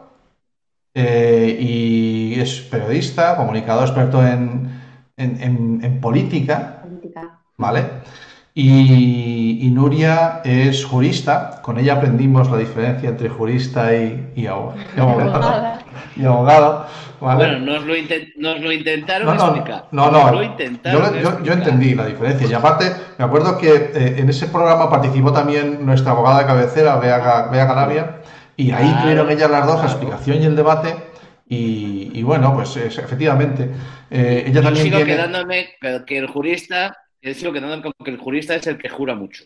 eh, y es periodista, comunicador, experto en, en- en- en política, Política. ¿vale? Y, y Nuria es jurista, con ella aprendimos la diferencia entre jurista y, y abo- y abogado. Abogada. Y abogado, ¿vale? Bueno, nos lo, nos lo intentaron No, no, explicar. no, no. lo Yo, intentaron yo- yo entendí la diferencia. Y aparte, me acuerdo que eh, en ese programa participó también nuestra abogada de cabecera, Bea, Bea Galavia, y ahí Claro, tuvieron ellas las dos la claro. explicación y el debate. Y, y bueno, pues es- efectivamente, eh, ella Yo también sigo tiene. quedándome que, el jurista, sigo quedándome con que el jurista es el que jura mucho.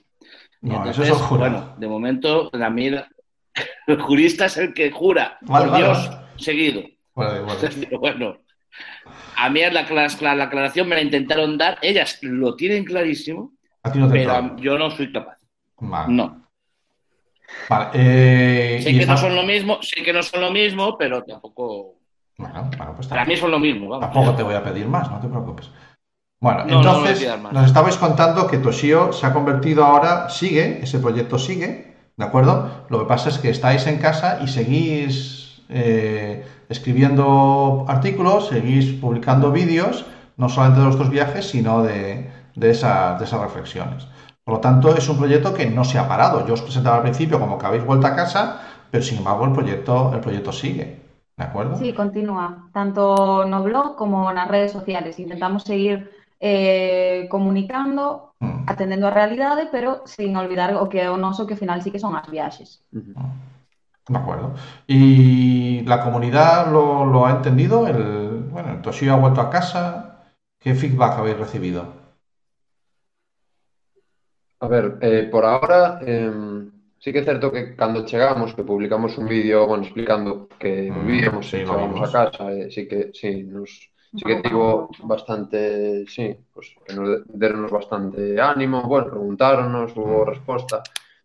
No, eso entonces, es el jurado. bueno, de momento la mira, el jurista es el que jura, Vale, por vale, Dios, vale. seguido. Pero bueno, a mí la, la, la aclaración me la intentaron dar, ellas lo tienen clarísimo, A ti no te pero yo no soy capaz. No. Vale, eh, Sé que no son lo mismo, sé que no son lo mismo, pero tampoco. Bueno, bueno, pues Para mí son lo mismo. Vamos. Tampoco te voy a pedir más, no te preocupes. Bueno, No, no entonces nos estabais contando que Toshio se ha convertido ahora, sigue, ese proyecto sigue, ¿de acuerdo? Lo que pasa es que estáis en casa y seguís eh, escribiendo artículos, seguís publicando vídeos, no solamente de vuestros viajes, sino de, de esas, de esas reflexiones. Por lo tanto, es un proyecto que no se ha parado. Yo os presentaba al principio como que habéis vuelto a casa, pero sin embargo el proyecto, el proyecto sigue, ¿de acuerdo? Sí, continúa, tanto no blog como nas redes sociales. Intentamos seguir eh, comunicando, Mm. atendendo a realidade, pero sin olvidar o que é o noso que ao final sí que son as viaxes. De acuerdo. ¿Y la comunidad lo, lo ha entendido? El, bueno, el Toshio ha vuelto a casa. ¿Qué feedback habéis recibido? A ver, eh, por ahora em, sí que é certo que cando chegamos, que publicamos un vídeo, bueno, explicando que Mm, volvíamos sí, e chegábamos vimos. a casa, eh, sí que sí, nos, sí que tivo bastante, sí, pues, que nos dernos bastante ánimo, bueno, preguntáronos, hubo mm. resposta.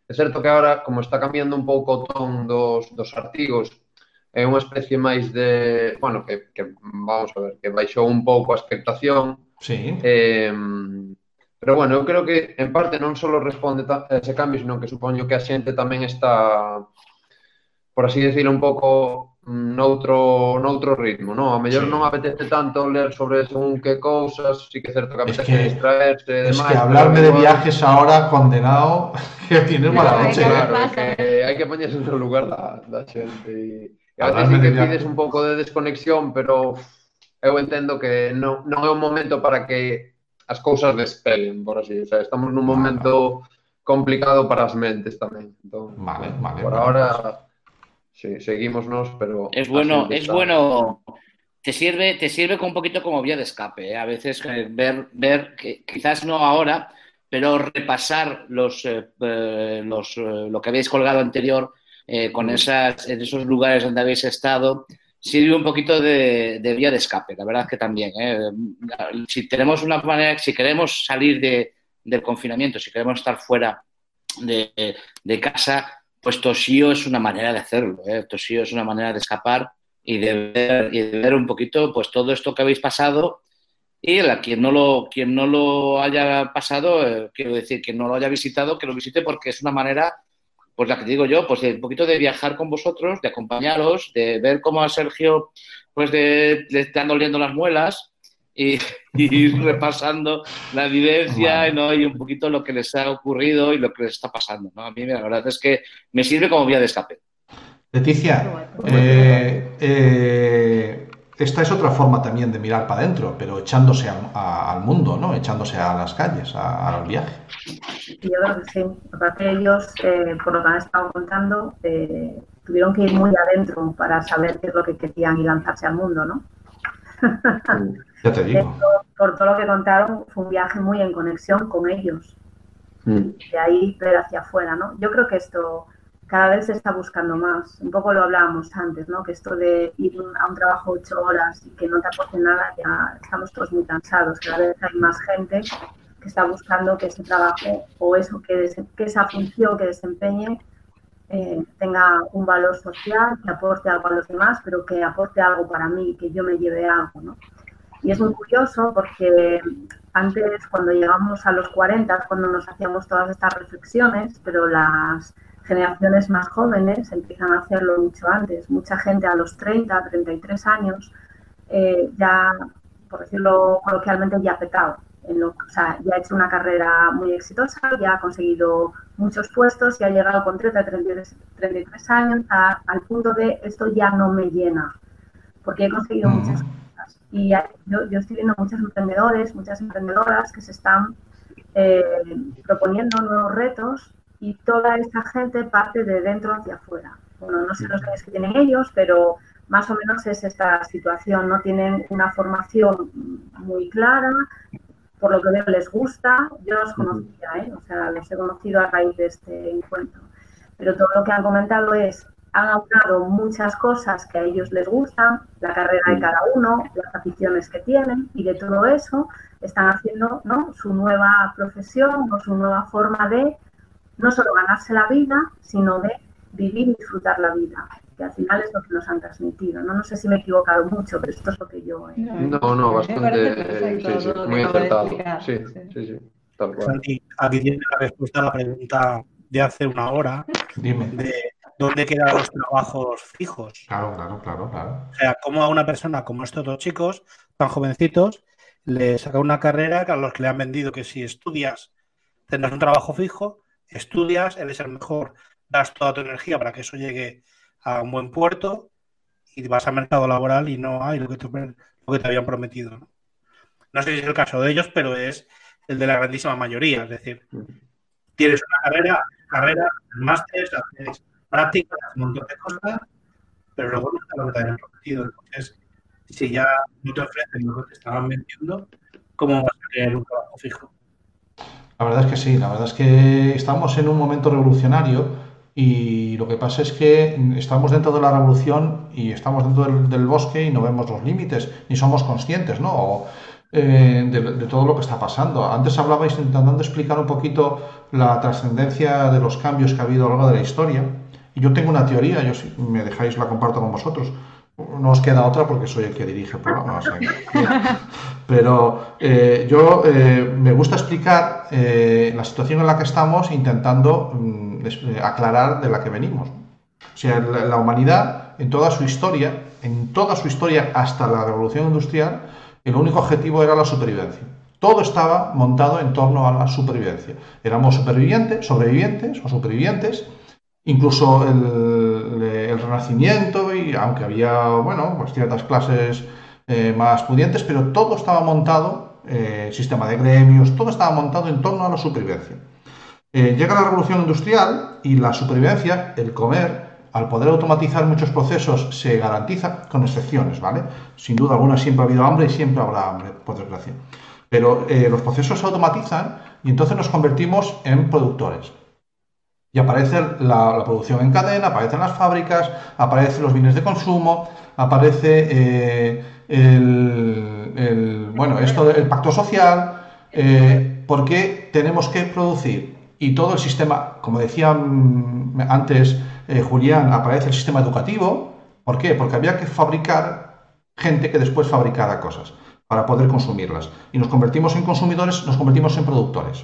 É certo que agora, como está cambiando un pouco o ton dos, dos artigos, é unha especie máis de, bueno, que, que vamos a ver, que baixou un pouco a expectación. Sí. Eh, Pero bueno, eu creo que en parte non só responde a ese cambio, senón que supoño que a xente tamén está, por así decirlo, un pouco noutro, noutro ritmo, non? A mellor sí. non apetece tanto ler sobre según que cousas, sí que é certo que apetece que, distraerse e demais. Es que hablarme de viajes ahora condenado, que tienes mala noche. Claro, que hai que poñerse en lugar da, da xente. E, e a veces sí que pides un pouco de desconexión, pero eu entendo que non, non é un momento para que as cousas despelen, por así. O sea, estamos nun momento complicado para as mentes tamén. Entón, vale, vale. Por vale. ahora sí, seguímonos, pero Es bueno, es bueno. Te sirve, te sirve un poquito como vía de escape. ¿eh? A veces eh, ver, ver que quizás no ahora, pero repasar los, eh, los lo que habéis colgado anterior con esas, en esos lugares donde habéis estado, sirve un poquito de, de vía de escape. La verdad que también. Si tenemos una manera, si queremos salir de, del confinamiento, si queremos estar fuera de, de casa, pues Toshio es una manera de hacerlo. ¿eh? Es una manera de escapar y de ver, un poquito pues todo esto que habéis pasado y a quien no lo, quien no lo haya pasado, eh, quiero decir, quien no lo haya visitado, que lo visite porque es una manera, pues la que digo yo, pues de un poquito de viajar con vosotros, de acompañaros, de ver cómo a Sergio pues de, le están doliendo las muelas y, y ir repasando la vivencia Vale. ¿no? y un poquito lo que les ha ocurrido y lo que les está pasando. ¿no? A mí la verdad es que me sirve como vía de escape. Leticia, eh, eh, esta es otra forma también de mirar para adentro, pero echándose a- a- al mundo, ¿no? Echándose a las calles, a- al viaje. Y yo creo que sí. Aparte ellos, eh, por lo que han estado contando, eh, tuvieron que ir muy adentro para saber qué es lo que querían y lanzarse al mundo, ¿no? Ya te digo. Esto, por todo lo que contaron, fue un viaje muy en conexión con ellos. Mm. De ahí ver hacia afuera, ¿no? Yo creo que esto cada vez se está buscando más. Un poco lo hablábamos antes, ¿no? Que esto de ir a un trabajo ocho horas y que no te aporte nada, ya estamos todos muy cansados. Cada vez hay más gente que está buscando que ese trabajo o eso que, que esa función que desempeñe eh, tenga un valor social, que aporte algo a los demás, pero que aporte algo para mí, que yo me lleve algo, ¿no? Y es muy curioso porque antes, cuando llegamos a los 40, es cuando nos hacíamos todas estas reflexiones, pero las generaciones más jóvenes empiezan a hacerlo mucho antes. Mucha gente a los 30, 33 años eh, ya, por decirlo coloquialmente, ya ha petado. En lo, o sea, ya ha hecho una carrera muy exitosa, ya ha conseguido muchos puestos y ha llegado con 30, 33, 33 años a- al punto de esto ya no me llena, porque he conseguido muchas cosas. Y yo, yo estoy viendo muchos emprendedores, muchas emprendedoras que se están eh, proponiendo nuevos retos y toda esta gente parte de dentro hacia afuera. Bueno, no sé los años que tienen ellos, pero más o menos es esta situación. No tienen una formación muy clara, por lo que veo les gusta. Yo los conocía, ¿eh? o sea, los he conocido a raíz de este encuentro. Pero todo lo que han comentado es, han aunado muchas cosas que a ellos les gustan, la carrera de cada uno, las aficiones que tienen, y de todo eso están haciendo ¿no? su nueva profesión o su nueva forma de no solo ganarse la vida, sino de vivir y disfrutar la vida. que al final es lo que nos han transmitido. No, no sé si me he equivocado mucho, pero esto es lo que yo... eh, No, no, Me parece bastante. perfecto Sí, sí, muy acertado. Sí, sí. sí, sí. Tal cual. Santi, aquí tienes la respuesta a la pregunta de hace una hora Dime. de dónde quedan los trabajos fijos. Claro, claro, claro, claro. O sea, cómo a una persona como estos dos chicos, tan jovencitos, le saca una carrera que a los que le han vendido que si estudias tendrás un trabajo fijo, estudias, eres el mejor, das toda tu energía para que eso llegue a un buen puerto y vas al mercado laboral y no hay lo que te, lo que te habían prometido. ¿no? No sé si es el caso de ellos, pero es el de la grandísima mayoría. Es decir, tienes una carrera, carrera, máster, haces prácticas, un montón de cosas, pero luego no está lo que te prometido. Entonces, si ya no te ofrecen lo que te estaban vendiendo, ¿cómo vas a tener un trabajo fijo? La verdad es que sí, la verdad es que estamos en un momento revolucionario y lo que pasa es que estamos dentro de la revolución y estamos dentro del, del bosque y no vemos los límites, ni somos conscientes, ¿no? O, eh, de, de todo lo que está pasando. Antes hablabais intentando explicar un poquito la trascendencia de los cambios que ha habido a lo largo de la historia. Y yo tengo una teoría, yo si me dejáis la comparto con vosotros. No os queda otra porque soy el que dirige el programa. o sea que- pero eh, yo eh, me gusta explicar eh, la situación en la que estamos intentando mm, aclarar de la que venimos. O sea, la, la humanidad en toda su historia, en toda su historia hasta la revolución industrial, el único objetivo era la supervivencia. Todo estaba montado en torno a la supervivencia. Éramos supervivientes, sobrevivientes o supervivientes. Incluso el, Renacimiento, y aunque había, bueno, pues ciertas clases eh, más pudientes, pero todo estaba montado, eh, sistema de gremios, todo estaba montado en torno a la supervivencia. Eh, llega la revolución industrial y la supervivencia, el comer, al poder automatizar muchos procesos, se garantiza con excepciones, ¿vale? Sin duda alguna siempre ha habido hambre y siempre habrá hambre, por desgracia. Pero eh, los procesos se automatizan y entonces nos convertimos en productores. Y aparece la, producción en cadena, aparecen las fábricas, aparecen los bienes de consumo, aparece eh, el, el- bueno, esto del pacto social, eh, porque tenemos que producir. Y todo el sistema, como decía mm, antes eh, Julián, aparece el sistema educativo. ¿Por qué? Porque había que fabricar gente que después fabricara cosas para poder consumirlas. Y nos convertimos en consumidores, nos convertimos en productores.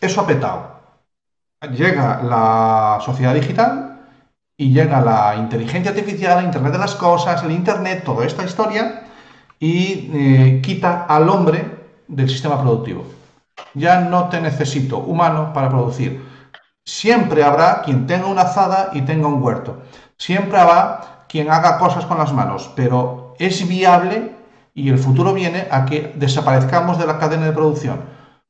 Eso ha petado. Llega la sociedad digital y llega la inteligencia artificial, el Internet de las cosas, el Internet, toda esta historia, y eh, quita al hombre del sistema productivo. Ya no te necesito humano para producir. Siempre habrá quien tenga una azada y tenga un huerto. Siempre habrá quien haga cosas con las manos, pero es viable y el futuro viene a que desaparezcamos de la cadena de producción.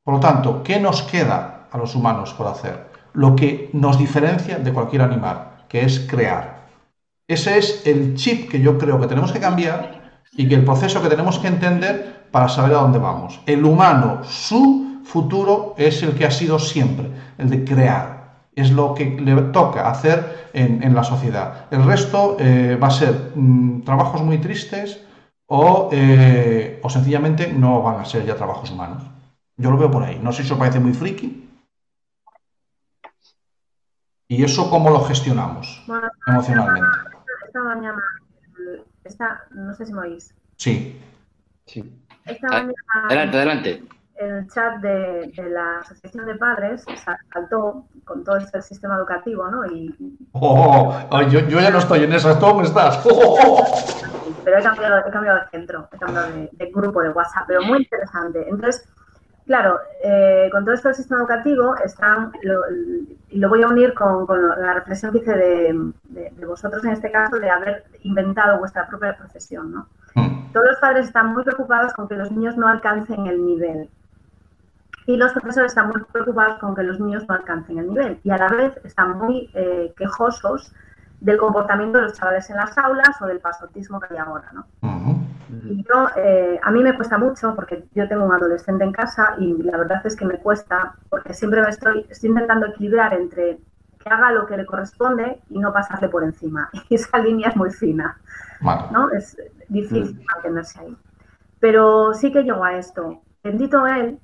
Por lo tanto, ¿qué nos queda a los humanos por hacer? Lo que nos diferencia de cualquier animal, que es crear. Ese es el chip que yo creo que tenemos que cambiar y que el proceso que tenemos que entender para saber a dónde vamos. El humano, su futuro es el que ha sido siempre, el de crear. Es lo que le toca hacer en, la sociedad. El resto eh, va a ser mm, trabajos muy tristes o, eh, o sencillamente no van a ser ya trabajos humanos. Yo lo veo por ahí. No sé si os parece muy friki. ¿Y eso cómo lo gestionamos Bueno, emocionalmente? esta mañana, esta, no sé si me oís, Sí. Sí. esta Ah, mañana Adelante, adelante. el chat de, de la Asociación de Padres saltó con todo este sistema educativo, ¿no? Y, Oh, oh, yo, yo ya no estoy en esas. ¿Tú dónde estás? pero he cambiado, he cambiado de centro, he cambiado de, de grupo de WhatsApp, pero muy interesante. Entonces, claro, eh, con todo esto del sistema educativo, están, lo, y lo voy a unir con, con la reflexión que hice de, de- de vosotros en este caso, de haber inventado vuestra propia profesión, ¿no? Hmm. Todos los padres están muy preocupados con que los niños no alcancen el nivel. Y los profesores están muy preocupados con que los niños no alcancen el nivel. Y a la vez están muy eh, quejosos del comportamiento de los chavales en las aulas o del pasotismo que hay ahora, ¿no? Y yo, eh, a mí me cuesta mucho porque yo tengo un adolescente en casa y la verdad es que me cuesta porque siempre me estoy, estoy intentando equilibrar entre que haga lo que le corresponde y no pasarle por encima. Y esa línea es muy fina, Vale. ¿no? Es difícil mantenerse ahí. Pero sí que llego a esto. Bendito él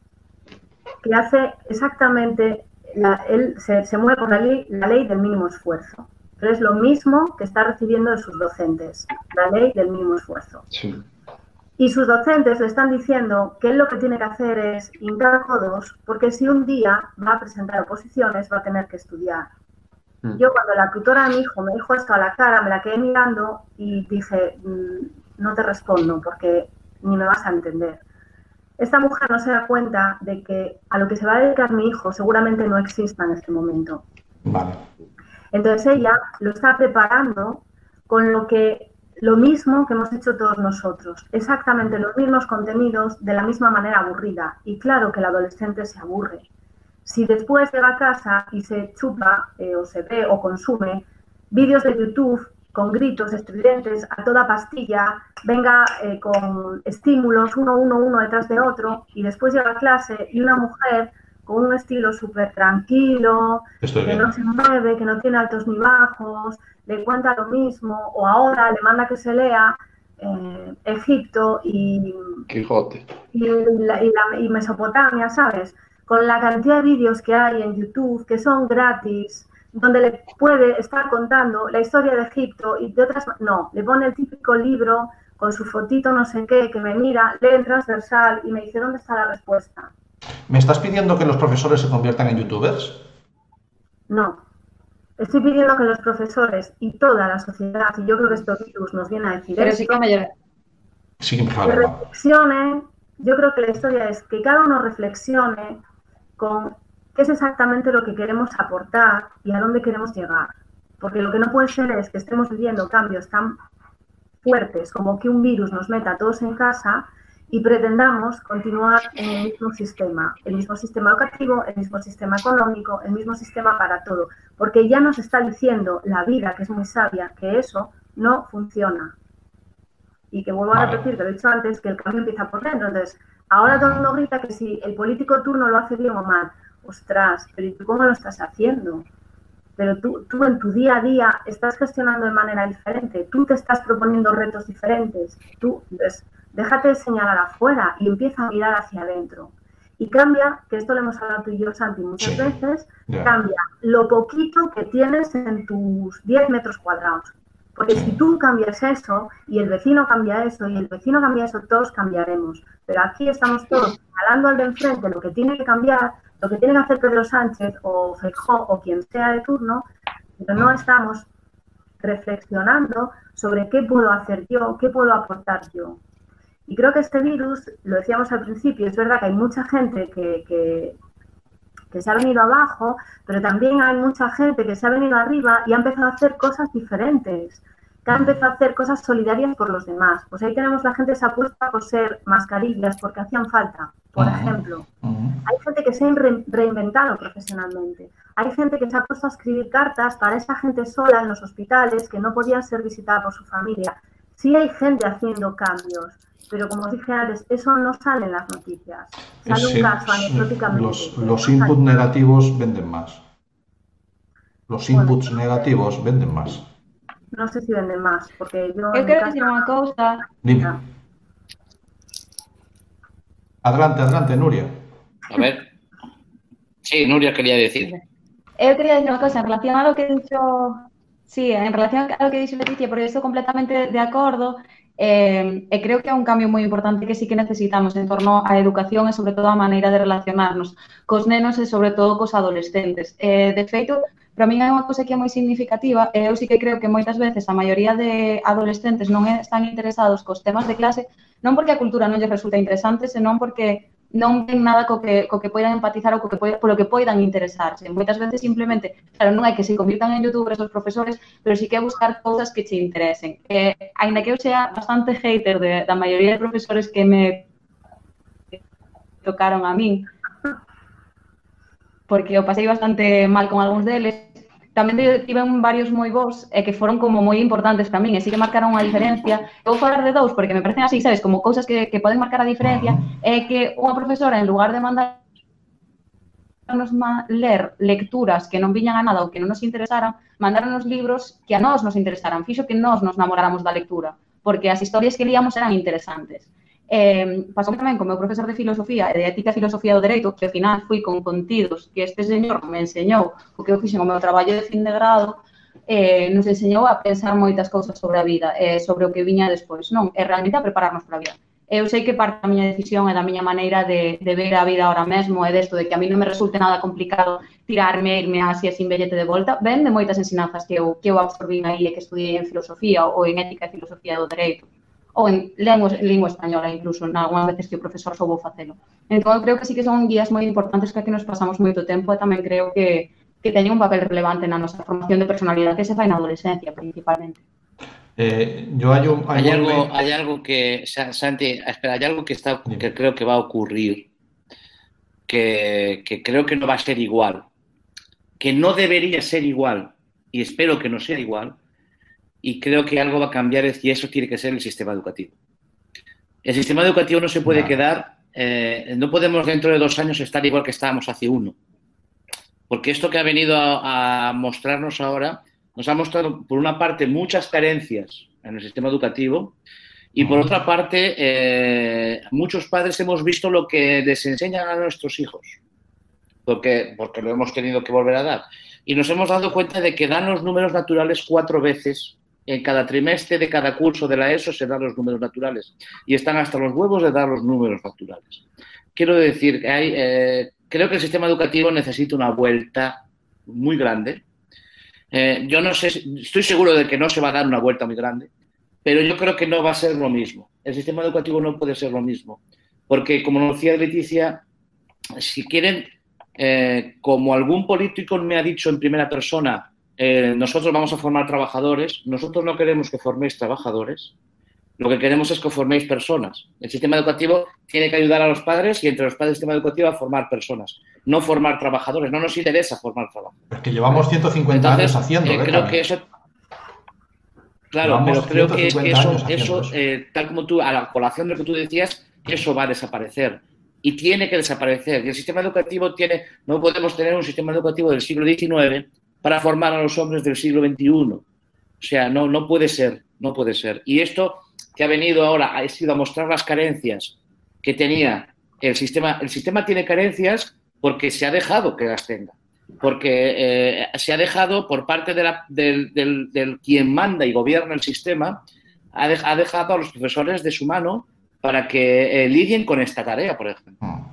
que hace exactamente, la- él se, se mueve por la ley, la ley del mínimo esfuerzo. Pero es lo mismo que está recibiendo de sus docentes, la ley del mínimo esfuerzo. Sí. Y sus docentes le están diciendo que él lo que tiene que hacer es hincar codos, porque si un día va a presentar oposiciones va a tener que estudiar. Mm. Yo cuando la tutora de mi hijo me dijo esto a la cara, me la quedé mirando y dije, "Mm, no te respondo porque ni me vas a entender. Esta mujer no se da cuenta de que a lo que se va a dedicar mi hijo seguramente no exista en este momento. Vale. Entonces ella lo está preparando con lo que lo mismo que hemos hecho todos nosotros, exactamente los mismos contenidos de la misma manera aburrida. Y claro que el adolescente se aburre. Si después llega a casa y se chupa eh, o se ve o consume vídeos de YouTube con gritos estridentes a toda pastilla, venga eh, con estímulos uno, uno, uno detrás de otro, y después llega a clase y una mujer con un estilo súper tranquilo, Estoy que no se mueve, que no tiene altos ni bajos, le cuenta lo mismo, o ahora le manda que se lea eh, Egipto y, Quijote. y, la- y la- y Mesopotamia, ¿sabes? Con la cantidad de vídeos que hay en YouTube que son gratis, donde le puede estar contando la historia de Egipto y de otras... No, le pone el típico libro con su fotito no sé qué, que me mira, lee en transversal y me dice, ¿dónde está la respuesta? ¿Me estás pidiendo que los profesores se conviertan en youtubers? No. Estoy pidiendo que los profesores y toda la sociedad, y yo creo que esto virus nos viene a decir Pero esto, sí que me lleva. Sí que me que vale, va. reflexione, yo creo que la historia es que cada uno reflexione con qué es exactamente lo que queremos aportar y a dónde queremos llegar. Porque lo que no puede ser es que estemos viviendo cambios tan fuertes como que un virus nos meta a todos en casa y pretendamos continuar en el mismo sistema, el mismo sistema educativo, el mismo sistema económico, el mismo sistema para todo, porque ya nos está diciendo la vida, que es muy sabia, que eso no funciona. Y que vuelvo a repetir, que lo he dicho antes, que el cambio empieza por dentro. Entonces, ahora todo el mundo grita que si el político turno lo hace bien o mal. Ostras, pero ¿y tú cómo lo estás haciendo? pero tú, tú en tu día a día estás gestionando de manera diferente, tú te estás proponiendo retos diferentes, tú pues, déjate de señalar afuera y empieza a mirar hacia adentro. Y cambia, que esto lo hemos hablado tú y yo, Santi, muchas Sí, veces, cambia lo poquito que tienes en tus 10 metros cuadrados. Porque si tú cambias eso y el vecino cambia eso y el vecino cambia eso, todos cambiaremos. Pero aquí estamos todos señalando al de enfrente lo que tiene que cambiar, lo que tiene que hacer Pedro Sánchez o Feijóo o quien sea de turno, pero no estamos reflexionando sobre qué puedo hacer yo, qué puedo aportar yo. Y creo que este virus, lo decíamos al principio, es verdad que hay mucha gente que, que, que se ha venido abajo, pero también hay mucha gente que se ha venido arriba y ha empezado a hacer cosas diferentes, que ha empezado a hacer cosas solidarias por los demás. Pues ahí tenemos la gente que se ha puesto a coser mascarillas porque hacían falta, por ejemplo. Hay gente que se ha re- reinventado profesionalmente. Hay gente que se ha puesto a escribir cartas para esa gente sola en los hospitales que no podían ser visitada por su familia. Sí hay gente haciendo cambios, pero como os dije antes, eso no sale en las noticias. Sale Sí, un caso anecdóticamente. los, pero los no inputs negativos venden más. Los Bueno. inputs negativos venden más. No sé si venden más, porque yo... Mi quero casa- dicir unha cousa Dime. Adelante, adelante, Nuria. A ver. Sí, Nuria quería decir. Eu quería decir unha cosa en relación a lo que dixo Sí, en relación a lo que dixo Leticia, porque estou completamente de acordo Eh, e creo que é un cambio moi importante que sí que necesitamos en torno á educación e sobre todo a maneira de relacionarnos cos nenos e sobre todo cos adolescentes. Eh, de feito, para min é unha cosa que é moi significativa e eu sí que creo que moitas veces a maioría de adolescentes non están interesados cos temas de clase non porque a cultura non lles resulta interesante, senón porque non ven nada co que, co que poidan empatizar ou co que, polo que poidan interesarse. Moitas veces simplemente, claro, non hai que se convirtan en youtubers os profesores, pero sí que é buscar cousas que che interesen. Que, ainda que eu sea bastante hater de, da maioría de profesores que me tocaron a min, porque eu pasei bastante mal con algúns deles, tamén tiven varios moi bons e que foron como moi importantes para min, e sí que marcaron unha diferencia. Eu vou falar de dous porque me parecen así, sabes, como cousas que, que poden marcar a diferencia, é que unha profesora en lugar de mandar nos ler lecturas que non viñan a nada ou que non nos interesaran, mandaron libros que a nós nos interesaran, fixo que nós nos namoráramos da lectura, porque as historias que líamos eran interesantes. Eh, pasou tamén co meu profesor de filosofía e de ética e filosofía do dereito, que ao final fui con contidos que este señor me enseñou o que eu fixen o meu traballo de fin de grado, eh, nos enseñou a pensar moitas cousas sobre a vida, eh, sobre o que viña despois, non? É realmente a prepararnos para a vida. Eu sei que parte da miña decisión e da miña maneira de, de ver a vida ahora mesmo é desto, de que a mí non me resulte nada complicado tirarme, irme así sin bellete de volta, ven de moitas ensinanzas que eu, que eu absorbín aí e que estudiei en filosofía ou en ética e filosofía do dereito ou en lengua, lingua española incluso, en algunhas veces que o profesor soubo facelo. Entón, eu creo que sí que son guías moi importantes que aquí nos pasamos moito tempo e tamén creo que, que teñen un papel relevante na nosa formación de personalidade que se fai na adolescencia principalmente. Eh, yo hay, un, hay, hay algo, hay algo que, Santi, espera, hay algo que, está, que creo que va a ocurrir, que, que creo que no va a ser igual, que no debería ser igual, y espero que no sea igual, y creo que algo va a cambiar y eso tiene que ser el sistema educativo. El sistema educativo no se puede quedar, eh, no podemos dentro de dos años estar igual que estábamos hace uno, porque esto que ha venido a, a mostrarnos ahora nos ha mostrado, por una parte, muchas carencias en el sistema educativo y, por otra parte, eh, muchos padres hemos visto lo que les enseñan a nuestros hijos, porque, porque lo hemos tenido que volver a dar. Y nos hemos dado cuenta de que dan los números naturales cuatro veces. En cada trimestre de cada curso de la ESO se dan los números naturales y están hasta los huevos de dar los números naturales. Quiero decir, hay, eh, creo que el sistema educativo necesita una vuelta muy grande eh, yo no sé, estoy seguro de que no se va a dar una vuelta muy grande, pero yo creo que no va a ser lo mismo. El sistema educativo no puede ser lo mismo, porque como decía Leticia, si quieren, eh, como algún político me ha dicho en primera persona, eh, nosotros vamos a formar trabajadores, nosotros no queremos que forméis trabajadores, lo que queremos es que forméis personas. El sistema educativo tiene que ayudar a los padres y entre los padres del sistema educativo a formar personas, no formar trabajadores. No nos interesa formar trabajadores. Es que llevamos 150 años haciendo. Eh, creo que eso. Claro, pero creo que, eso, eso eh, tal como tú, a la colación de lo que tú decías, eso va a desaparecer. Y tiene que desaparecer. Y el sistema educativo tiene. No podemos tener un sistema educativo del siglo XIX para formar a los hombres del siglo XXI. O sea, no, no puede ser, no puede ser. Y esto que ha venido ahora ha sido a mostrar las carencias que tenía el sistema. El sistema tiene carencias porque se ha dejado que las tenga. Porque eh, se ha dejado por parte de la, del, del, quien manda y gobierna el sistema, ha, de, ha, dejado a los profesores de su mano para que eh, lidien con esta tarea, por ejemplo. Hmm.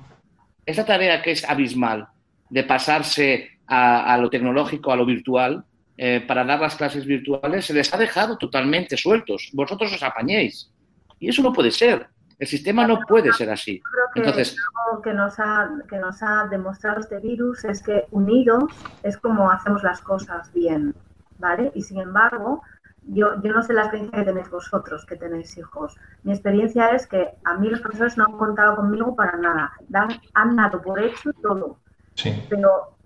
Esta tarea que es abismal de pasarse a, a lo tecnológico, a lo virtual, eh, para dar las clases virtuales se les ha dejado totalmente sueltos. Vosotros os apañéis. Y eso no puede ser. El sistema no puede ser así. Creo que Entonces, algo que nos, ha, que nos ha demostrado este virus es que unidos es como hacemos las cosas bien, ¿vale? Y sin embargo, yo, yo no sé la experiencia que tenéis vosotros, que tenéis hijos. Mi experiencia es que a mí los profesores no han contado conmigo para nada. Dan, han dado por hecho todo. Sí. Pero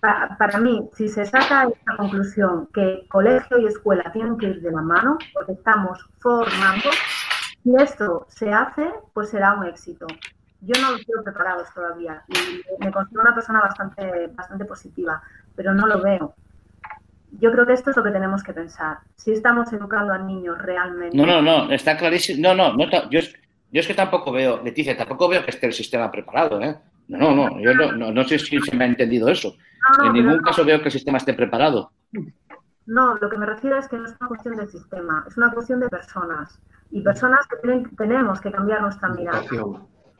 para, para, mí, si se saca esta conclusión que colegio y escuela tienen que ir de la mano, porque estamos formando, si esto se hace, pues será un éxito. Yo no los veo preparados todavía y me considero una persona bastante, bastante positiva, pero no lo veo. Yo creo que esto es lo que tenemos que pensar. Si estamos educando a niños realmente. No, no, no, está clarísimo. No, no, no yo, yo es que tampoco veo, Leticia, tampoco veo que esté el sistema preparado, ¿eh? No, no, yo no, no, no, sé si se me ha entendido eso. No, en ningún caso veo que el sistema esté preparado. No, lo que me refiero es que no es una cuestión del sistema, es una cuestión de personas. Y personas que tienen, tenemos que cambiar nuestra mirada.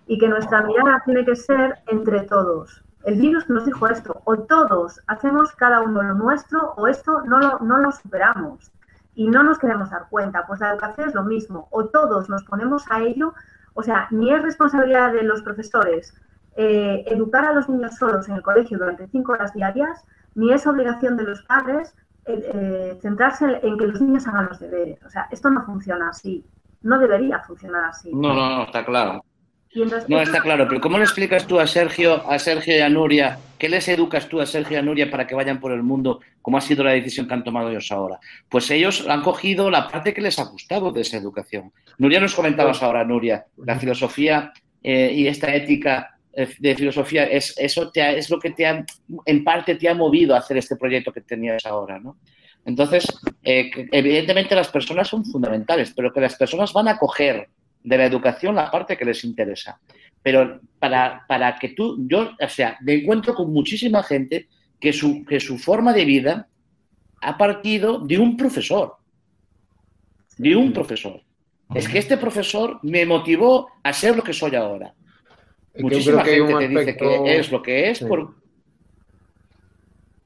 Y que nuestra mirada tiene que ser entre todos. El virus nos dijo esto, o todos hacemos cada uno lo nuestro, o esto no lo, no lo superamos. Y no nos queremos dar cuenta. Pues la educación es lo mismo, o todos nos ponemos a ello, o sea, ni es responsabilidad de los profesores, eh, educar a los niños solos en el colegio durante cinco horas diarias, ni es obligación de los padres eh, eh, centrarse en que los niños hagan los deberes. O sea, esto no funciona así. No debería funcionar así. No, no, no, está claro. Entonces, no, está claro, pero ¿cómo le explicas tú a Sergio, a Sergio y a Nuria? ¿Qué les educas tú a Sergio y a Nuria para que vayan por el mundo? ¿Cómo ha sido la decisión que han tomado ellos ahora? Pues ellos han cogido la parte que les ha gustado de esa educación. Nuria nos comentabas ahora, Nuria, la filosofía eh, y esta ética de filosofía, es, eso te es lo que te ha, en parte te ha movido a hacer este proyecto que tenías ahora, ¿no? Entonces, eh, evidentemente las personas son fundamentales, pero que las personas van a coger de la educación la parte que les interesa. Pero para, para que tú, yo, o sea, me encuentro con muchísima gente que su, que su forma de vida ha partido de un profesor. De un profesor. Es que este profesor me motivó a ser lo que soy ahora. Muchísima que gente un te aspecto... dice que es lo que es sí. por...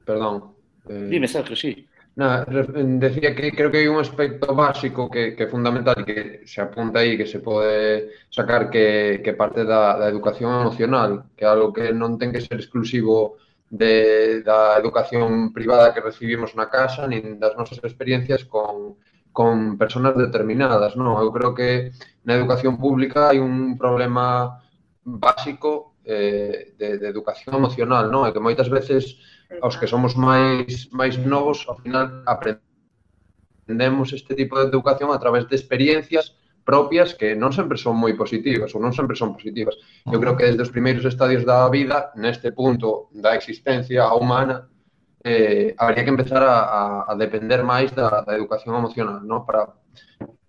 Perdón. Eh... Dime, Sergio, sí. Nada, decía que creo que hay un aspecto básico que, que é fundamental que se apunta aí, que se pode sacar que, que parte da, da educación emocional, que é algo que non ten que ser exclusivo de, da educación privada que recibimos na casa, nin das nosas experiencias con, con personas determinadas. Non? Eu creo que na educación pública hai un problema básico eh, de, de educación emocional, non? E que moitas veces aos que somos máis máis novos, ao final aprendemos este tipo de educación a través de experiencias propias que non sempre son moi positivas ou non sempre son positivas. Eu creo que desde os primeiros estadios da vida, neste punto da existencia humana, eh, habría que empezar a, a, a depender máis da, da educación emocional, ¿no? para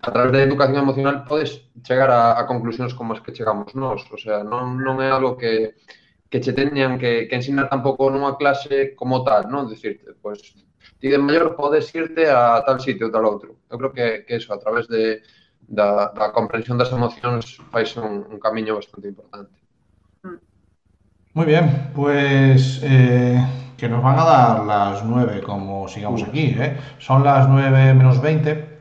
a través da educación emocional podes chegar a, a conclusións como as que chegamos nós, o sea, non, non é algo que, que che teñan que, que ensinar tampouco nunha clase como tal, non? Dicirte, pois, ti de maior podes irte a tal sitio ou tal outro. Eu creo que, que eso, a través de, da, da comprensión das emocións fais un, un camiño bastante importante. Mm. Muy bien, pues eh, que nos van a dar las 9 como sigamos aquí. ¿eh? Son las 9 menos 20.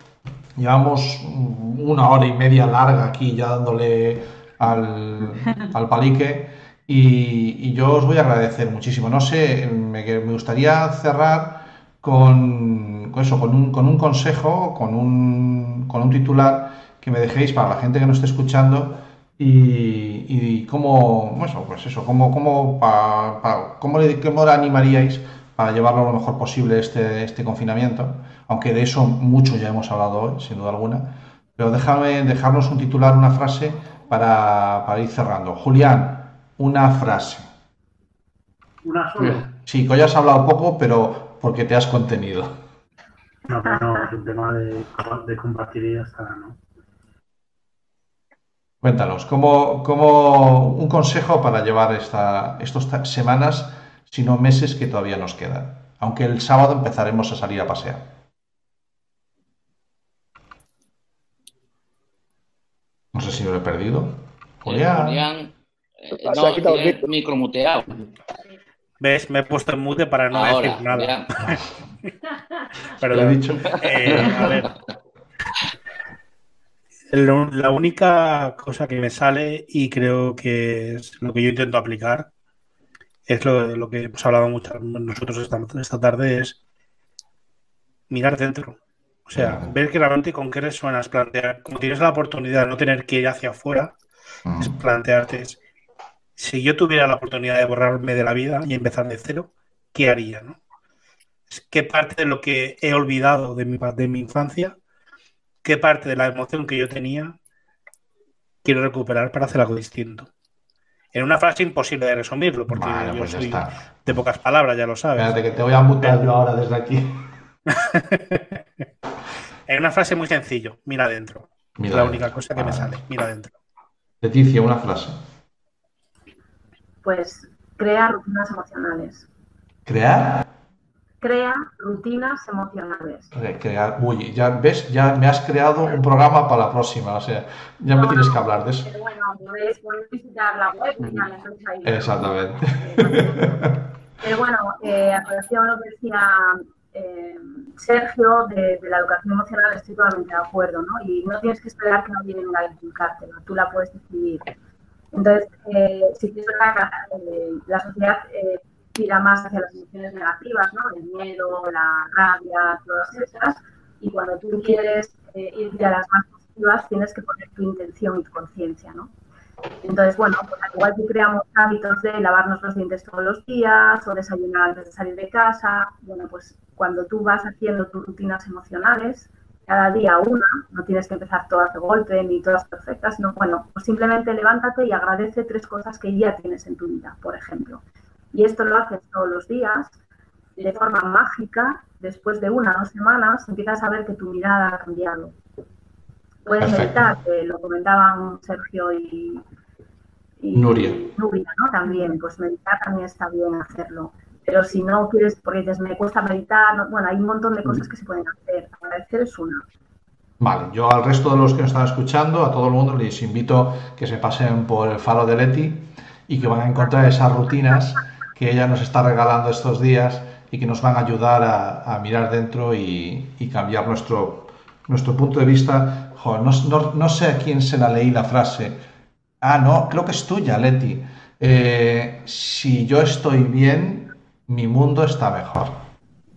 Llevamos una hora y media larga aquí ya dándole al, al palique y, y yo os voy a agradecer muchísimo. No sé, me, gustaría cerrar con, con eso, con un, con un consejo, con un, con un titular que me dejéis para la gente que nos esté escuchando y, y cómo, bueno, pues eso, cómo, cómo, pa- pa- cómo, le, cómo le animaríais para llevarlo lo mejor posible este, este confinamiento, aunque de eso mucho ya hemos hablado hoy, sin duda alguna, pero déjame dejarnos un titular, una frase para, para ir cerrando. Julián, una frase. Una sola. Sí, que hoy has hablado poco, pero porque te has contenido. No, pero no, el tema de, de compartir y ya está, ¿no? Cuéntanos, ¿cómo, cómo un consejo para llevar esta, estas semanas, si no meses que todavía nos quedan? Aunque el sábado empezaremos a salir a pasear. No sé si lo he perdido. Julián. Julián, eh, Se no, ha quitado el micromuteado. ¿Ves? Me he puesto en mute para no Ahora, decir nada. Pero Lo he dicho. eh, a ver. La única cosa que me sale y creo que es lo que yo intento aplicar es lo, lo que hemos hablado muchas nosotros esta, esta tarde es mirar dentro. O sea, ver claramente con qué resuenas, plantear, como tienes la oportunidad de no tener que ir hacia afuera, es plantearte si yo tuviera la oportunidad de borrarme de la vida y empezar de cero, ¿qué haría? ¿no? Es ¿Qué parte de lo que he olvidado de mi, de mi infancia, qué parte de la emoción que yo tenía quiero recuperar para hacer algo distinto? En una frase imposible de resumirlo, porque Vale, yo pues soy está. de pocas palabras, ya lo sabes. Espérate, que te voy a mutar yo ahora desde aquí. En una frase muy sencillo, mira adentro. Mira es la adentro. única cosa que me sale, mira adentro. Leticia, una frase. Pues crea rutinas emocionales. Crear. Crea rutinas emocionales. crear. Uy, ya ves, ya me has creado un programa para la próxima. O sea, ya me tienes que hablar de eso. Pero bueno, podéis, podéis visitar la web y ya, entonces ahí. Exactamente. Pero bueno, eh, a colación lo que decía eh, Sergio de, de la educación emocional, estoy totalmente de acuerdo, ¿no? Y no tienes que esperar que nadie venga a inculcártela, tú la puedes decidir. Entonces, eh, sí que es verdad que eh, la sociedad eh, tira más hacia las emociones negativas, ¿no? El miedo, la rabia, todas esas. Y cuando tú quieres eh, irte a las más positivas, tienes que poner tu intención y tu conciencia, ¿no? Entonces, bueno, pues al igual que creamos hábitos de lavarnos los dientes todos los días o desayunar antes de salir de casa, bueno, pues cuando tú vas haciendo tus rutinas emocionales, cada día una, no tienes que empezar todas de golpe ni todas perfectas, sino bueno, pues simplemente levántate y agradece tres cosas que ya tienes en tu vida, por ejemplo. Y esto lo haces todos los días, de forma mágica, después de una o dos semanas, empiezas a ver que tu mirada ha cambiado. Puedes Perfecto. meditar, que lo comentaban Sergio y, y Nuria. Nuria, ¿no? También, pues meditar también está bien hacerlo. Pero si no quieres, porque dices, me cuesta meditar, no- bueno, hay un montón de cosas que se pueden hacer. Agradecer es una. Vale, yo al resto de los que nos están escuchando, a todo el mundo les invito que se pasen por el faro de Leti y que van a encontrar esas rutinas que ella nos está regalando estos días y que nos van a ayudar a, a mirar dentro y, y cambiar nuestro, nuestro punto de vista. Jo, no, no- no sé a quién se la leí la frase. Ah, no, creo que es tuya, Leti. Eh, si yo estoy bien, mi mundo está mejor.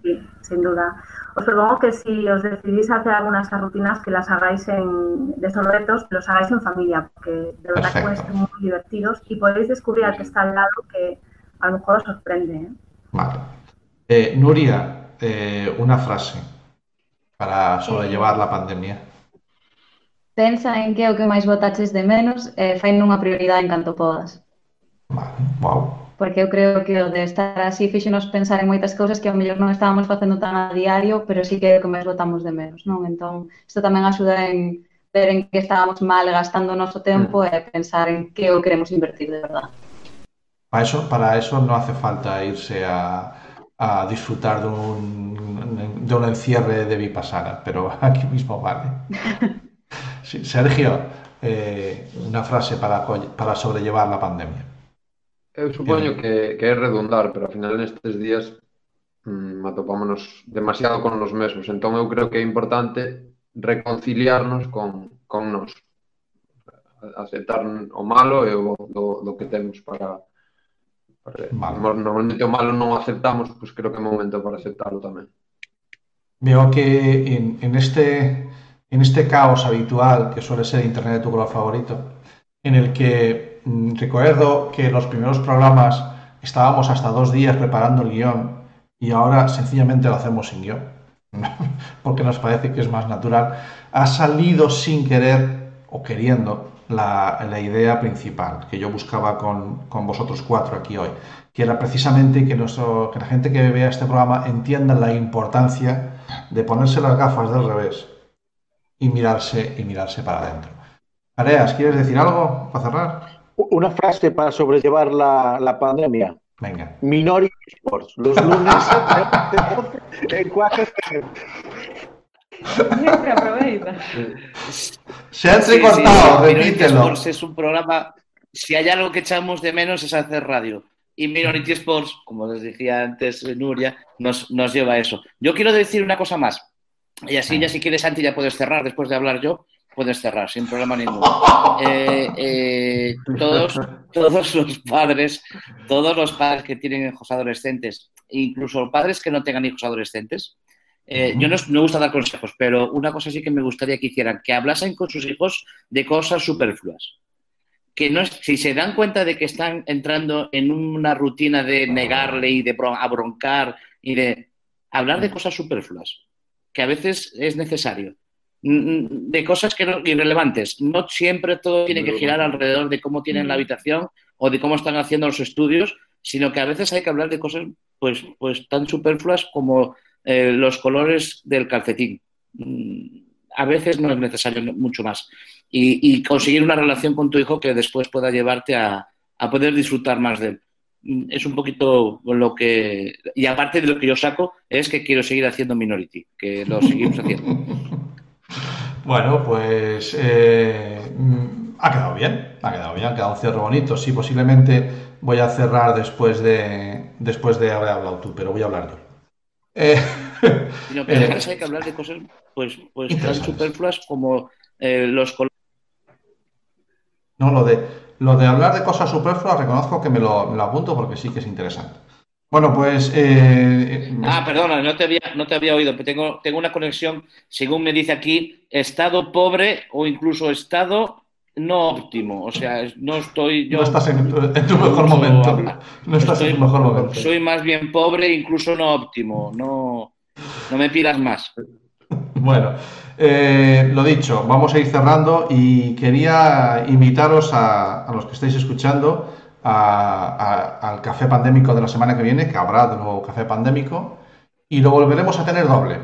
Sí, sin duda. Os propongo que si os decidís hacer algunas rutinas, que las hagáis en, de estos retos, los hagáis en familia, porque de verdad que pueden ser muy divertidos y podéis descubrir al que está al lado que a lo mejor os sorprende. ¿eh? Vale. Eh, Nuria, eh, una frase para sobrellevar la pandemia. Pensa en que é o que máis botaches de menos e eh, fai nunha prioridade en canto podas. Vale, wow. Porque eu creo que o de estar así fixenos pensar en moitas cousas que ao mellor non estábamos facendo tan a diario, pero sí que é o que máis botamos de menos, non? Entón, isto tamén axuda en ver en que estábamos mal gastando o noso tempo mm. e pensar en que o queremos invertir de verdade. Para eso, para eso no hace falta irse a, a disfrutar de un, de un encierre de Vipassana, pero aquí mismo vale. Sí, Sergio, eh, una frase para, para sobrellevar la pandemia. Eu supoño que, que é redundar, pero ao final nestes días mm, atopámonos demasiado con nos mesmos. Entón eu creo que é importante reconciliarnos con, con nos. Aceptar o malo e o do, do que temos para Vale. normalmente o malo non o aceptamos, pois creo que é momento para aceptarlo tamén. Veo que en, en este, en este caos habitual que suele ser Internet tu color favorito, en el que mm, recuerdo que los primeros programas estábamos hasta dos días preparando el guion y ahora sencillamente lo hacemos sin guion, porque nos parece que es más natural, ha salido sin querer o queriendo la, la idea principal que yo buscaba con, con vosotros cuatro aquí hoy, que era precisamente que, nuestro, que la gente que vea este programa entienda la importancia de ponerse las gafas del revés y mirarse, y mirarse para adentro. Areas, ¿quieres decir algo para cerrar? Una frase para sobrellevar la, la pandemia. Venga. Minority Sports. Los lunes en Quack FM. Siempre aproveita. Se ha entrecortado, repítelo. Sports es un programa, si hay algo que echamos de menos es hacer radio. Y Minority Sports, como les decía antes Nuria, nos, nos lleva a eso. Yo quiero decir una cosa más. Y así ya si quieres, Santi, ya puedes cerrar después de hablar yo. Puedes cerrar, sin problema ninguno. Eh, eh, todos, todos los padres, todos los padres que tienen hijos adolescentes, incluso padres que no tengan hijos adolescentes, eh, yo no, no me gusta dar consejos, pero una cosa sí que me gustaría que hicieran, que hablasen con sus hijos de cosas superfluas. Que no, si se dan cuenta de que están entrando en una rutina de negarle y de bron- abroncar y de hablar de cosas superfluas, que a veces es necesario, de cosas que no, irrelevantes. No siempre todo tiene que girar alrededor de cómo tienen la habitación o de cómo están haciendo los estudios, sino que a veces hay que hablar de cosas pues, pues tan superfluas como eh, los colores del calcetín. Mm, A veces no es necesario mucho más. Y, conseguir una relación con tu hijo que después pueda llevarte a, a poder disfrutar más de él. Mm, Es un poquito lo que... Y aparte de lo que yo saco es que quiero seguir haciendo Minority, que lo seguimos haciendo. Bueno, pues eh, ha quedado bien, ha quedado bien, ha quedado un cierre bonito. Sí, posiblemente voy a cerrar después de, después de haber hablado tú, pero voy a hablar yo. Eh, Sino que eh, hay que hablar de cosas pues, pues tan superfluas como eh, los colores. no, lo de, lo de hablar de cosas superfluas, reconozco que me lo, me lo apunto porque sí que es interesante. Bueno, pues eh, Ah, perdona, no te había, no te había oído, pero tengo, tengo una conexión, según me dice aquí, estado pobre o incluso estado no óptimo. O sea, no estoy yo. no estás en tu, en tu mejor momento. No estás en tu mejor momento. Soy más bien pobre, incluso no óptimo. No, no me pidas más. Bueno, eh, lo dicho, vamos a ir cerrando y quería invitaros a, a los que estáis escuchando a- a- al café pandémico de la semana que viene, que habrá de nuevo café pandémico, y lo volveremos a tener doble,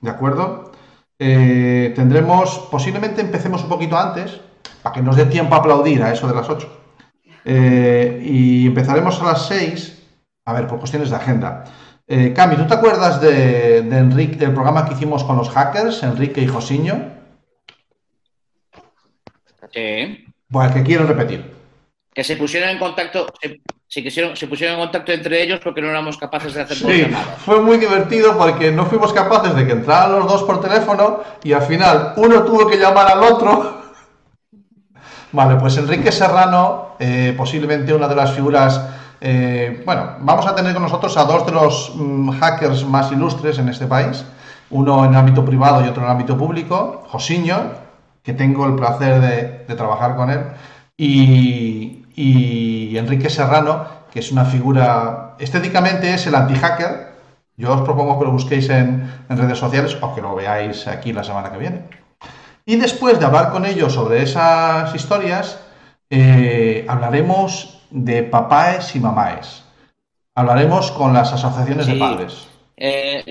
¿de acuerdo? Eh, tendremos, posiblemente empecemos un poquito antes, para que nos dé tiempo a aplaudir a eso de las 8. Eh, y empezaremos a las 6 A ver, por cuestiones de agenda. Eh, Cami, ¿tú te acuerdas de, de Enrique, del programa que hicimos con los hackers, Enrique y Josiño? Sí. Bueno, que quiero repetir. Que se pusieron en contacto, se, se quisieron, se pusieron en contacto entre ellos porque no éramos capaces de hacer Sí, fue muy divertido porque no fuimos capaces de que entraran los dos por teléfono y al final uno tuvo que llamar al otro. Vale, pues Enrique Serrano, eh, posiblemente una de las figuras, eh, bueno, vamos a tener con nosotros a dos de los mm, hackers más ilustres en este país, uno en el ámbito privado y otro en el ámbito público, Josiño, que tengo el placer de, trabajar con él, y, y Enrique Serrano, que es una figura, estéticamente es el anti-hacker, yo os propongo que lo busquéis en, en redes sociales o que lo veáis aquí la semana que viene. Y después de hablar con ellos sobre esas historias, eh, hablaremos de papáes y mamáes. Hablaremos con las asociaciones de Sí. padres. Eh,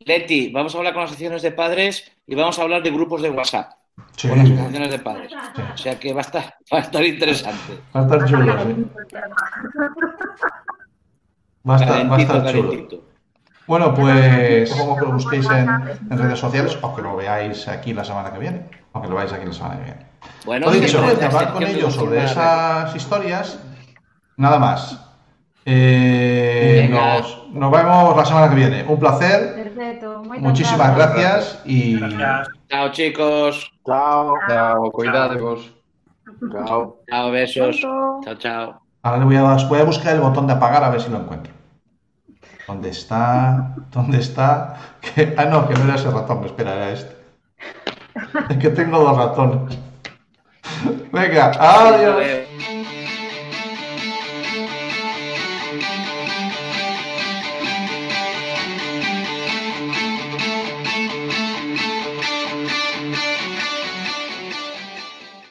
Leti, vamos a hablar con las asociaciones de padres y vamos a hablar de grupos de WhatsApp Sí. con las asociaciones de padres. O sea que va a estar, va a estar interesante. Va a estar chulo, sí. Va a estar, va a Calentito, estar chulo. calentito. Bueno, pues supongo que lo busquéis en, en redes sociales o que lo veáis aquí la semana que viene. O que lo veáis aquí la semana que viene. Bueno, Lo sí, dicho, hablar con ellos sobre esas historias, nada más. Eh, nos, nos vemos la semana que viene. Un placer. Perfecto. Moitas Muchísimas gracias y Gracias. Chao, chicos. Chao. Chao, cuidadevos. Chao. Chao, besos. Chao, chao. ahora le voy a, voy a buscar el botón de apagar a ver si lo encuentro. ¿Dónde está? ¿Dónde está? Ah, no, que no era ese ratón, espera, era este. Es que tengo dos ratones. Venga. Adiós.